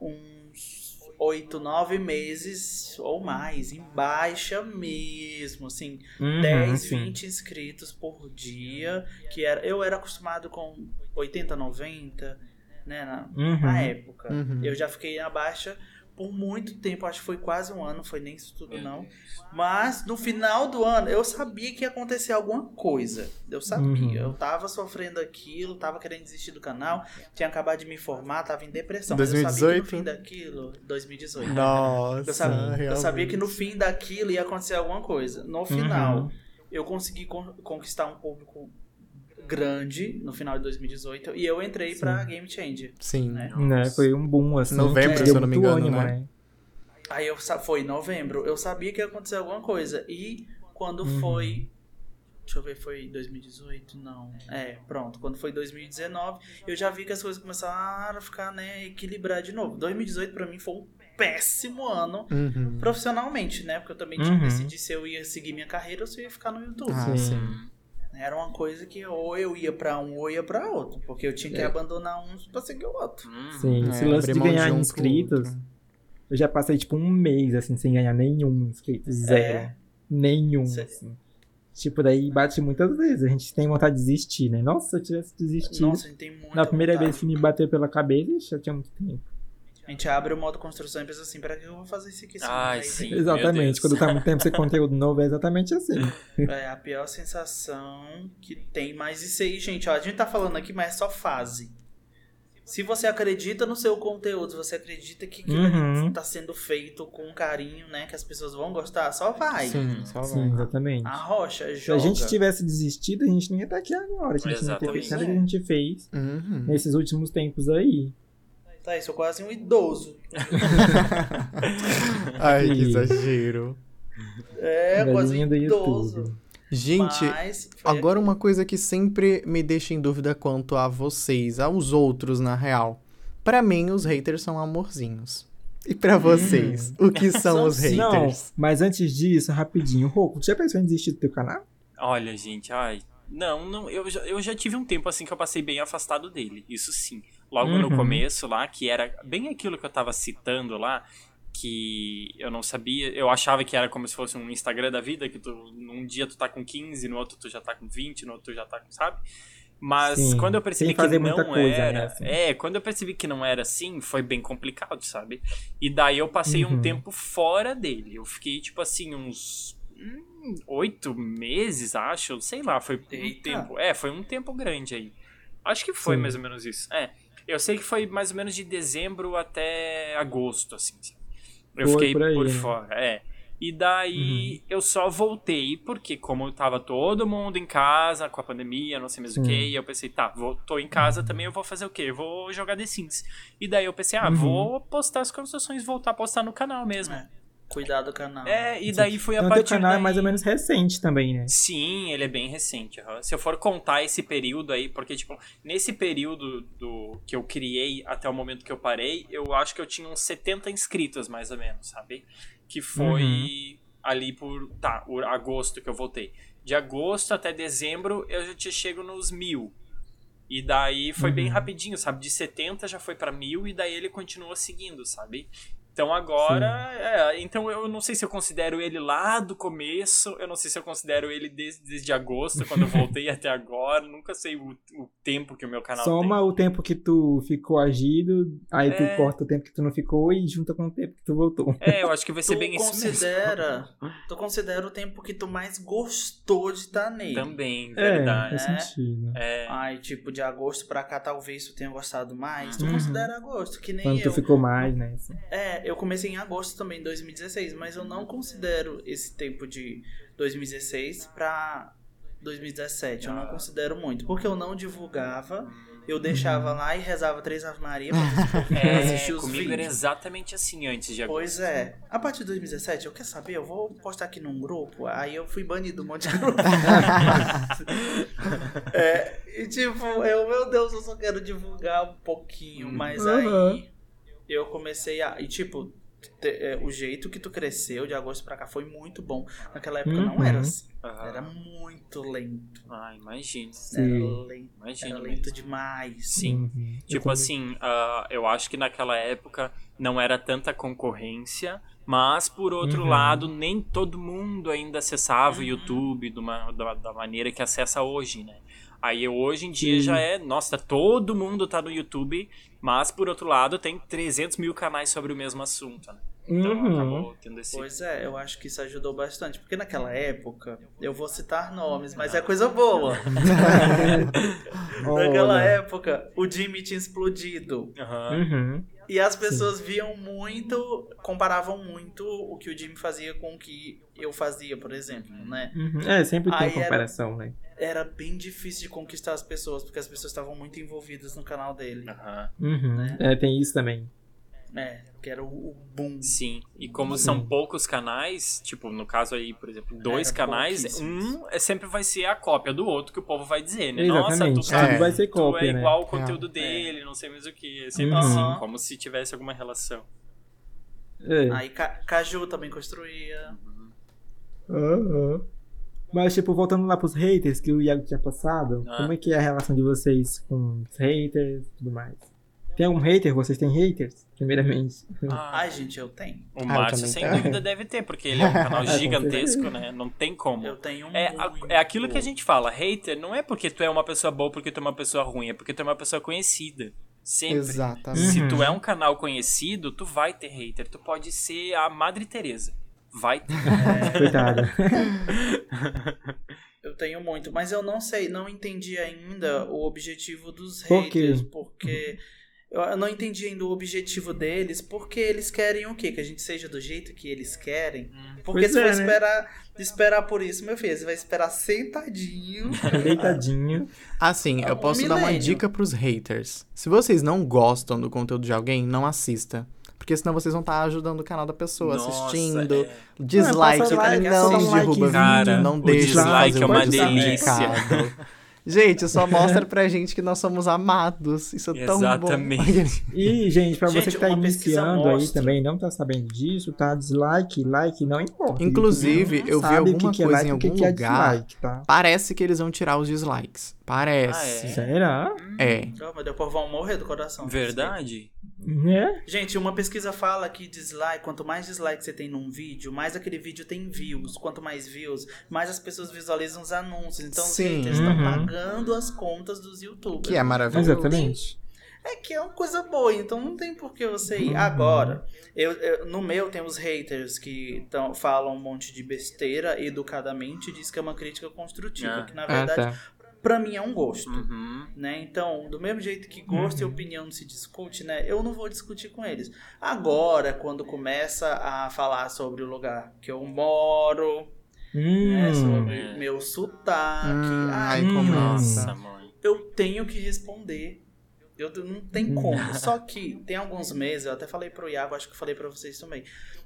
uns oito, nove meses ou mais em baixa mesmo, assim, Uhum, 10, sim. 20 inscritos por dia, que era, eu era acostumado com 80, 90, né, na, Uhum. na época. Uhum. Eu já fiquei na baixa por muito tempo, acho que foi quase um ano, não foi nem isso tudo não. Mas no final do ano eu sabia que ia acontecer alguma coisa. Eu sabia. Uhum. Eu tava sofrendo aquilo, tava querendo desistir do canal, tinha acabado de me formar, tava em depressão. Mas eu sabia que 2018? no fim daquilo. 2018. Nossa, Eu sabia, eu sabia que no fim daquilo ia acontecer alguma coisa. No final, eu consegui con- conquistar um público grande no final de 2018 e eu entrei Sim. pra Game Changer. Sim. né? Né? Foi um boom, assim. Novembro, que se eu não me engano, ânimo, né? Aí eu foi em novembro. Eu sabia que ia acontecer alguma coisa. E quando Uhum. foi. Deixa eu ver, foi 2018? Não. É, pronto. Quando foi 2019, eu já vi que as coisas começaram a ficar, né, equilibrar de novo. 2018 pra mim foi um péssimo ano Uhum. profissionalmente, né? Porque eu também tinha que Uhum. decidir se eu ia seguir minha carreira ou se eu ia ficar no YouTube. Ah, Sim. sim. Era uma coisa que ou eu ia pra um ou ia pra outro. Porque eu tinha que É. abandonar um pra seguir o outro. Hum. Sim, É, esse lance de ganhar um pro inscritos, eu já passei tipo um mês, assim, sem ganhar nenhum inscrito. Zero. É. Nenhum, assim. Tipo, daí bate muitas vezes. A gente tem vontade de desistir, né? Nossa, se eu tivesse desistido. Nossa, a gente tem muita Na primeira vontade. vez que me bateu pela cabeça, ixi, já tinha muito tempo. A gente abre o modo construção e pensa assim, pra que eu vou fazer isso aqui? Ai, sim. Exatamente. Quando tá muito tempo sem conteúdo novo, é exatamente assim. *laughs* É a pior sensação que tem. Mas isso aí, gente, ó, a gente tá falando aqui, mas é só fase. Se você acredita no seu conteúdo, se você acredita que aquilo Uhum. tá sendo feito com carinho, né? Que as pessoas vão gostar, só vai. Sim, só vai. Sim, exatamente. Arrocha, Se joga. a gente tivesse desistido, a gente não ia estar aqui agora. A gente não ia ter Exatamente. feito nada que a gente fez Uhum. nesses últimos tempos aí. Tá, eu sou quase um idoso. *laughs* Ai, que exagero. É, quase um idoso. Gente, agora aqui. uma coisa que sempre me deixa em dúvida quanto a vocês, aos outros, na real. Pra mim, os haters são amorzinhos. E pra vocês, o que *laughs* são São os sim. Não, haters? mas antes disso, rapidinho. Roku, tu já pensou em desistir do teu canal? Olha, gente, ai. Não, não eu, já, eu já tive um tempo assim que eu passei bem afastado dele. Isso sim. Logo no Uhum. começo lá, que era bem aquilo que eu tava citando lá, que eu não sabia, eu achava que era como se fosse um Instagram da vida, que tu, num dia tu tá com 15, no outro tu já tá com 20, no outro tu já tá com, sabe? Mas Sim, quando eu percebi que não muita coisa, era, né, assim. é, quando eu percebi que não era assim, foi bem complicado, sabe? E daí eu passei um Uhum. tempo fora dele. Eu fiquei tipo assim uns hum, oito meses, acho, sei lá, foi um Eita. tempo. É, foi um tempo grande aí. Acho que foi Sim. mais ou menos isso. É, eu sei que foi mais ou menos de dezembro até agosto, assim. Eu Foi fiquei por por, aí, né? fora, é. E daí eu só voltei, porque como tava todo mundo em casa com a pandemia, não sei mais o que, e eu pensei, tá, vou, tô em casa também, eu vou fazer o quê? Eu vou jogar The Sims. E daí eu pensei, ah, Uhum. vou postar as construções, voltar a postar no canal mesmo. É, cuidar do canal. É, e daí foi a Então, teu partir canal daí... é mais ou menos recente também, né? Sim, ele é bem recente. aham. Se eu for contar esse período aí, porque, tipo, nesse período do que eu criei até o momento que eu parei, eu acho que eu tinha uns 70 inscritos, mais ou menos, sabe? Que foi Uhum. ali por. Tá, o agosto que eu voltei. De agosto até dezembro eu já tinha chego nos mil. E daí foi bem Uhum. rapidinho, sabe? De 70 já foi pra mil e daí ele continuou seguindo, sabe? Então agora, é, então eu não sei se eu considero ele lá do começo, eu não sei se eu considero ele desde, desde agosto, quando eu voltei *laughs* até agora, nunca sei o, o tempo que o meu canal Soma o tempo que tu ficou agido, aí tu É. corta o tempo que tu não ficou e junta com o tempo que tu voltou. tem. É, eu acho que vai ser Tu bem isso mesmo. considera, tu considera o tempo que tu mais gostou de estar nele. Também, É, verdade. faz É. sentido. É, Ai, tipo, de agosto pra cá, talvez tu tenha gostado mais. Tu Uhum. considera agosto, que nem Quando eu. tu ficou mais, né? assim. É, eu comecei em agosto também, 2016, mas eu não considero esse tempo de 2016 pra 2017. Eu não considero muito, porque eu não divulgava, eu deixava lá e rezava três Ave Maria pra *laughs* é assistir os comigo era vídeos. exatamente assim antes de agosto. Pois é. A partir de 2017, eu quero saber, eu vou postar aqui num grupo. Aí eu fui banido um monte de grupo. *laughs* é, e tipo, eu, meu Deus, eu só quero divulgar um pouquinho. Mas Uhum. aí eu comecei a. E tipo, te- é, o jeito que tu cresceu de agosto pra cá foi muito bom. Naquela época não Uhum. era assim. Aham. Era muito lento. Ah, imagino. Sim. Era lento. Era mesmo. lento demais. Sim. Uhum. Tipo assim, ah, eu acho que naquela época não era tanta concorrência, mas por outro Uhum. lado, nem todo mundo ainda acessava o Uhum. YouTube de uma- da, da maneira que acessa hoje, né? Aí hoje em dia Sim. já é, nossa, todo mundo tá no YouTube, mas por outro lado tem 300 mil canais sobre o mesmo assunto, né? Então Uhum. acabou tendo esse... Pois é, eu acho que isso ajudou bastante. Porque naquela época, eu vou citar nomes, mas é coisa boa. *laughs* Naquela Olha. época, o Jimmy tinha explodido. Uhum. E as pessoas viam muito, comparavam muito o que o Jimmy fazia com o que eu fazia, por exemplo, né? Uhum. É, sempre tem Aí era- comparação, né? Era bem difícil de conquistar as pessoas, porque as pessoas estavam muito envolvidas no canal dele. Aham. Uhum. Né? É, tem isso também. É, que era o, o boom. Sim, e como Sim. são poucos canais, tipo, no caso aí, por exemplo, dois Era canais, um é, sempre vai ser a cópia do outro que o povo vai dizer, né? Nossa, Exatamente. tu, É. Tudo vai ser tu cópia, é né? igual o conteúdo dele, não sei mais o que. É sempre Uhum. assim, como se tivesse alguma relação. É. Aí Ca- Caju também construía. Aham. Mas, tipo, voltando lá pros haters que o Iago tinha passado, Ah. como é que é a relação de vocês com os haters e tudo mais? Tem algum hater? Vocês têm haters? Primeiramente. Ah, Ai, gente, eu tenho. o eu Márcio, sem dúvida, deve ter, porque ele é um *laughs* canal gigantesco, né? Não tem como. Eu tenho É, a- muito. é aquilo que a gente fala, hater não é porque tu é uma pessoa boa, porque tu é uma pessoa ruim, é porque tu é uma pessoa conhecida, Sempre. Exatamente. Se Uhum. tu é um canal conhecido, tu vai ter hater. Tu pode ser a Madre Teresa. Vai ter. Coitada. *laughs* Eu tenho muito, mas eu não sei, não entendi ainda o objetivo dos Por quê? haters, porque eu não entendi ainda o objetivo deles, porque eles querem o quê? Que a gente seja do jeito que eles querem. Porque Pois se é, for né? esperar, esperar por isso, meu filho, você vai esperar sentadinho. *laughs* Deitadinho. Assim, eu Um posso dar uma dica pros haters. Se vocês não gostam do conteúdo de alguém, não assista. Porque senão vocês vão estar ajudando o canal da pessoa, Nossa, assistindo. é. Dislike, passa like, não derruba. Cara, vídeo, não o deixa de dislike fazer é o uma tá delícia. Gente, só *laughs* mostra pra gente que nós somos amados. Isso é tão Exatamente. bom. *laughs* E, gente, pra Gente, você que tá iniciando aí também, não tá sabendo disso, tá? Dislike, like, não importa. Inclusive, não eu vi alguma que que é coisa like em que algum que é lugar. dislike, tá? Parece que eles vão tirar os dislikes. Parece. Ah, é? Será? É. Meu Deus, o povo vão morrer do coração. Verdade? É? Gente, uma pesquisa fala que dislike, quanto mais dislike você tem num vídeo, mais aquele vídeo tem views. Quanto mais views, mais as pessoas visualizam os anúncios. Então os Sim. haters estão Uhum. pagando as contas dos youtubers. Que é maravilhoso. Exatamente. É que é uma coisa boa, então não tem por que você ir. Uhum. Agora, eu, eu- no meu tem os haters que tão, falam um monte de besteira educadamente e diz que é uma crítica construtiva, Ah. que na Ah, verdade, tá. pra mim é um gosto. Uhum. Né? Então, do mesmo jeito que gosto e Uhum. opinião não se discute, né? Eu não vou discutir com eles. Agora, quando começa a falar sobre o lugar que eu moro, né? Hum. Sobre É. meu sotaque, Hum, ai, hum. começa. Nossa, mãe. eu tenho que responder. Eu não tem Hum. como. *laughs* Só que tem alguns meses, eu até falei pro Iago, acho que eu falei pra vocês também,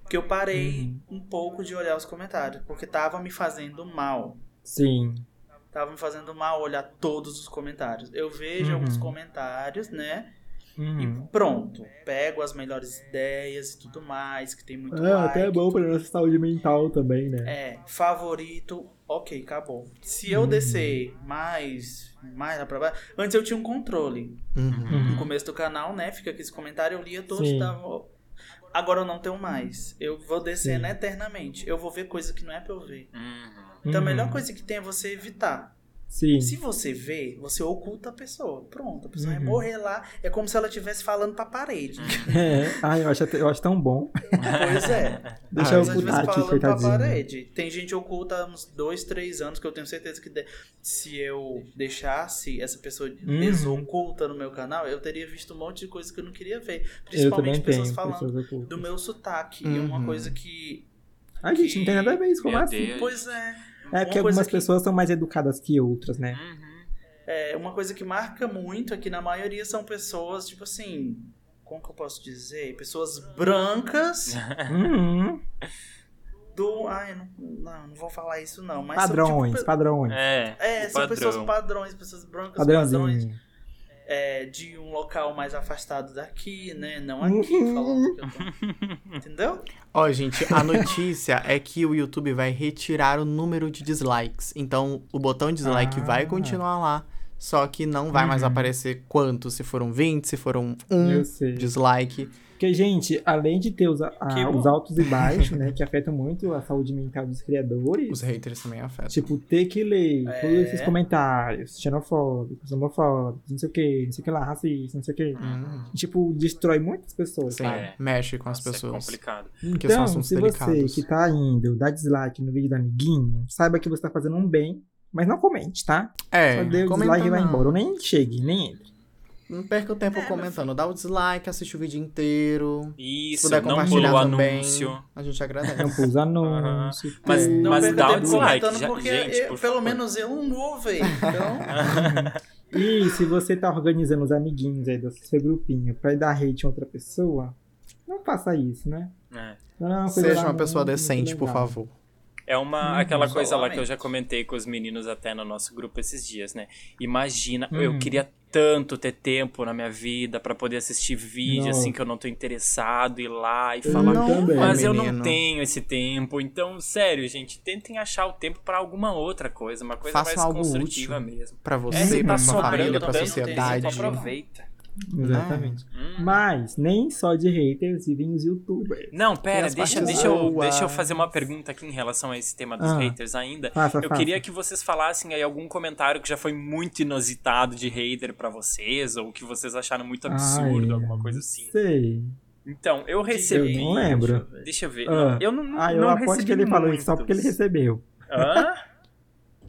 que eu parei Uhum. um pouco de olhar os comentários, porque tava me fazendo mal. Sim. Tava me fazendo mal olhar todos os comentários. Eu vejo Uhum. alguns comentários, né? Uhum. E pronto. Pego as melhores ideias e tudo mais, que tem muito É, like. até é bom pra nossa saúde mental também, né? É, favorito, ok, acabou. Se eu Uhum. descer mais, mais lá pra baixo. Antes eu tinha um controle. Uhum. No começo do canal, né? Fica aqui esse comentário, eu lia todos, tava. Agora eu não tenho mais. Eu vou descendo Sim. eternamente. Eu vou ver coisa que não é pra eu ver. Uhum. Então a Uhum. melhor coisa que tem é você evitar. Sim. Se você vê, você oculta a pessoa. Pronto, a pessoa vai Uhum. morrer lá. É como se ela estivesse falando pra parede. *laughs* *laughs* É. Ai, eu acho, eu acho tão bom. Pois é. *laughs* Deixa Ah, eu ocultar aqui, falando pra coitadinho. parede. Tem gente oculta há uns dois, três anos que eu tenho certeza que de- se eu deixasse essa pessoa Uhum. desoculta no meu canal, eu teria visto um monte de coisa que eu não queria ver. Principalmente pessoas tenho falando pessoas do meu sotaque. E uma Uhum. coisa que. Ai, gente, não tem nada a ver isso, como Meu assim? Deus. Pois é. É porque algumas que- pessoas são mais educadas que outras, né? Uhum. É, uma coisa que marca muito é que na maioria são pessoas, tipo assim. Como que eu posso dizer? Pessoas brancas Uhum. do. Ai, não, não, não vou falar isso não. Mas são, Padrões, tipo, padrões. É, É, são pessoas padrão. padrões, pessoas brancas padrões. É, de um local mais afastado daqui, né? Não aqui, *laughs* falando que eu tô. Entendeu? Ó, gente, a notícia é que o YouTube vai retirar o número de dislikes. Então, o botão dislike Ah. vai continuar lá, só que não vai mais Uhum. aparecer quanto, se foram 20, se foram 1 Eu sei. dislike. Porque, gente, além de ter os, a- os altos e baixos, né, que afetam muito a saúde mental dos criadores, Os haters também afetam. tipo, ter que ler É. todos esses comentários xenofóbicos, homofóbicos, não sei o que, não sei o que lá, racista, não sei o que. Hum, Tipo, destrói muitas pessoas, sim, sabe? É. mexe com as Nossa, É pessoas. complicado. Porque são Então, assuntos se delicados. você que tá indo dar dislike no vídeo do amiguinho, saiba que você tá fazendo um bem, mas não comente, tá? É, Só dê o dislike e vai embora. Ou nem chegue, nem entre. Não perca o tempo É, comentando. Dá o dislike, assiste o vídeo inteiro. Se Isso, puder não compartilhar pula o também, anúncio. a gente agradece. Não pôs anúncio. Mas- tudo. Não mas perca dá o tempo dislike, comentando, já- porque gente, eu- por pelo favor. menos eu não vou ver. Então, *laughs* E se você tá organizando os amiguinhos aí do seu grupinho pra ir dar hate em outra pessoa, não faça isso, né? É. Não Seja uma pessoa muito decente, por favor. É uma Uhum, aquela coisa lá que eu já comentei com os meninos até no nosso grupo esses dias, né? Imagina, Uhum. eu queria tanto ter tempo na minha vida pra poder assistir vídeo Nossa. assim que eu não tô interessado ir lá e Eu falar, também. mas eu não menino. tenho esse tempo. Então, sério, gente, tentem achar o tempo pra alguma outra coisa, uma coisa Faça mais algo construtiva útil. mesmo. Pra É, você, pra tá sua sobrando família, pra também, sociedade. Aproveita. Exatamente. Hum. Mas nem só de haters vivem os youtubers. Não, pera, deixa, deixa, eu, deixa eu fazer uma pergunta aqui em relação a esse tema dos Ah. haters ainda. Faça, Eu faça. queria que vocês falassem aí algum comentário que já foi muito inusitado de hater pra vocês, ou que vocês acharam muito absurdo, Ai, alguma coisa assim. Sei. Então, eu recebi. Eu não lembro. Deixa eu ver. Ah. Não, eu não, não, Ah, eu não aposto recebi que ele falou isso só porque ele recebeu. Hã?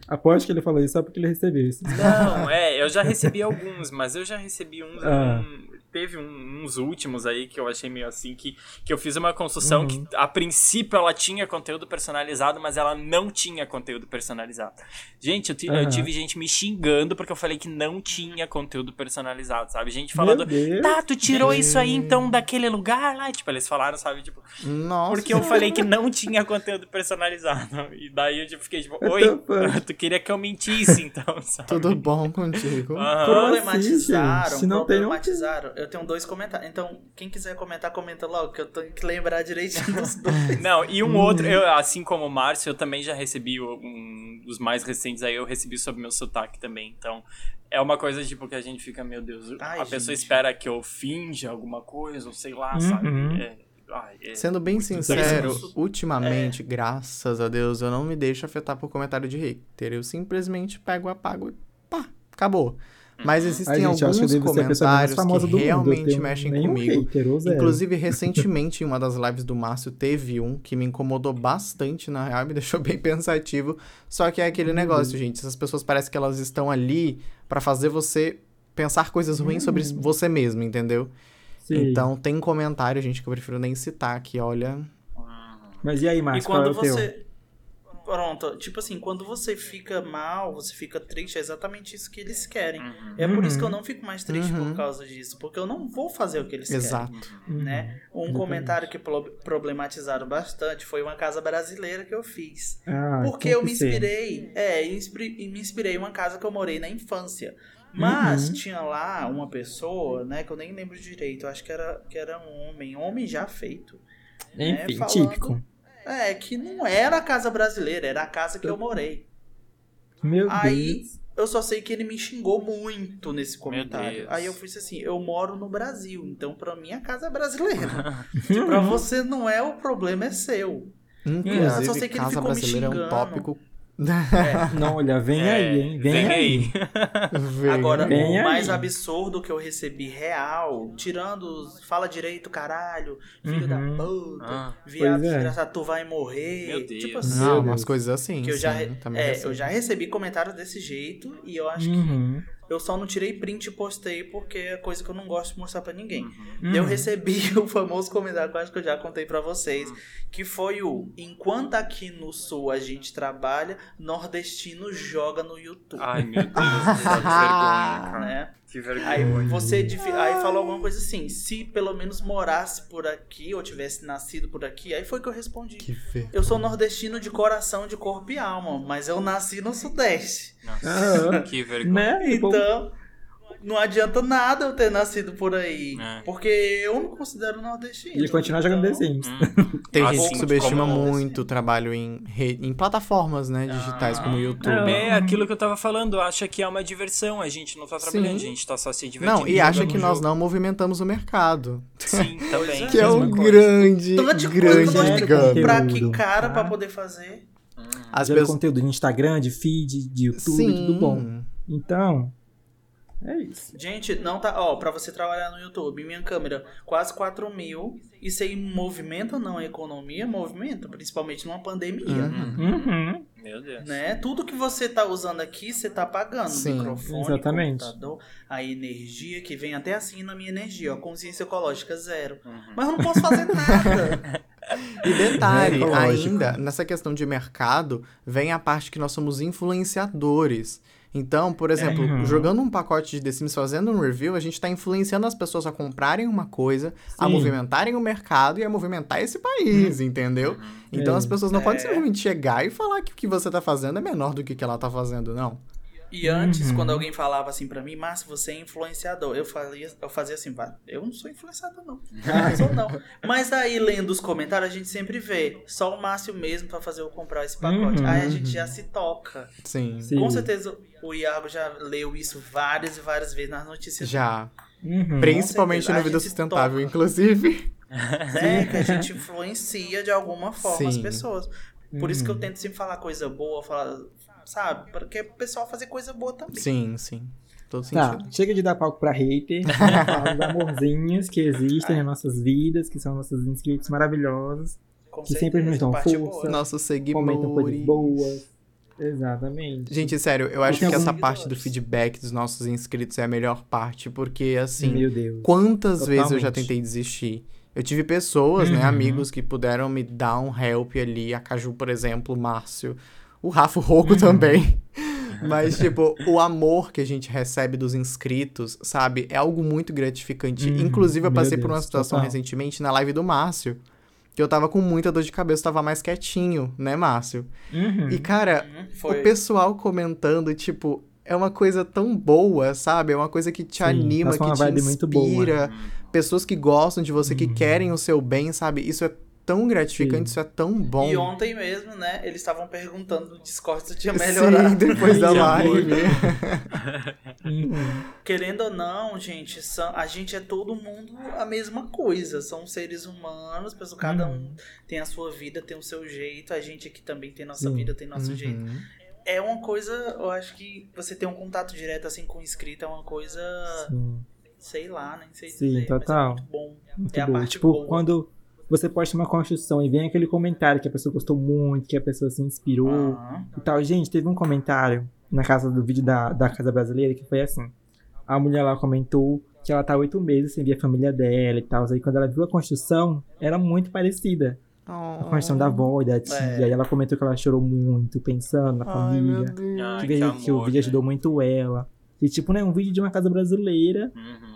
Aposto que ele falou isso só porque ele recebeu isso. Não, é, eu já recebi alguns, mas eu já recebi uns. Ah. um- teve um- uns últimos aí que eu achei meio assim, que, que eu fiz uma construção Uhum. que a princípio ela tinha conteúdo personalizado, mas ela não tinha conteúdo personalizado. Gente, eu, ti- eu tive gente me xingando porque eu falei que não tinha conteúdo personalizado, sabe? Gente falando. Deus. Tá, tu tirou isso aí então daquele lugar lá? Tipo, eles falaram, sabe? Tipo, Nossa. porque eu falei que não tinha conteúdo personalizado. *laughs* E daí eu tipo, fiquei tipo, oi, *laughs* tu queria que eu mentisse então, *laughs* sabe? Tudo bom contigo? Como Problematizaram, assim, gente? Se não tem, não problematizaram. Eu tenho dois comentários. Então, quem quiser comentar, comenta logo, que eu tenho que lembrar direitinho *laughs* dos dois. Não, e um outro, eu, assim como o Márcio, eu também já recebi o- um dos mais recentes aí, eu recebi sobre meu sotaque também. Então, é uma coisa tipo que a gente fica, meu Deus, Ai, a pessoa gente. espera que eu finja alguma coisa, ou sei lá, Uhum. sabe? É, ai, é- Sendo bem sincero, ultimamente, graças a Deus, eu não me deixo afetar por comentário de hater. Eu simplesmente pego, apago e pá, acabou. Mas existem Ai, gente, que alguns comentários que realmente tenho mexem comigo. Inclusive, *laughs* recentemente, em uma das lives do Márcio, teve um que me incomodou bastante, na real, me *laughs* deixou bem pensativo. Só que é aquele Uhum. negócio, gente. Essas pessoas parecem que elas estão ali pra fazer você pensar coisas ruins sobre Uhum. você mesmo, entendeu? Sim. Então, tem comentário, gente, que eu prefiro nem citar aqui, olha. Mas e aí, E Márcio, qual é quando o teu? Pronto, tipo assim, quando você fica mal, você fica triste, é exatamente isso que eles querem. Uhum. É por isso que eu Uhum. não fico mais triste Uhum. por causa disso, porque eu não vou fazer o que eles Exato. querem, né? Um Exatamente. comentário que pro- problematizaram bastante foi uma casa brasileira que eu fiz. Ah, Porque eu me ser. inspirei, é, inspirei, me inspirei em uma casa que eu morei na infância. Mas Uhum. tinha lá uma pessoa, né, que eu nem lembro direito, acho que era, que era um homem, homem já feito. Enfim, É, falando- típico. É, que não era a casa brasileira, era a casa que eu morei. Meu Aí Deus. eu só sei que ele me xingou muito nesse comentário. Aí eu fiz assim: eu moro no Brasil, então pra mim a casa é brasileira. Se *laughs* pra você não é, o problema é seu. Inclusive, eu só sei que ele casa ficou me brasileira é um xingando. tópico. É. Não, olha, vem É, aí, hein? Vem, aí. *laughs* Vem. Agora, Bem o aí. mais absurdo que eu recebi real, tirando os fala direito, caralho, filho Uhum. da puta, Ah, viado é. desgraçado, tu vai morrer. Meu Deus. Tipo assim, Não, umas coisas assim. que eu já, sim, é, eu já recebi comentários desse jeito e eu acho que Uhum. Eu só não tirei print e postei porque é coisa que eu não gosto de mostrar pra ninguém. uhum. Eu Uhum. recebi *laughs* o famoso comentário que eu acho que eu já contei pra vocês, que foi o enquanto aqui no sul a gente trabalha, nordestino joga no YouTube, Ai, meu Deus, que *laughs* vergonha, *laughs* cara. né? Que vergonha. Aí você aí falou alguma coisa assim, se pelo menos morasse por aqui ou tivesse nascido por aqui, aí foi que eu respondi. Que fe... Eu sou nordestino de coração, de corpo e alma, mas eu nasci no sudeste. Nossa, que vergonha. Né? Então, não adianta nada eu ter nascido por aí. É. Porque eu não considero nordestino. E continuar jogando então, The Sims. Hum. *laughs* Tem gente que subestima muito o trabalho em, re- em plataformas, né, digitais como o YouTube. Não. É aquilo que eu tava falando, acha que é uma diversão, a gente não tá trabalhando, Sim. a gente tá só se divertindo. Não, e acha jogando que nós jogo. não movimentamos o mercado. Sim, *laughs* também. Que é um grande, de coisa grande que nós temos que comprar Conteúdo, cara tá? pra poder fazer. As Gera pessoas... conteúdo de Instagram, de feed, de YouTube, Sim. tudo bom. Então, é isso. Gente, não tá. Ó, pra você trabalhar no YouTube, minha câmera, quase 4 mil. Isso aí movimenta não a economia, movimenta, principalmente numa pandemia. Uhum. Uhum. Meu Deus. Né? Tudo que você tá usando aqui, você tá pagando. Sim, microfone, exatamente. computador, a energia, que vem até assim na minha energia, ó, consciência ecológica zero. Uhum. Mas eu não posso fazer nada. *laughs* E detalhe, É ainda, nessa questão de mercado, vem a parte que nós somos influenciadores. Então, por exemplo, Uhum. jogando um pacote de The Sims, fazendo um review, a gente tá influenciando as pessoas a comprarem uma coisa, a Sim. movimentarem o mercado e a movimentar esse país, entendeu? Então É. as pessoas não podem É. simplesmente chegar e falar que o que você tá fazendo é menor do que o que ela tá fazendo, não. E antes, Uhum. quando alguém falava assim pra mim, Márcio, você é influenciador, eu fazia, eu fazia assim, "Vá, eu não sou influenciador, não. Não sou, não. *laughs* Mas aí, lendo os comentários, a gente sempre vê só o Márcio mesmo pra fazer eu comprar esse pacote. Uhum. Aí a gente já se toca. Sim. Sim. Com certeza o Iago já leu isso várias e várias vezes nas notícias. Já. Uhum. Principalmente certeza. no Vida Sustentável, toca. inclusive. *laughs* É, que a gente influencia de alguma forma as Sim. pessoas. Por isso que eu Uhum. tento sempre falar coisa boa, falar, sabe? Porque o pessoal fazer coisa boa também. Sim, sim. Todo Tá, sentido. chega de dar palco pra hater. *laughs* Falar dos amorzinhos que existem nas nossas vidas, que são nossos inscritos maravilhosos, Com que sempre nos dão força. Nossos comentam coisas seguidores. boas. Exatamente. Gente, sério, eu acho que essa parte do seguidores. feedback dos nossos inscritos é a melhor parte, porque assim, Meu Deus. quantas vezes eu já Totalmente. tentei desistir? Eu tive pessoas, né, Uhum. amigos que puderam me dar um help ali, a Caju, por exemplo, o Márcio, o Rafa o Roco Uhum. também. *laughs* Mas, tipo, o amor que a gente recebe dos inscritos, sabe, é algo muito gratificante. Uhum, Inclusive, eu passei por uma Deus, situação total. recentemente na live do Márcio, que eu tava com muita dor de cabeça, tava mais quietinho, né, Márcio? Uhum. E, cara, Uhum, o pessoal comentando, tipo, é uma coisa tão boa, sabe? É uma coisa que te Sim, anima, que te vibe muito boa. inspira. Pessoas que gostam de você, que Uhum. querem o seu bem, sabe? Isso é tão gratificante, Sim. isso é tão bom. E ontem mesmo, né, eles estavam perguntando no Discord se tinha melhorado. Sim, *laughs* depois da live. Uhum. Querendo ou não, gente, são- a gente é todo mundo a mesma coisa. São seres humanos, pessoal, cada um Uhum. tem a sua vida, tem o seu jeito. A gente aqui também tem nossa Sim. vida, tem nosso jeito. Uhum. É uma coisa, eu acho que você ter um contato direto assim com o inscrito é uma coisa, Sim, sei lá, nem sei Sim, dizer, total. é muito bom. muito É a boa. parte Tipo, boa. quando você posta uma construção e vem aquele comentário que a pessoa gostou muito, que a pessoa se inspirou Aham. e tal. Gente, teve um comentário na casa do vídeo da, da Casa Brasileira que foi assim. A mulher lá comentou que ela tá oito meses sem ver a família dela e tal. Aí quando ela viu a construção, era muito parecida. A construção da avó e da tia. É. Aí ela comentou que ela chorou muito, pensando na Ai, família. Deus. Ai, que, que veio- que o amor, vídeo ajudou né? muito ela. E tipo, né, um vídeo de uma casa brasileira. Uhum.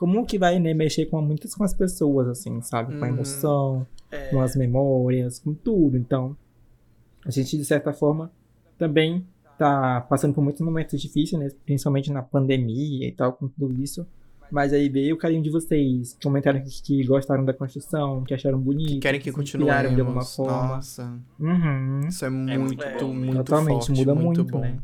Como que vai, né, mexer com muitas com as pessoas, assim, sabe? Com a Uhum. emoção, É. com as memórias, com tudo. Então, a gente, de certa forma, também tá passando por muitos momentos difíceis, né? Principalmente na pandemia e tal, com tudo isso. Mas aí veio o carinho de vocês, comentaram que, que gostaram da construção, que acharam bonito, Querem que se inspiraram continuemos. de alguma forma. Nossa, Uhum. isso é muito, muito bom, muito Totalmente, forte, muda muito, muito, bom. né?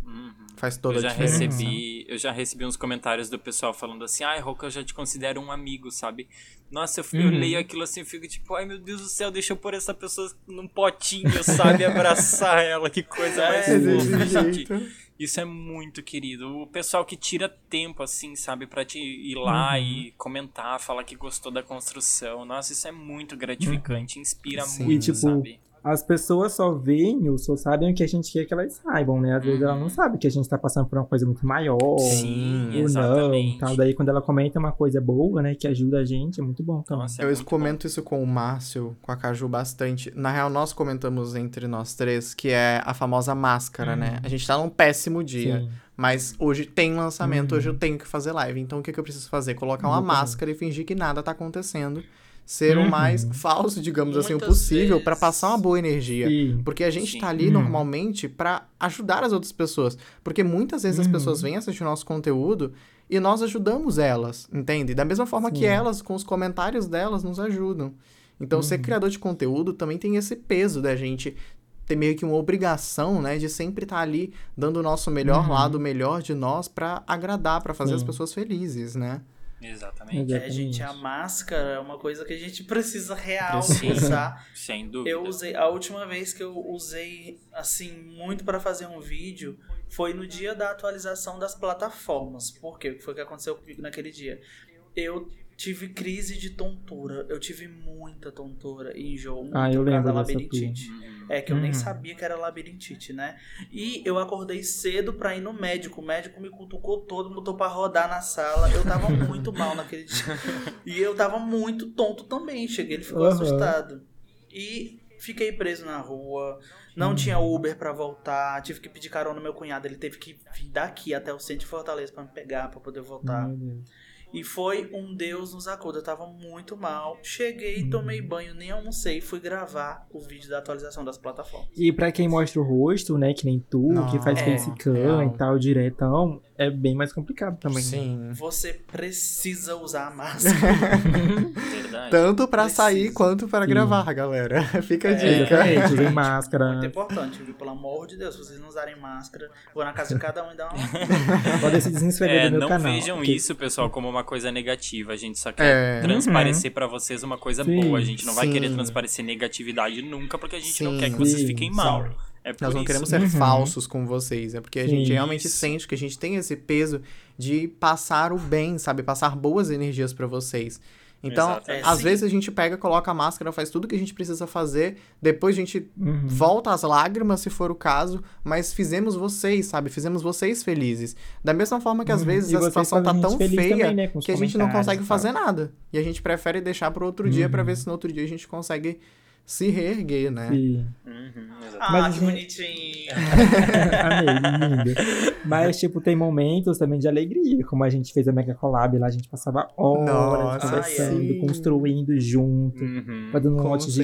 Uhum. Faz toda eu já a diferença. recebi, eu já recebi uns comentários do pessoal falando assim, ai, Roca, eu já te considero um amigo, sabe? Nossa, eu, f- eu Uhum. leio aquilo assim e fico tipo, ai meu Deus do céu, deixa eu pôr essa pessoa num potinho, sabe? Abraçar *laughs* ela, que coisa É, mais fofa, jeito. Isso é muito querido. O pessoal que tira tempo, assim, sabe, pra te ir lá Uhum. e comentar, falar que gostou da construção. Nossa, isso é muito gratificante, inspira Sim. muito, E, tipo, sabe? As pessoas só veem ou só sabem o que a gente quer que elas saibam, né? Às vezes ela não sabe que a gente tá passando por uma coisa muito maior. Sim, ou não, exatamente. tal. Daí quando ela comenta uma coisa boa, né, que ajuda a gente, é muito bom também. Nossa, é Eu muito comento isso com o Márcio, com a Caju bastante. Na real, nós comentamos entre nós três que é a famosa máscara, né? A gente tá num péssimo dia. Sim. Mas hoje tem lançamento, Uhum. hoje eu tenho que fazer live. Então o que, que eu preciso fazer? Colocar uma máscara e fingir que nada tá acontecendo. Ser o Uhum. mais falso, digamos assim, o Muitas possível pra vezes. passar uma boa energia. Sim. Porque a gente Sim. tá ali Uhum. normalmente pra ajudar as outras pessoas. Porque muitas vezes as Uhum. pessoas vêm assistir o nosso conteúdo e nós ajudamos elas, entende? Da mesma forma que Sim. elas, com os comentários delas, nos ajudam. Então, ser Uhum. criador de conteúdo também tem esse peso da gente ter meio que uma obrigação, né, de sempre estar ali dando o nosso melhor Uhum. lado, o melhor de nós pra agradar, pra fazer as pessoas felizes, né? Exatamente. É, gente, a máscara é uma coisa que a gente *laughs* precisa real Precisa. usar. Sem dúvida. Eu usei, a última vez que eu usei, assim, muito para fazer um vídeo foi no dia da atualização das plataformas. Por quê? O que foi que aconteceu comigo naquele dia? Eu tive crise de tontura. Eu tive muita tontura e enjoo Ah, eu lembro da dessa labirintite. É que eu nem Uhum. sabia que era labirintite, né? E eu acordei cedo pra ir no médico. O médico me cutucou todo, botou pra rodar na sala. Eu tava *laughs* muito mal naquele dia. E eu tava muito tonto também. Cheguei, ele ficou Uhum. assustado. E fiquei preso na rua. Não Uhum. tinha Uber pra voltar. Tive que pedir carona no meu cunhado. Ele teve que vir daqui até o centro de Fortaleza pra me pegar, pra poder voltar. E foi um Deus nos acuda. Eu tava muito mal. Cheguei, tomei banho, nem almocei. Fui gravar o vídeo da atualização das plataformas. E pra quem mostra o rosto, né, que nem tu, que faz Não, facecam real. e tal, diretão, é bem mais complicado também. né? Sim. Você precisa usar a máscara. Verdade. Tanto pra Precisa. sair quanto para gravar, galera. *laughs* Fica a É. dica. Exatamente, usem Muito máscara. importante, viu? Pelo amor de Deus, se vocês não usarem máscara, vou na casa de cada um e dar uma. *laughs* Podem se desinscrever É, do meu não canal. vejam porque- isso, pessoal, como uma coisa negativa, a gente só quer É. transparecer pra vocês uma coisa Sim, boa. A gente não vai sim. querer transparecer negatividade nunca, porque a gente não Sim. quer que vocês Sim, fiquem mal. É Nós não isso. queremos ser Uhum. falsos com vocês, é porque a gente Sim. realmente Isso. sente que a gente tem esse peso de passar o bem, sabe? Passar boas energias pra vocês. Então, Exatamente. às Sim. vezes a gente pega, coloca a máscara, faz tudo que a gente precisa fazer, depois a gente Uhum. volta às lágrimas, se for o caso, mas fizemos vocês, sabe? Fizemos vocês felizes. Da mesma forma que às Uhum. vezes E a situação tá tão feia também, né, que a gente não consegue fazer nada. E a gente prefere deixar para outro dia pra Uhum. ver se no outro dia a gente consegue se reerguer, né? Sim. Uhum. Ah, Mas, que assim, bonitinho. *laughs* Amei, lindo. Mas, tipo, tem momentos também de alegria, como a gente fez a Mega Collab lá, a gente passava horas Nossa, conversando, sim. construindo junto, Uhum. fazendo um Com lote certeza.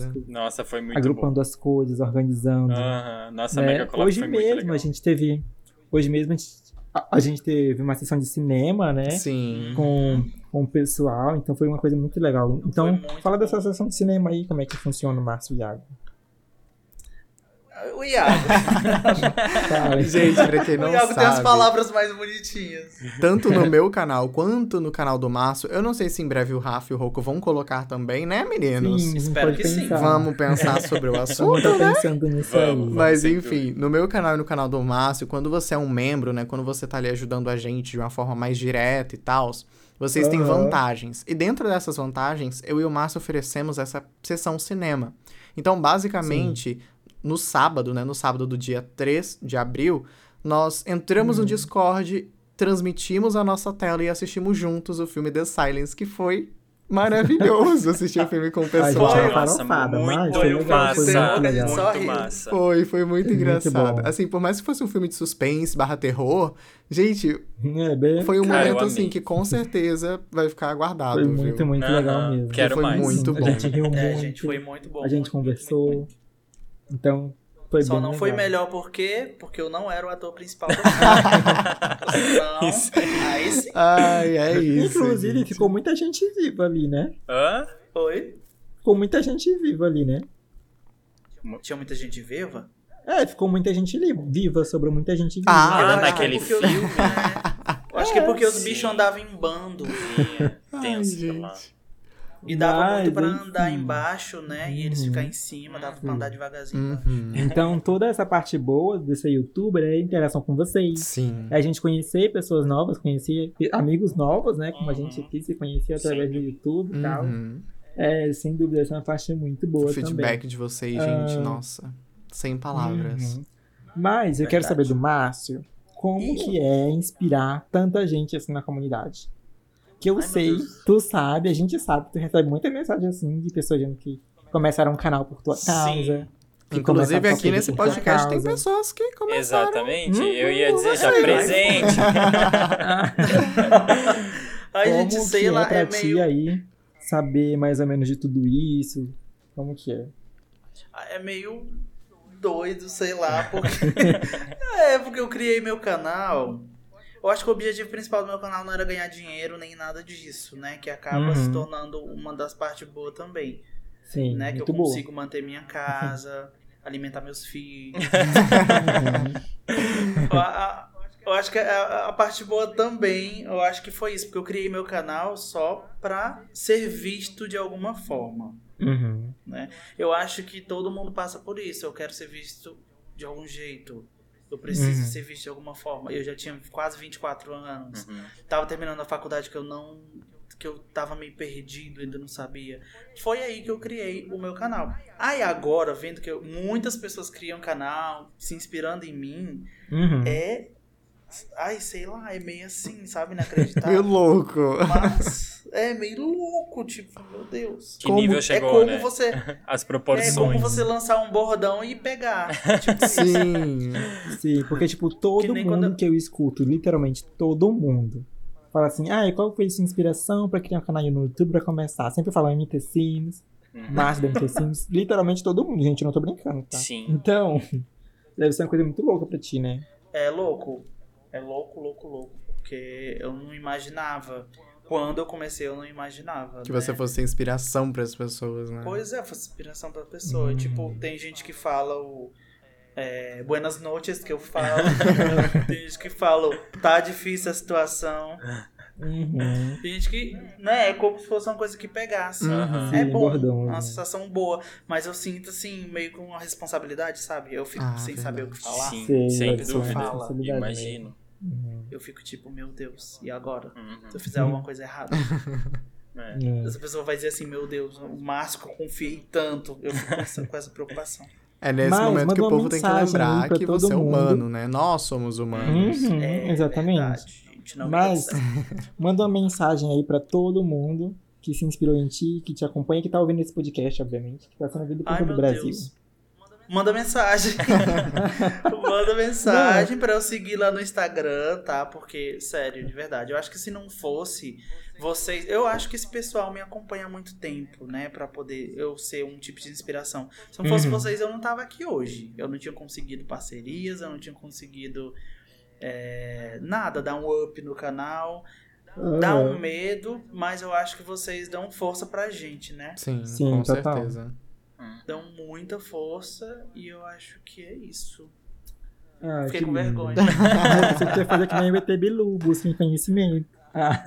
gigantesco, Nossa, foi muito agrupando as coisas, organizando. bom. Aham, Nossa, a né? Mega Collab Hoje foi muito mesmo legal. a gente teve. Hoje mesmo a gente, a, a gente teve uma sessão de cinema, né? Sim. Com, com o pessoal, então foi uma coisa muito legal. Então, fala dessa sessão de cinema aí, como é que funciona o Márcio Iago. O Iago. *laughs* Gente, pra quem o não Iago tem as sabe, palavras mais bonitinhas. tanto no meu canal quanto no canal do Márcio, eu não sei se em breve o Rafa e o Roco vão colocar também, né, meninos? Sim, Espero pode que sim. pensar. Vamos pensar sobre o *laughs* assunto. estar pensando nisso Vamos. aí. Mas enfim, no meu canal e no canal do Márcio, quando você é um membro, né? Quando você tá ali ajudando a gente de uma forma mais direta e tal, vocês têm Aham. vantagens. E dentro dessas vantagens, eu e o Márcio oferecemos essa sessão cinema. Então, basicamente, no sábado, né? No sábado do dia 3 de abril, nós entramos Uhum. no Discord, transmitimos a nossa tela e assistimos juntos o filme The Silence, que foi maravilhoso *laughs* assistir o filme com o Ai, pessoal. gente, é Nossa, farofada, muito foi massa. foi muito Muito massa. Foi, foi muito Muito engraçado. bom. Assim, por mais que fosse um filme de suspense barra terror, gente, É, bem, foi um Cara, momento assim que com certeza vai ficar guardado, foi viu? muito, muito Aham, legal mesmo. quero Foi mais. muito A bom. gente riu muito. É, gente, foi muito bom. a gente muito, conversou. Então, foi Só bem não foi legal. melhor por quê? Porque eu não era o ator principal do filme. *laughs* Isso. aí sim. Ai, é isso. Inclusive, gente. ficou muita gente viva ali, né? Hã? Oi? Ficou muita gente viva ali, né? Tinha muita gente viva? É, ficou muita gente li- viva, sobrou muita gente viva. Ah, Ah, Eu acho que naquele é porque os- filme. né? Eu acho que é porque os Sim. bichos andavam em bando. Ai, tenso lá. E dava Mas, muito pra enfim. andar embaixo, né? E eles Uhum. ficar em cima, dava pra andar devagarzinho. Uhum. *laughs* Então, toda essa parte boa desse youtuber é a interação com vocês. Sim. É a gente conhecer pessoas novas, conhecer amigos novos, né? Como a gente aqui se conhecia através do YouTube e tal. Uhum. É, sem dúvida, essa é uma parte muito boa O feedback de vocês, gente, Ah. nossa. Sem palavras. Uhum. Mas eu quero saber do Márcio como que é inspirar tanta gente assim na comunidade. Que eu Ai, sei, tu sabe, a gente sabe, tu recebe muita mensagem assim de pessoas dizendo que começaram um canal por tua Sim. causa. que Inclusive, a aqui nesse podcast tem pessoas que começaram. Exatamente. Uhum, eu ia dizer já presente. *laughs* Aí, como gente, que sei é lá, pra é ti meio, aí saber mais ou menos de tudo isso? Como que é? é meio doido, sei lá, porque... *laughs* *laughs* é, porque eu criei meu canal... Eu acho que o objetivo principal do meu canal não era ganhar dinheiro nem nada disso, né? Que acaba Uhum. se tornando uma das partes boas também. Sim, né? Que eu muito boa. consigo manter minha casa, *laughs* alimentar meus filhos. *laughs* Uhum. a, eu acho que a, a parte boa também, eu acho que foi isso, porque eu criei meu canal só pra ser visto de alguma forma. Uhum. Eu acho que todo mundo passa por isso. Eu quero ser visto de algum jeito. Eu preciso Uhum. ser visto de alguma forma. Eu já tinha quase 24 anos. Uhum. Tava terminando a faculdade que eu não. que eu tava meio perdido, ainda não sabia. Foi aí que eu criei o meu canal. Aí agora, vendo que eu- muitas pessoas criam canal, se inspirando em mim, Uhum. é. Ai, sei lá, é meio assim, sabe? *laughs* Meio Inacreditável. louco. Mas é meio louco, tipo, meu Deus. Que Como- nível é chegou, como né? você. *laughs* As É proporções. como você lançar um bordão e pegar. *laughs* Tipo. Sim. Sim, porque, tipo, todo Que mundo quando que eu escuto, literalmente todo mundo, fala assim, ah, e qual foi a sua inspiração pra criar um canal no YouTube pra começar? Sempre falam MT Sims, Uhum. Márcio da MT Sims, *laughs* literalmente todo mundo, gente, eu não tô brincando, tá? Sim. Então, deve ser uma coisa muito louca pra ti, né? É louco. É louco, louco, louco. Porque eu não imaginava. Quando eu comecei, eu não imaginava. Que né? você fosse inspiração para as pessoas, né? Pois é, foi inspiração pra pessoa. Hum. Tipo, tem gente que fala o. é, Buenas noches, que eu falo. *laughs* tem gente que fala, o, tá difícil a situação. Uhum. Tem gente que, né, é como se fosse uma coisa que pegasse. Uhum. É Sim, bom, bordão, uma né? sensação boa. Mas eu sinto, assim, meio com uma responsabilidade, sabe? Eu fico Ah, sem saber o que verdade. falar. Sim, sem vai ser dúvida. responsabilidade Imagino. Uhum. Eu fico tipo, meu Deus, e agora? Uhum. Se eu fizer alguma coisa errada. *laughs* É. Essa pessoa vai dizer assim, meu Deus, o Márcio que eu confiei tanto. Eu fico com essa, com essa preocupação. É nesse Mas momento que o povo tem que lembrar que você é mundo. humano, né? Nós somos humanos. Uhum, É exatamente. verdade, gente, não me Mas *laughs* manda uma mensagem aí pra todo mundo que se inspirou em ti, que te acompanha, que tá ouvindo esse podcast, obviamente, que tá sendo ouvido por Ai, todo o Brasil. Deus. Manda mensagem. *laughs* Manda mensagem pra eu seguir lá no Instagram, tá? Porque, sério, de verdade. Eu acho que se não fosse vocês. Eu acho que esse pessoal me acompanha há muito tempo, né? Pra poder eu ser um tipo de inspiração. Se não fosse Uhum. vocês, eu não tava aqui hoje. Eu não tinha conseguido parcerias, eu não tinha conseguido é, nada, dar um up no canal. Dá um medo, mas eu acho que vocês dão força pra gente, né? Sim, Sim, com total. certeza. Dão muita força e eu acho que é isso. Ah, Fiquei que com lindo. vergonha. *laughs* Você quer fazer que nem o ET Bilu, busquem conhecimento. Ah,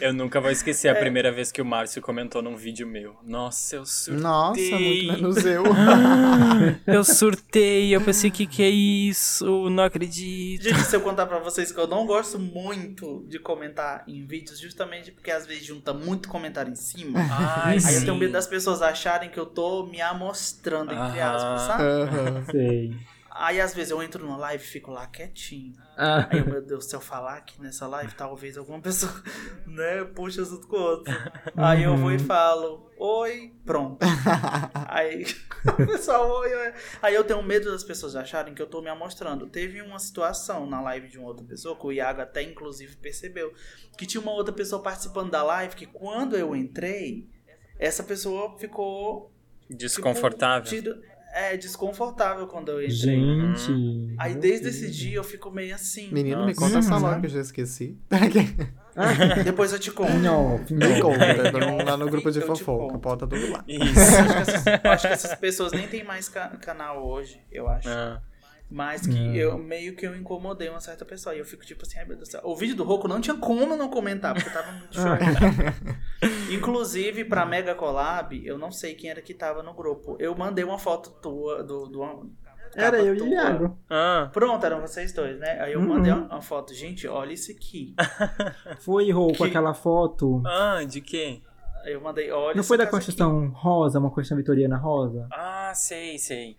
Eu nunca vou esquecer a É. primeira vez que o Márcio comentou num vídeo meu. Nossa, eu surtei. Nossa, muito menos eu. *laughs* Eu surtei, eu pensei, que que é isso? Não acredito. Gente, se eu contar pra vocês que eu não gosto muito de comentar em vídeos, justamente porque às vezes junta muito comentário em cima. Ai, Aí eu sim. tenho medo das pessoas acharem que eu tô me amostrando, entre aspas, sabe? Aham. sei. Aí às vezes eu entro numa live e fico lá quietinho. Ah, Aí, eu, meu Deus, se eu falar aqui nessa live, talvez alguma pessoa, *laughs* né, puxa assunto com o outro. Aí eu vou e falo, oi, pronto. *laughs* Aí *laughs* o pessoal, oi, oi. Aí eu tenho medo das pessoas acharem que eu tô me amostrando. Teve uma situação na live de uma outra pessoa, que o Iago até inclusive percebeu, que tinha uma outra pessoa participando da live, que quando eu entrei, essa pessoa ficou tipo, Desconfortável. É, desconfortável quando eu entrei. gente. Aí desde esse dia eu fico meio assim. Menino, me Nossa. conta essa Uhum. logo que eu já esqueci. *laughs* Depois eu te conto. Nhoque, Me conta, no- lá no grupo de Eu fofoca. Bota tudo lá. Isso. acho, que essas, eu acho que essas pessoas nem tem mais ca- canal hoje, eu acho. Ah. Mas que Hum. eu meio que eu incomodei uma certa pessoa. E eu fico tipo assim, ai meu Deus do céu. O vídeo do Roku não tinha como não comentar, porque tava muito show. *laughs* Inclusive, pra Mega Collab, eu não sei quem era que tava no grupo. Eu mandei uma foto tua do. do Era eu e o tua. Iago. Ah. Pronto, eram vocês dois, né? Aí eu Uhum. mandei uma, uma foto. Gente, olha isso aqui. *laughs* Foi, com Que- aquela foto. Ah, de quê? Aí eu mandei, olha Não foi da casa Constituição Rosa, uma Constituição Vitoriana Rosa? Ah, sei, sei.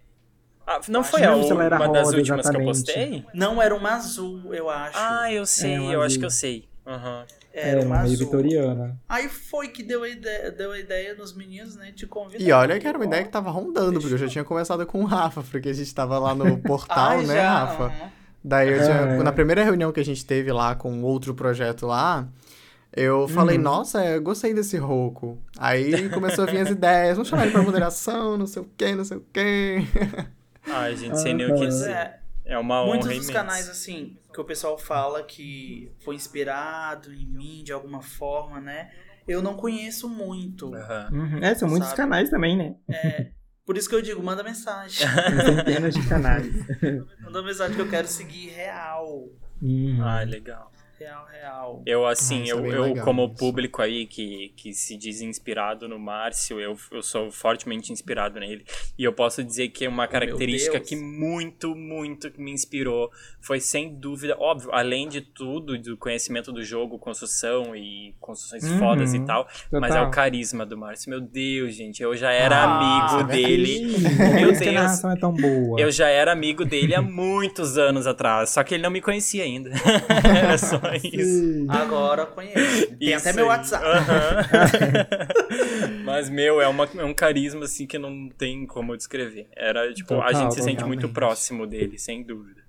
Ah, não Acho foi a era uma das rosa, últimas que eu exatamente. postei? Não, era uma azul, eu acho. Ah, eu sei, É, eu acho azul. que eu sei. Aham. era uma meio azul. vitoriana. Aí foi que deu a ideia, deu a ideia nos meninos, né, de convidar. E olha que era uma ideia que tava rondando, porque eu já tinha conversado com o Rafa, porque a gente tava lá no *laughs* portal, Ai, né, já, Rafa? aham. Daí eu tinha, É. na primeira reunião que a gente teve lá com outro projeto lá, eu falei, Uhum. nossa, eu gostei desse Roku. Aí começou a vir as ideias, vamos chamar ele pra moderação, não sei o quê, não sei o quê. *laughs* Ai, gente, sem nem o que dizer. É, É uma muitos honra dos imensa. canais, assim, que o pessoal fala que foi inspirado em mim de alguma forma, né? Eu não conheço muito. Uhum. É, são muitos Sabe? canais também, né? Por isso que eu digo, manda mensagem. *laughs* Centenas de canais. manda mensagem que eu quero seguir real. Uhum. Ai, legal. Real, real. Eu, assim, Ah, isso é eu, eu legal, como isso. público aí que, que se diz inspirado no Márcio, eu, eu sou fortemente inspirado nele. E eu posso dizer que uma característica Deus. que muito, muito me inspirou foi, sem dúvida, óbvio, além de tudo, do conhecimento do jogo, construção e construções Uhum. fodas e tal, mas é Total. o carisma do Márcio. Meu Deus, gente, eu já era Ah, amigo dele. Meu Meu Deus, narração é tão boa. Eu já era amigo dele há muitos anos atrás, só que ele não me conhecia ainda. *laughs* Era só isso. Agora eu conheço. Tem Isso até meu aí. WhatsApp. Aham. *laughs* Mas, meu, é, uma- é um carisma, assim, que não tem como descrever. Era, tipo, a Total, gente se sente muito próximo dele, sem dúvida.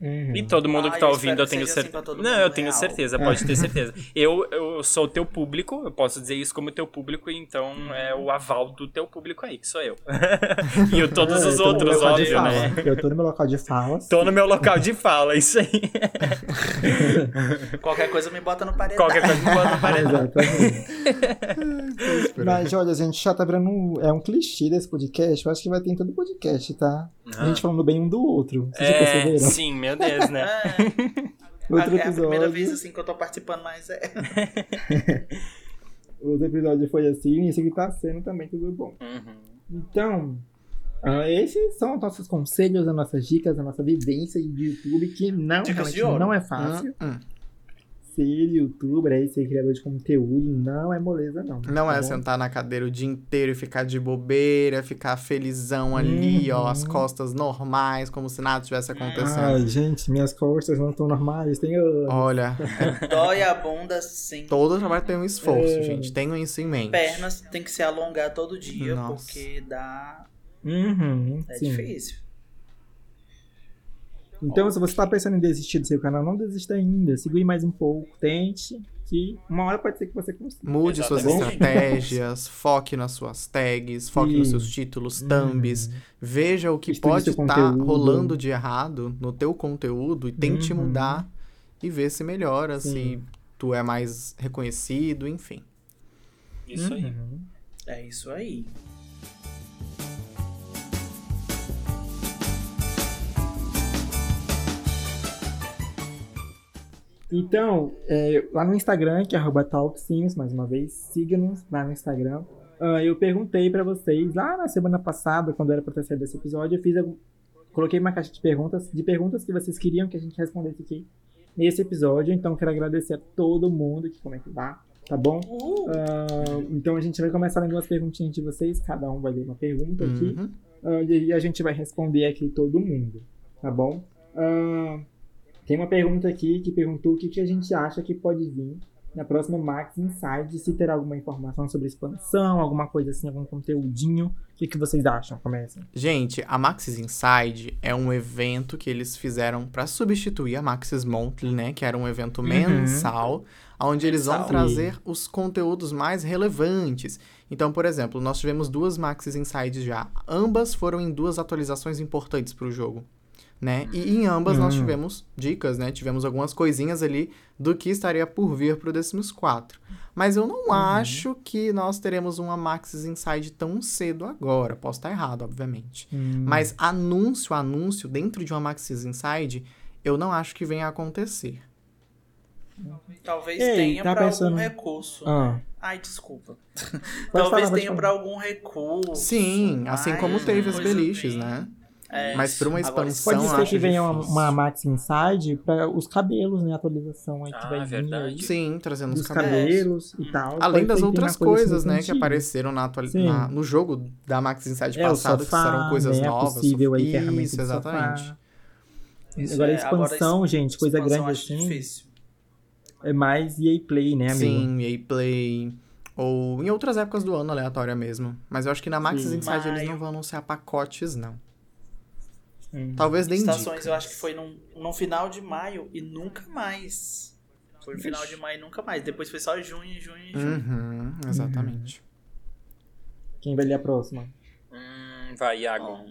Uhum. E todo mundo Ah, que tá eu ouvindo, espero eu tenho assim certeza. não, eu tenho real. certeza, pode ter certeza. *laughs* Eu, eu sou o teu público, eu posso dizer isso como teu público, então é o aval do teu público aí, que sou eu. *laughs* e todos É, os outros, óbvio, né? Eu tô no meu local de fala. Tô no meu local de fala, isso aí. *laughs* Qualquer coisa me bota no paredão. Qualquer coisa me bota no paredão. Exatamente. Mas, olha, a gente já tá virando um, é um clichê desse podcast. Eu acho que vai ter em todo podcast, tá? A gente falando bem um do outro. Vocês já É, perceberam? sim, meu Deus, né? É. Outro é a primeira episódio. vez assim que eu tô participando, mas é. *laughs* Outro episódio foi assim, e esse aqui tá sendo também tudo bom. Uhum. Então, ah, esses são os nossos conselhos, as nossas dicas, a nossa vivência de YouTube, que não, Dicas realmente de ouro. não é fácil. Hum, hum. Ser youtuber, aí, ser criador de conteúdo, não é moleza, não. Não tá é bom? sentar na cadeira o dia inteiro e ficar de bobeira, ficar felizão ali, ó, as Uhum. costas normais, como se nada tivesse acontecendo. Ai, gente, minhas costas não estão normais, tem anos. Olha, *laughs* Dói a bunda sim. todo trabalho tem um esforço, É. gente. Tenham isso em mente. Pernas tem que se alongar todo dia, Nossa. porque dá. Uhum, É sim. difícil. Então, se você tá pensando em desistir do seu canal, não desista ainda. Segure mais um pouco, tente, que uma hora pode ser que você consiga. Mude suas Exatamente. estratégias, foque nas suas tags, foque nos Sim. seus títulos, thumbs, Uhum. veja o que Estude pode estar conteúdo. rolando de errado no teu conteúdo e tente Uhum. mudar e ver se melhora, se Sim. tu é mais reconhecido, enfim. Isso aí. Uhum. É isso aí. Então, é, lá no Instagram, que é arroba talksims, mais uma vez, siga-nos lá no Instagram. Ah, eu perguntei pra vocês, lá na semana passada, quando era pra ter saído esse episódio, eu fiz algum- coloquei uma caixa de perguntas, de perguntas que vocês queriam que a gente respondesse aqui nesse episódio. Então, quero agradecer a todo mundo que comentou lá, tá bom? Uh, Ah, então, a gente vai começar lendo umas perguntinhas de vocês, cada um vai ler uma pergunta aqui. Uhum. Ah, e a gente vai responder aqui todo mundo, tá bom? Ah, tem uma pergunta aqui que perguntou o que, que a gente acha que pode vir na próxima Max Inside, se terá alguma informação sobre expansão, alguma coisa assim, algum conteúdinho. O que, que vocês acham? Comecem. Gente, a Maxis Inside é um evento que eles fizeram pra substituir a Maxis Monthly, né? Que era um evento Uhum. mensal, onde eles vão trazer os conteúdos mais relevantes. Então, por exemplo, nós tivemos duas Maxis Inside já. Ambas foram em duas atualizações importantes pro jogo. Né? E em ambas nós Hum. tivemos dicas, né? Tivemos algumas coisinhas ali do que estaria por vir pro Decimus 4. Mas eu não acho que nós teremos uma Maxis Inside tão cedo agora. Posso estar errado, obviamente. Hum, Mas anúncio, anúncio dentro de uma Maxis Inside, eu não acho que venha a acontecer. talvez Ei, tenha tá pra pensando- algum recurso. Ah, Ai, desculpa. pode talvez falar, tenha pra algum recurso. Sim, assim como mas teve as beliches, bem- né? É, Mas pra uma agora, expansão, Pode eu ser acho que venha uma, uma Max Inside para os cabelos, né? Atualização aí que Ah, vai vir verdade. aí. Sim, trazendo os cabelos. cabelos e tal. Além Pode das que outras coisas, né, que apareceram na Sim. na- no jogo da Max Inside É, passado, que sofá, serão coisas né, novas. possível aí, Isso, ferramentas de exatamente. Isso Agora, é- expansão, gente, coisa expansão grande assim, Difícil. é mais EA Play, né, amigo? Sim, EA Play. Ou em outras épocas do ano, aleatória mesmo. Mas eu acho que na Maxis Sim. Inside eles Maio. não vão anunciar pacotes, não. Hum. Talvez deem Estações dicas. eu acho que foi num, no final de maio e nunca mais. Foi no final de maio e nunca mais. Depois foi só junho, junho e junho. Uhum, exatamente. Quem vai ler a próxima? Hum, vai, Iago. Bom,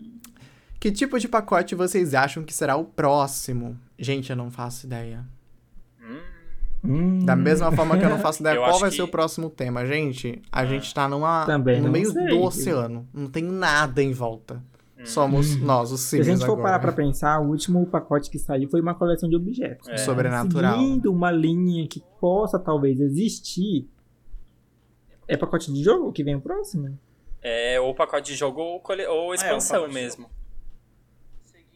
Que tipo de pacote vocês acham que será o próximo? Gente, eu não faço ideia. Hum, Da mesma forma que eu não faço *laughs* ideia Eu qual vai que- ser o próximo tema. Gente, a Ah. gente tá numa, Também no meio sei. do oceano. Não tem nada em volta. Hum. Somos Hum. nós, os Se a gente for agora. parar pra pensar, o último pacote que saiu foi uma coleção de objetos. É. Sobrenatural. Seguindo uma linha que possa talvez existir, é pacote de jogo que vem o próximo? É ou pacote de jogo ou, cole... ou expansão pacote de mesmo.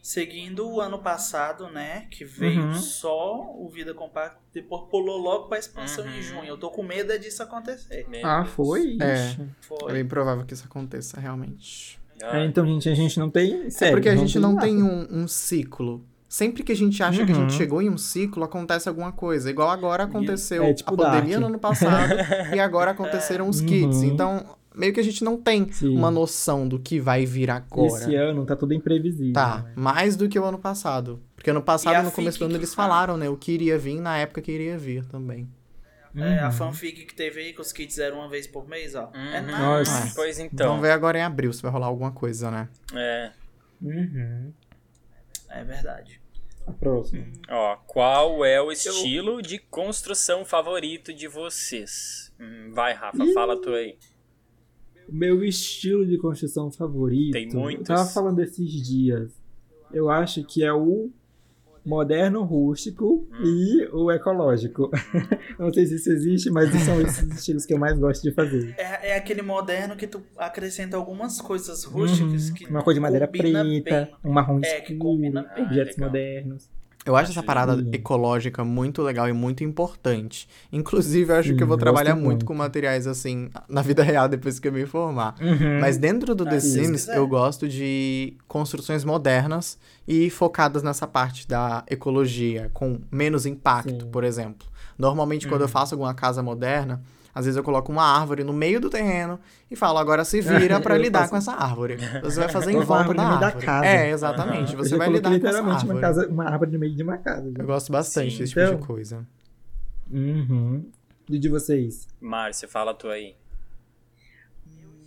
Seguindo o ano passado, né? Que veio Uhum. só o Vida Compacta, depois pulou logo pra expansão Uhum. em junho. Eu tô com medo é disso acontecer. Meu Ah, Deus. foi? É. Ixi. É Foi. bem provável que isso aconteça, realmente. Ah, É, então, gente, a gente não tem. É Sério, porque a gente não nada. tem um, um ciclo. Sempre que a gente acha que a gente Uhum. chegou em um ciclo, acontece alguma coisa. Igual agora aconteceu É, tipo a pandemia Dark. no ano passado *laughs* e agora aconteceram os Uhum. kits. Então, meio que a gente não tem Sim. uma noção do que vai vir agora. Esse ano tá tudo imprevisível. Tá, né? mais do que o ano passado. Porque ano passado, no começo do ano, eles fala. falaram, né? O que iria vir na época que iria vir também. É, a Uhum. fanfic que teve aí, que os kits eram uma vez por mês, ó. É Uhum. nada. Nossa. Pois então. Vamos ver agora em abril se vai rolar alguma coisa, né? É. Uhum. É verdade. A próxima. Ó, qual é o estilo de construção favorito de vocês? Hum, vai, Rafa, fala tu aí. O meu estilo de construção favorito. Tem muitos. Eu tava falando esses dias. Eu acho que é o moderno, rústico Hum. e o ecológico. *laughs* Não sei se isso existe, mas são esses *laughs* estilos que eu mais gosto de fazer. É, é aquele moderno que tu acrescenta algumas coisas rústicas Uhum. que Uma cor de madeira preta, bem. um marrom É, escuro, objetos legal. modernos. Eu acho Acho essa parada lindo. ecológica muito legal e muito importante. Inclusive, eu acho Sim, que eu vou trabalhar muito muito. com materiais assim na vida real depois que eu me formar. Uhum. Mas dentro do Ah, The Sims, quiser. eu gosto de construções modernas e focadas nessa parte da ecologia, com menos impacto, Sim. por exemplo. Normalmente, quando eu faço alguma casa moderna, às vezes eu coloco uma árvore no meio do terreno e falo, agora se vira pra *laughs* Eu lidar faço- com essa árvore. Você vai fazer *laughs* em volta da árvore no meio da árvore. casa. É, exatamente. Você vai lidar com essa literalmente uma, árvore. casa, uma árvore no meio de uma casa. já. Eu gosto bastante Sim. desse tipo de Então- coisa. Uhum. E de vocês? Márcio, fala tu aí.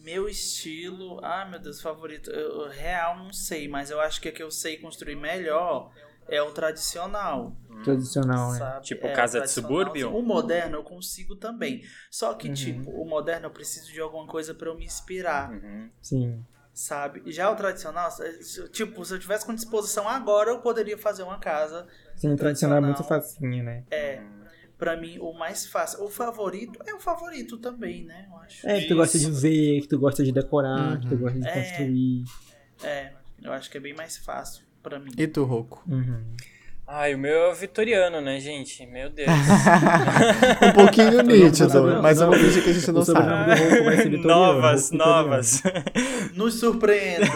Meu estilo, ah meu Deus, favorito. Eu, eu real não sei, mas eu acho que o que eu sei construir melhor é o tradicional. Tradicional, né? sabe? Tipo É, casa de tradicional. subúrbio? O moderno eu consigo também. Só que, Uhum. tipo, o moderno eu preciso de alguma coisa pra eu me inspirar, Uhum. Sim. sabe? Já o tradicional, tipo, se eu tivesse com disposição agora, eu poderia fazer uma casa. Sim, o tradicional é muito Tradicional. facinho, né? É, pra mim, o mais fácil. O favorito é o favorito também, né? Eu acho. É, que tu gosta de ver, que tu gosta de decorar, que tu Uhum. gosta de É. construir. É, eu acho que é bem mais fácil pra mim. E tu, Roco? Uhum. Ai, o meu é o vitoriano, né, gente? Meu Deus. *laughs* um pouquinho nítido, não, mas não. vou fingir que a gente não sabe. *laughs* novas, novas. *laughs* Nos surpreenda.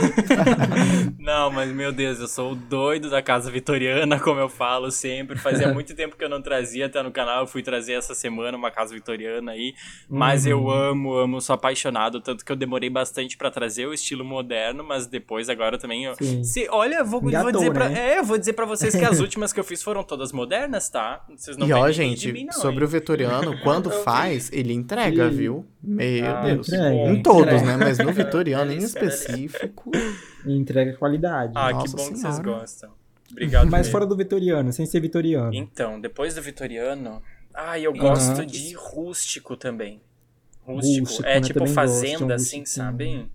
Não, mas meu Deus, eu sou o doido da casa vitoriana, como eu falo sempre. Fazia muito tempo que eu não trazia até no canal. Eu fui trazer essa semana uma casa vitoriana aí. Mas Uhum. eu amo, amo, sou apaixonado. Tanto que eu demorei bastante pra trazer o estilo moderno, mas depois agora também. Eu... Sim. Se, olha, eu vou, vou Engatou, dizer pra, né? é, eu vou dizer pra vocês que as últimas que eu fiz foram todas modernas, tá? Vocês não E ó, gente, de mim, não, sobre hein? o Vitoriano, quando *laughs* faz, ele entrega, Sim. viu? Meu Ah, Deus. entrega, em todos, entrega. né? Mas no *laughs* Vitoriano em específico. Entrega qualidade. Ah, que Nossa bom que vocês Senhora. gostam. Obrigado. Mas mesmo. fora do vitoriano, sem ser vitoriano. Então, depois do vitoriano, ah, eu gosto de rústico também. Rústico, Rústico, é né? tipo Também gosto fazenda, assim, sabe?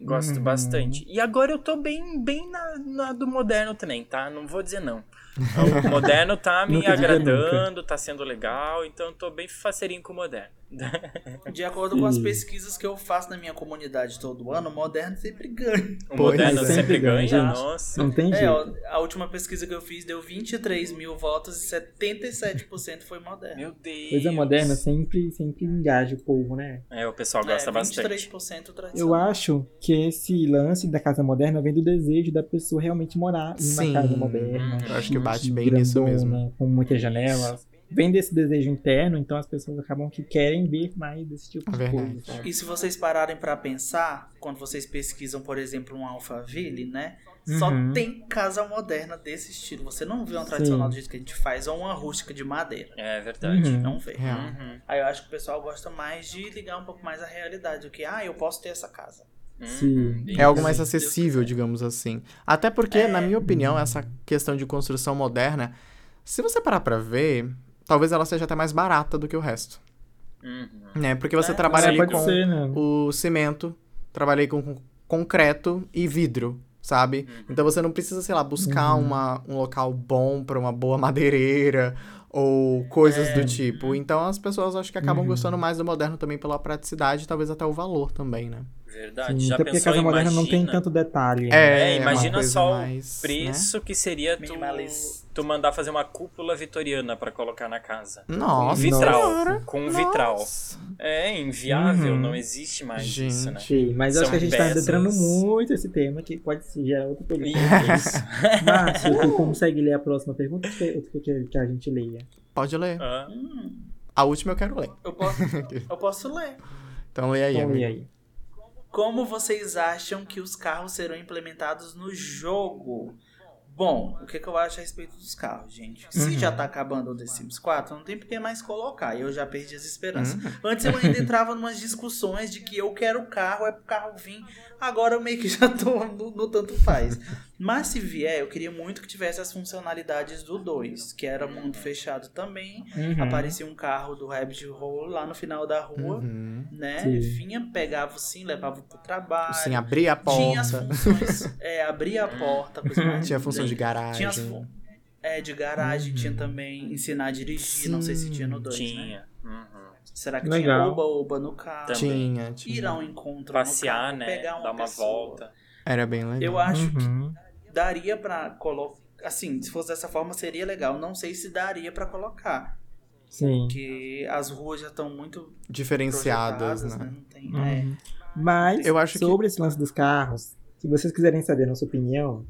Gosto Uhum. bastante. E agora eu tô bem, bem na, na do moderno também, tá? Não vou dizer não. O moderno tá me agradando, tá sendo legal, então eu tô bem faceirinho com o moderno. *laughs* De acordo com as pesquisas que eu faço na minha comunidade todo ano, o moderno sempre ganha. O Pois moderno é. sempre ganha, ganha. nossa. Não tem É, jeito. ó, a última pesquisa que eu fiz deu 23 mil votos e 77% foi moderno. Meu Deus. Coisa moderna sempre, sempre engaja o povo, né? É, o pessoal gosta é, bastante. 23% Eu acho que esse lance da casa moderna vem do desejo da pessoa realmente morar em uma Sim. casa moderna. Eu acho que bate bem nisso mesmo. grandona, Com muitas janelas. Vem desse desejo interno, então as pessoas acabam que querem ver mais desse tipo É de verdade. coisa. sabe? E se vocês pararem pra pensar, quando vocês pesquisam, por exemplo, um Alphaville, né? Só Uhum. tem casa moderna desse estilo. Você não vê uma tradicional Sim. do jeito que a gente faz, ou uma rústica de madeira. É verdade. Uhum. Não vê. Uhum. Aí eu acho que o pessoal gosta mais de ligar um pouco mais à realidade. O que, ah, eu posso ter essa casa. Sim. É algo mais acessível, digamos assim. Até porque, É. na minha opinião, essa questão de construção moderna, se você parar pra ver, talvez ela seja até mais barata do que o resto. Uhum. Né? Porque você É, trabalha ali com ser, né? o cimento, trabalhei com com concreto e vidro, sabe? Então você não precisa, sei lá, buscar Uhum. uma, um local bom pra uma boa madeireira ou coisas É. do tipo. Então as pessoas acho que acabam Uhum. gostando mais do moderno também pela praticidade, talvez até o valor também, né? Verdade. Sim, Já até porque a pensou, casa moderna não tem imagina- tanto detalhe. né? É, imagina coisa só mais, o preço que seria tu, tu mandar fazer uma cúpula vitoriana pra colocar na casa. Né? Nossa, com vitral. senhora. Com vitral. Nossa. É inviável, Uhum. não existe mais isso, né? Sim, mas eu acho São que a gente tá peças. adentrando muito esse tema, que pode ser já outro E- programa. Isso. *laughs* Márcio, tu consegue ler a próxima pergunta ou tu quer que, que a gente leia? Pode ler. Ah, Hum, A última eu quero ler. eu, posso, *laughs* eu posso ler. Então lê aí, Então, amigo. lê aí. Como vocês acham que os carros serão implementados no jogo? Bom, o que, que eu acho a respeito dos carros, gente? Se Uhum. já tá acabando o The Sims 4, não tem por que mais colocar. Eu já perdi as esperanças. Uhum. Antes eu ainda entrava numas discussões de que eu quero o carro, é pro carro vir. Agora eu meio que *laughs* já tô no, no tanto faz. Mas se vier, eu queria muito que tivesse as funcionalidades do 2, que era mundo fechado também. Uhum. Aparecia um carro do Rabbit Hole lá no final da rua, Uhum. né? Sim. Vinha, pegava sim, levava pro trabalho. Sim, abrir a Tinha as porta. funções. É, abrir a porta. Tinha função de linda. garagem. Tinha as É, de garagem Uhum. tinha também ensinar a dirigir, não sei se tinha no 2, né? Tinha. Será que Legal. tinha oba-oba no carro? Também. Tinha, tinha. Ir a um encontro Passear, carro, né? pegar uma Dar uma pessoa. volta. Era bem legal. Eu acho que Uhum. daria pra colocar. Assim, se fosse dessa forma seria legal. Não sei se daria pra colocar. Sim. Porque as ruas já estão muito Diferenciadas, né? Não tem, é. Uhum. Mas, Eu acho que- sobre esse lance dos carros, se vocês quiserem saber a nossa opinião,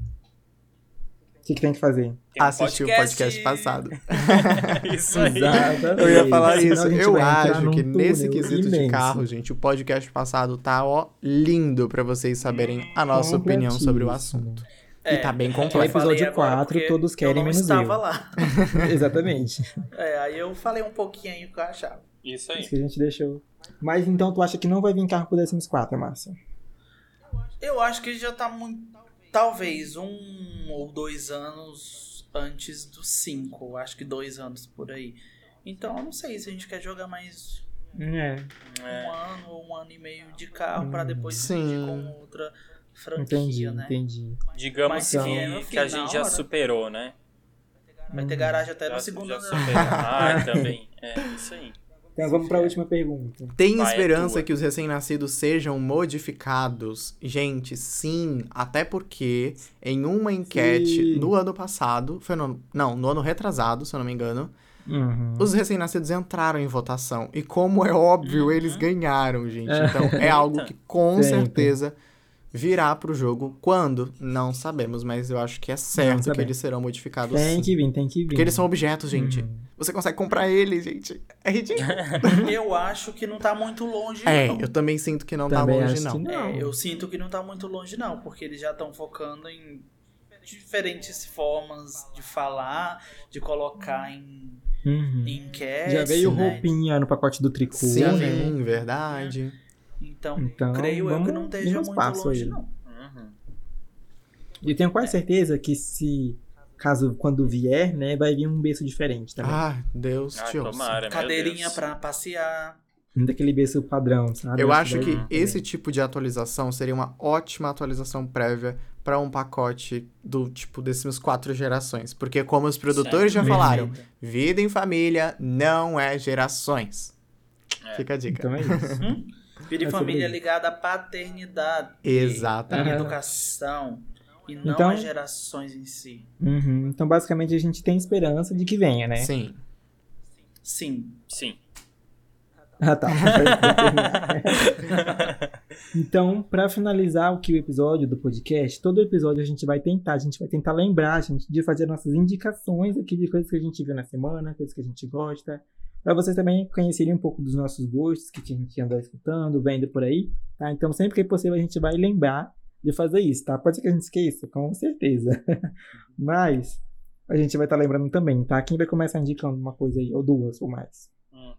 o que, que tem que fazer? Tem um Assistir o podcast passado. *laughs* Isso aí. Exatamente. Eu ia falar Senão isso. Eu acho que nesse quesito de imenso. carro, gente, o podcast passado tá, ó, lindo pra vocês saberem a nossa opinião sobre o assunto. É, e tá bem É completo. falei episódio agora 4, porque todos querem eu não menos estava eu. lá. *laughs* Exatamente. É, aí eu falei um pouquinho aí o que eu achava. Isso Isso aí. que a gente deixou. Mas então tu acha que não vai vir carro pro The Sims 4, Márcia? Eu acho que já tá muito. Talvez um ou dois anos antes dos cinco. Acho que dois anos por aí. Então eu não sei se a gente quer jogar mais É, um É. ano ou um ano e meio de carro pra depois Sim. seguir com outra franquia, entendi, né? entendi. Digamos Mas que, no que a gente já hora. superou, né? Vai ter garagem até Já, no segundo já ano. Ah, *laughs* também. É, isso aí. Então vamos pra última pergunta. Tem Vai, é esperança tua. que os recém-nascidos sejam modificados? Gente, sim. Até porque em uma enquete Sim. no ano passado, foi no, não, no ano retrasado, se eu não me engano, Uhum. os recém-nascidos entraram em votação. E como é óbvio, Uhum. eles ganharam, gente. É. Então é algo que com Sempre. certeza virá pro jogo. Quando? Não sabemos, mas eu acho que é certo que eles serão modificados Tem sim. que vir, tem que vir. Porque eles são objetos, gente. Uhum. Você consegue comprar eles, gente. É ridículo. *laughs* Eu acho que não tá muito longe, É, não. eu também sinto que não Também tá longe, acho não. que não. É, eu sinto que não tá muito longe, não, porque eles já estão focando em diferentes formas de falar, de colocar em, Uhum. em enquete. Já veio né? roupinha no pacote do tricô, Sim, né? verdade. Então, Então, creio eu que não esteja muito longe, aí. não. Uhum. E eu tenho quase certeza que se, caso quando vier, né, vai vir um berço diferente também. Ah, Deus Ah, te ouça. Cadeirinha Deus. pra passear. Daquele berço padrão, sabe? Eu acho que vir esse tipo de atualização seria uma ótima atualização prévia para um pacote do tipo desses quatro gerações. Porque, como os produtores já Perfeito. falaram, vida em família não é gerações. É. Fica a dica. Então é isso. Hum? Vida e É sobre família ligada à paternidade. Exatamente. E Ah. educação. E não Então- às gerações em si. Uhum. Então, basicamente, a gente tem esperança de que venha, né? Sim. Sim. Sim. Ah, tá. *laughs* então, pra finalizar o que o episódio do podcast, todo episódio a gente vai tentar, a gente vai tentar lembrar, gente, de fazer nossas indicações aqui de coisas que a gente viu na semana, coisas que a gente gosta, Pra vocês também conhecerem um pouco dos nossos gostos, que a gente anda escutando, vendo por aí, tá? Então, sempre que é possível, a gente vai lembrar de fazer isso, tá? Pode ser que a gente esqueça, com certeza. *laughs* Mas a gente vai estar lembrando também, tá? Quem vai começar indicando uma coisa aí, ou duas, ou mais? Hum,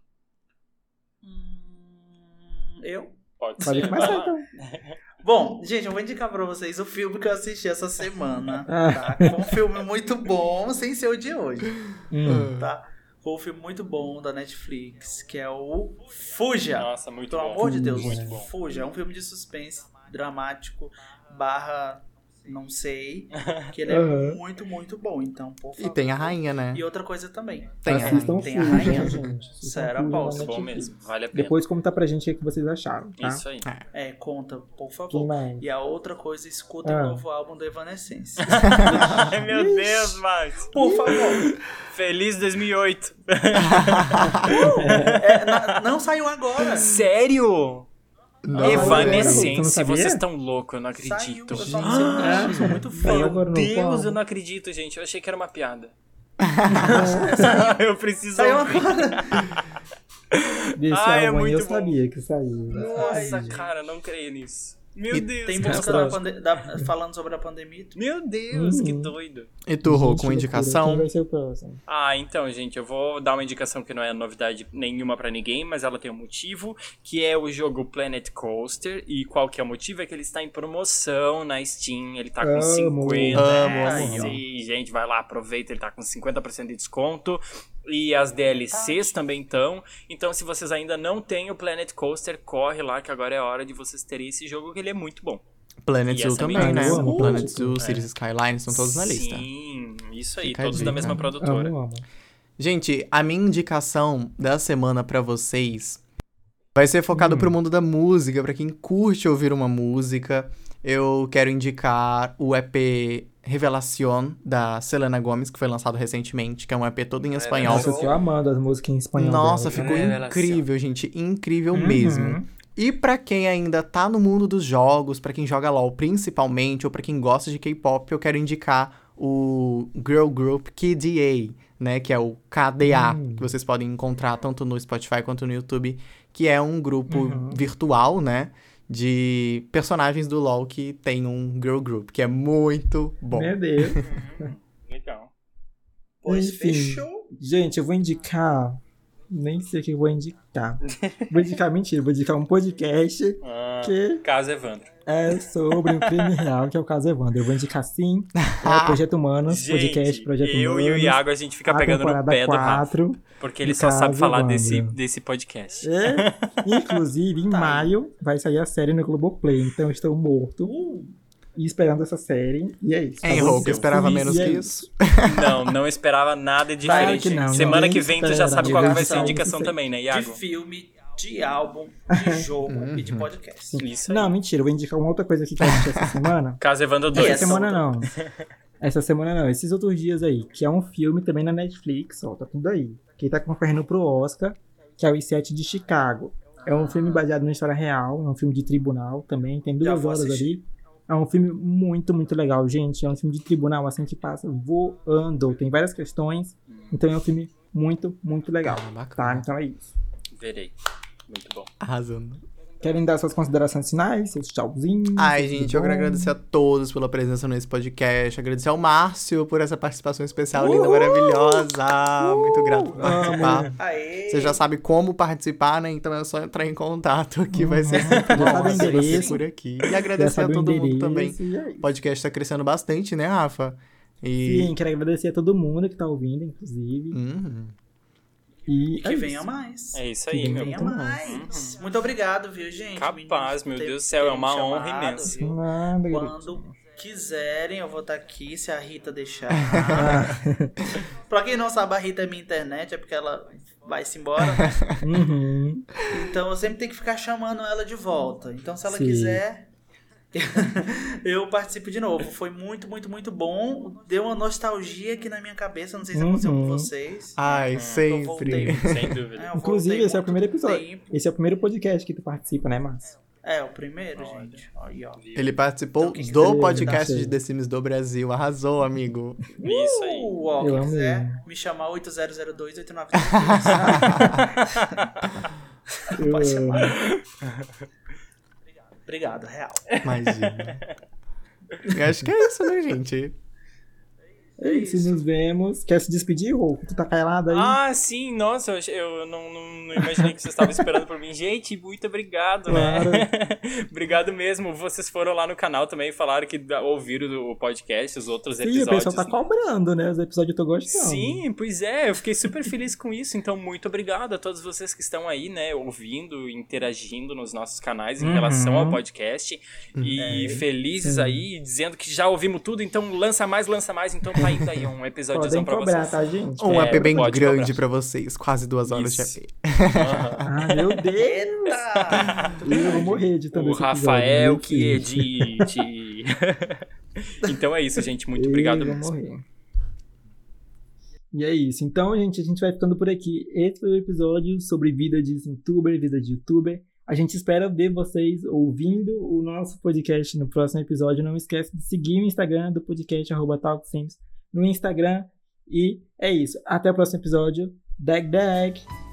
eu? pode Pode ser. começar, então. *laughs* Bom, gente, eu vou indicar pra vocês o filme que eu assisti essa semana. Ah. Tá? Um filme muito bom, sem ser o de hoje. Hum. Tá? Foi um filme muito bom da Netflix, que é o Fuja. Nossa, muito Pelo bom. amor de Deus, Muito bom. Fuja. É um filme de suspense dramático, barra não sei, *laughs* que ele é Aham. muito, muito bom. Então, por E favor. tem a rainha, né? E outra coisa também. Tem a rainha. Tem a rainha. gente. Sério, aposto. Bom mesmo, vale a pena. Depois conta pra gente o que vocês acharam, tá? Isso aí. É, conta, por favor. E a outra coisa, escuta Ah. o novo álbum do Evanescence. *laughs* Ai, meu Deus, Max. Por favor. Feliz 2008. *laughs* É, na- não saiu agora. Sério? Não, Você não Evanescence, sabia? vocês estão loucos, eu não Saiu, acredito. eu tô falando, eu sou muito Saiu fã. agora no Deus, eu não acredito, gente. Eu achei que era uma piada. *laughs* eu preciso Saiu ouvir. agora. Desse Ah, é aí eu muito bom. sabia que saiu. Nossa, Ai, cara, não creio nisso. Meu E Deus, Tem música da pande- da- falando sobre a pandemia. Meu Deus, que Uhum. doido. E tu, Rô, com indicação? Quem vai ser o próximo? Ah, então, gente, eu vou dar uma indicação que não é novidade nenhuma pra ninguém, mas ela tem um motivo, que é o jogo Planet Coaster. E qual que é o motivo? É que ele está em promoção na Steam, ele tá com Amo. 50. Amo, é, amo, Sim, gente, vai lá, aproveita, ele tá com 50% de desconto. E as DLCs também estão. Então, se vocês ainda não têm o Planet Coaster, corre lá que agora é hora de vocês terem esse jogo, que ele é muito bom. Planet Zoo também, né? Amo O Planet Planet Zoo, Zoo, Cities Skylines, estão todos na lista. Sim, Isso aí, Fica a todos da mesma produtora. Amo, amo. Gente, a minha indicação da semana pra vocês vai ser focado Hum. pro mundo da música, pra quem curte ouvir uma música. Eu quero indicar o EP Revelación da Selena Gomez, que foi lançado recentemente, que é um EP todo em espanhol. Nossa, eu tô amando as músicas em espanhol. Nossa, dela. ficou Revelación. incrível, gente, incrível Uhum. mesmo. E pra quem ainda tá no mundo dos jogos, pra quem joga LoL principalmente, ou pra quem gosta de K-pop, eu quero indicar o girl group KDA, né, que é o KDA, Hum. que vocês podem encontrar tanto no Spotify quanto no YouTube, que é um grupo Uhum. virtual, né, de personagens do LoL que tem um girl group, que é muito bom. Meu Deus. Legal. Pois Enfim. fechou. Gente, eu vou indicar. Nem sei o que eu vou indicar. Vou indicar mentira, vou indicar um podcast Ah, que Caso Evandro. É sobre um crime *laughs* real, que é o caso Evandro. Eu vou indicar sim. É o Projeto Humanos, podcast Gente, Projeto eu Humanos. e o Iago, a gente fica a pegando no pé do Rafa. 4. Porque ele só sabe falar Evandro. desse, desse podcast. É, inclusive, em *laughs* Tá maio vai sair a série no Globoplay, então eu estou morto Uh, e esperando essa série. E é isso. De que eu ser esperava feliz, menos é que isso. isso. Não, não esperava nada Claro diferente. que não, Semana que vem tu já espera, sabe qual vai ser a indicação também, né, de Iago? filme, de álbum, de *laughs* jogo e de podcast. Isso aí. Não, mentira, eu vou indicar uma outra coisa aqui que eu assisti essa semana. *laughs* Caso Evandro E 2. Essa semana não. *laughs* Essa semana não, esses outros dias aí, que é um filme também na Netflix, ó, tá tudo aí. Que tá concorrendo pro Oscar, que é o Os Sete de Chicago. É um filme baseado numa história real, é um filme de tribunal também, tem duas horas assistir. ali. É um filme muito, muito legal, gente. É um filme de tribunal, assim, que passa voando. Tem várias questões, então é um filme muito, muito legal. Ah, Tá, então é isso. Verei. Muito bom. Arrasando. Querem dar suas considerações finais, seus tchauzinhos? Ai, gente, eu quero agradecer a todos pela presença nesse podcast. Agradecer ao Márcio por essa participação especial linda, Uhul! maravilhosa. Muito grato por participar. Aê! Você já sabe como participar, né? Então é só entrar em contato que vai ser Uhum. sempre bom ter você endereço. por aqui. E agradecer a todo mundo também. é O podcast tá crescendo bastante, né, Rafa? E... Sim, quero agradecer a todo mundo que tá ouvindo, inclusive. Uhum. E E que é venha isso. mais. É isso Que aí, venha meu. Venha bom. mais. Muito obrigado, viu, gente? Capaz, Meninos, meu Deus do céu, é uma honra imensa. viu? Nada, garoto. Quando quiserem, eu vou estar aqui, se a Rita deixar. *laughs* Pra quem não sabe, a Rita é minha internet, é porque ela vai-se embora. uhum. Então eu sempre tenho que ficar chamando ela de volta. Então, se ela Sim. quiser, *laughs* eu participo de novo. Foi muito, muito, muito bom. Deu uma nostalgia aqui na minha cabeça. Não sei se aconteceu com Uhum. vocês. Ai, Eu voltei. sempre. Sem É, dúvida. eu Inclusive, esse é o primeiro episódio. tempo. Esse é o primeiro podcast que tu participa, né, Márcio? É, o primeiro, gente. Aí, ó. Ele participou Então, do quiser- podcast de The Sims do Brasil. Arrasou, amigo. Isso aí. Uh, ó, quem quiser me chamar 8002 8932. *laughs* *laughs* Eu Pode amo. chamar. Obrigado, real. Imagina. *laughs* Acho que é isso, né, gente? É isso, nos vemos. Quer se despedir, Rô? Tu tá calado aí? Ah, sim, nossa, eu, não, não, não imaginei que vocês estavam esperando por mim. Gente, muito obrigado, Claro. né? *laughs* obrigado mesmo. Vocês foram lá no canal também e falaram que ouviram o podcast, os outros Sim, episódios. o pessoal tá cobrando, né? Os episódios eu tô gostando. Sim, pois é, eu fiquei super feliz com isso, então muito obrigado a todos vocês que estão aí, né, ouvindo, interagindo nos nossos canais em Uhum. relação ao podcast e É. felizes Sim. aí, dizendo que já ouvimos tudo, então lança mais, lança mais, então tá indo *laughs* aí um episódiozão Podem pra cobrar, vocês. tá, gente? Um É, EP bem grande cobrar. pra vocês. Quase duas horas Isso. de. Aham. Ah, meu Deus! *laughs* Eu vou morrer de tanto O episódio, Rafael que edite. *laughs* então é isso, gente, muito obrigado mesmo. morrer. E é isso. Então, gente, a gente vai ficando por aqui. Esse foi o episódio sobre vida de youtuber, vida de youtuber. A gente espera ver vocês ouvindo o nosso podcast no próximo episódio. Não esquece de seguir o Instagram do podcast, arroba TalkSims, no Instagram. E é isso. Até o próximo episódio. Dag Dag!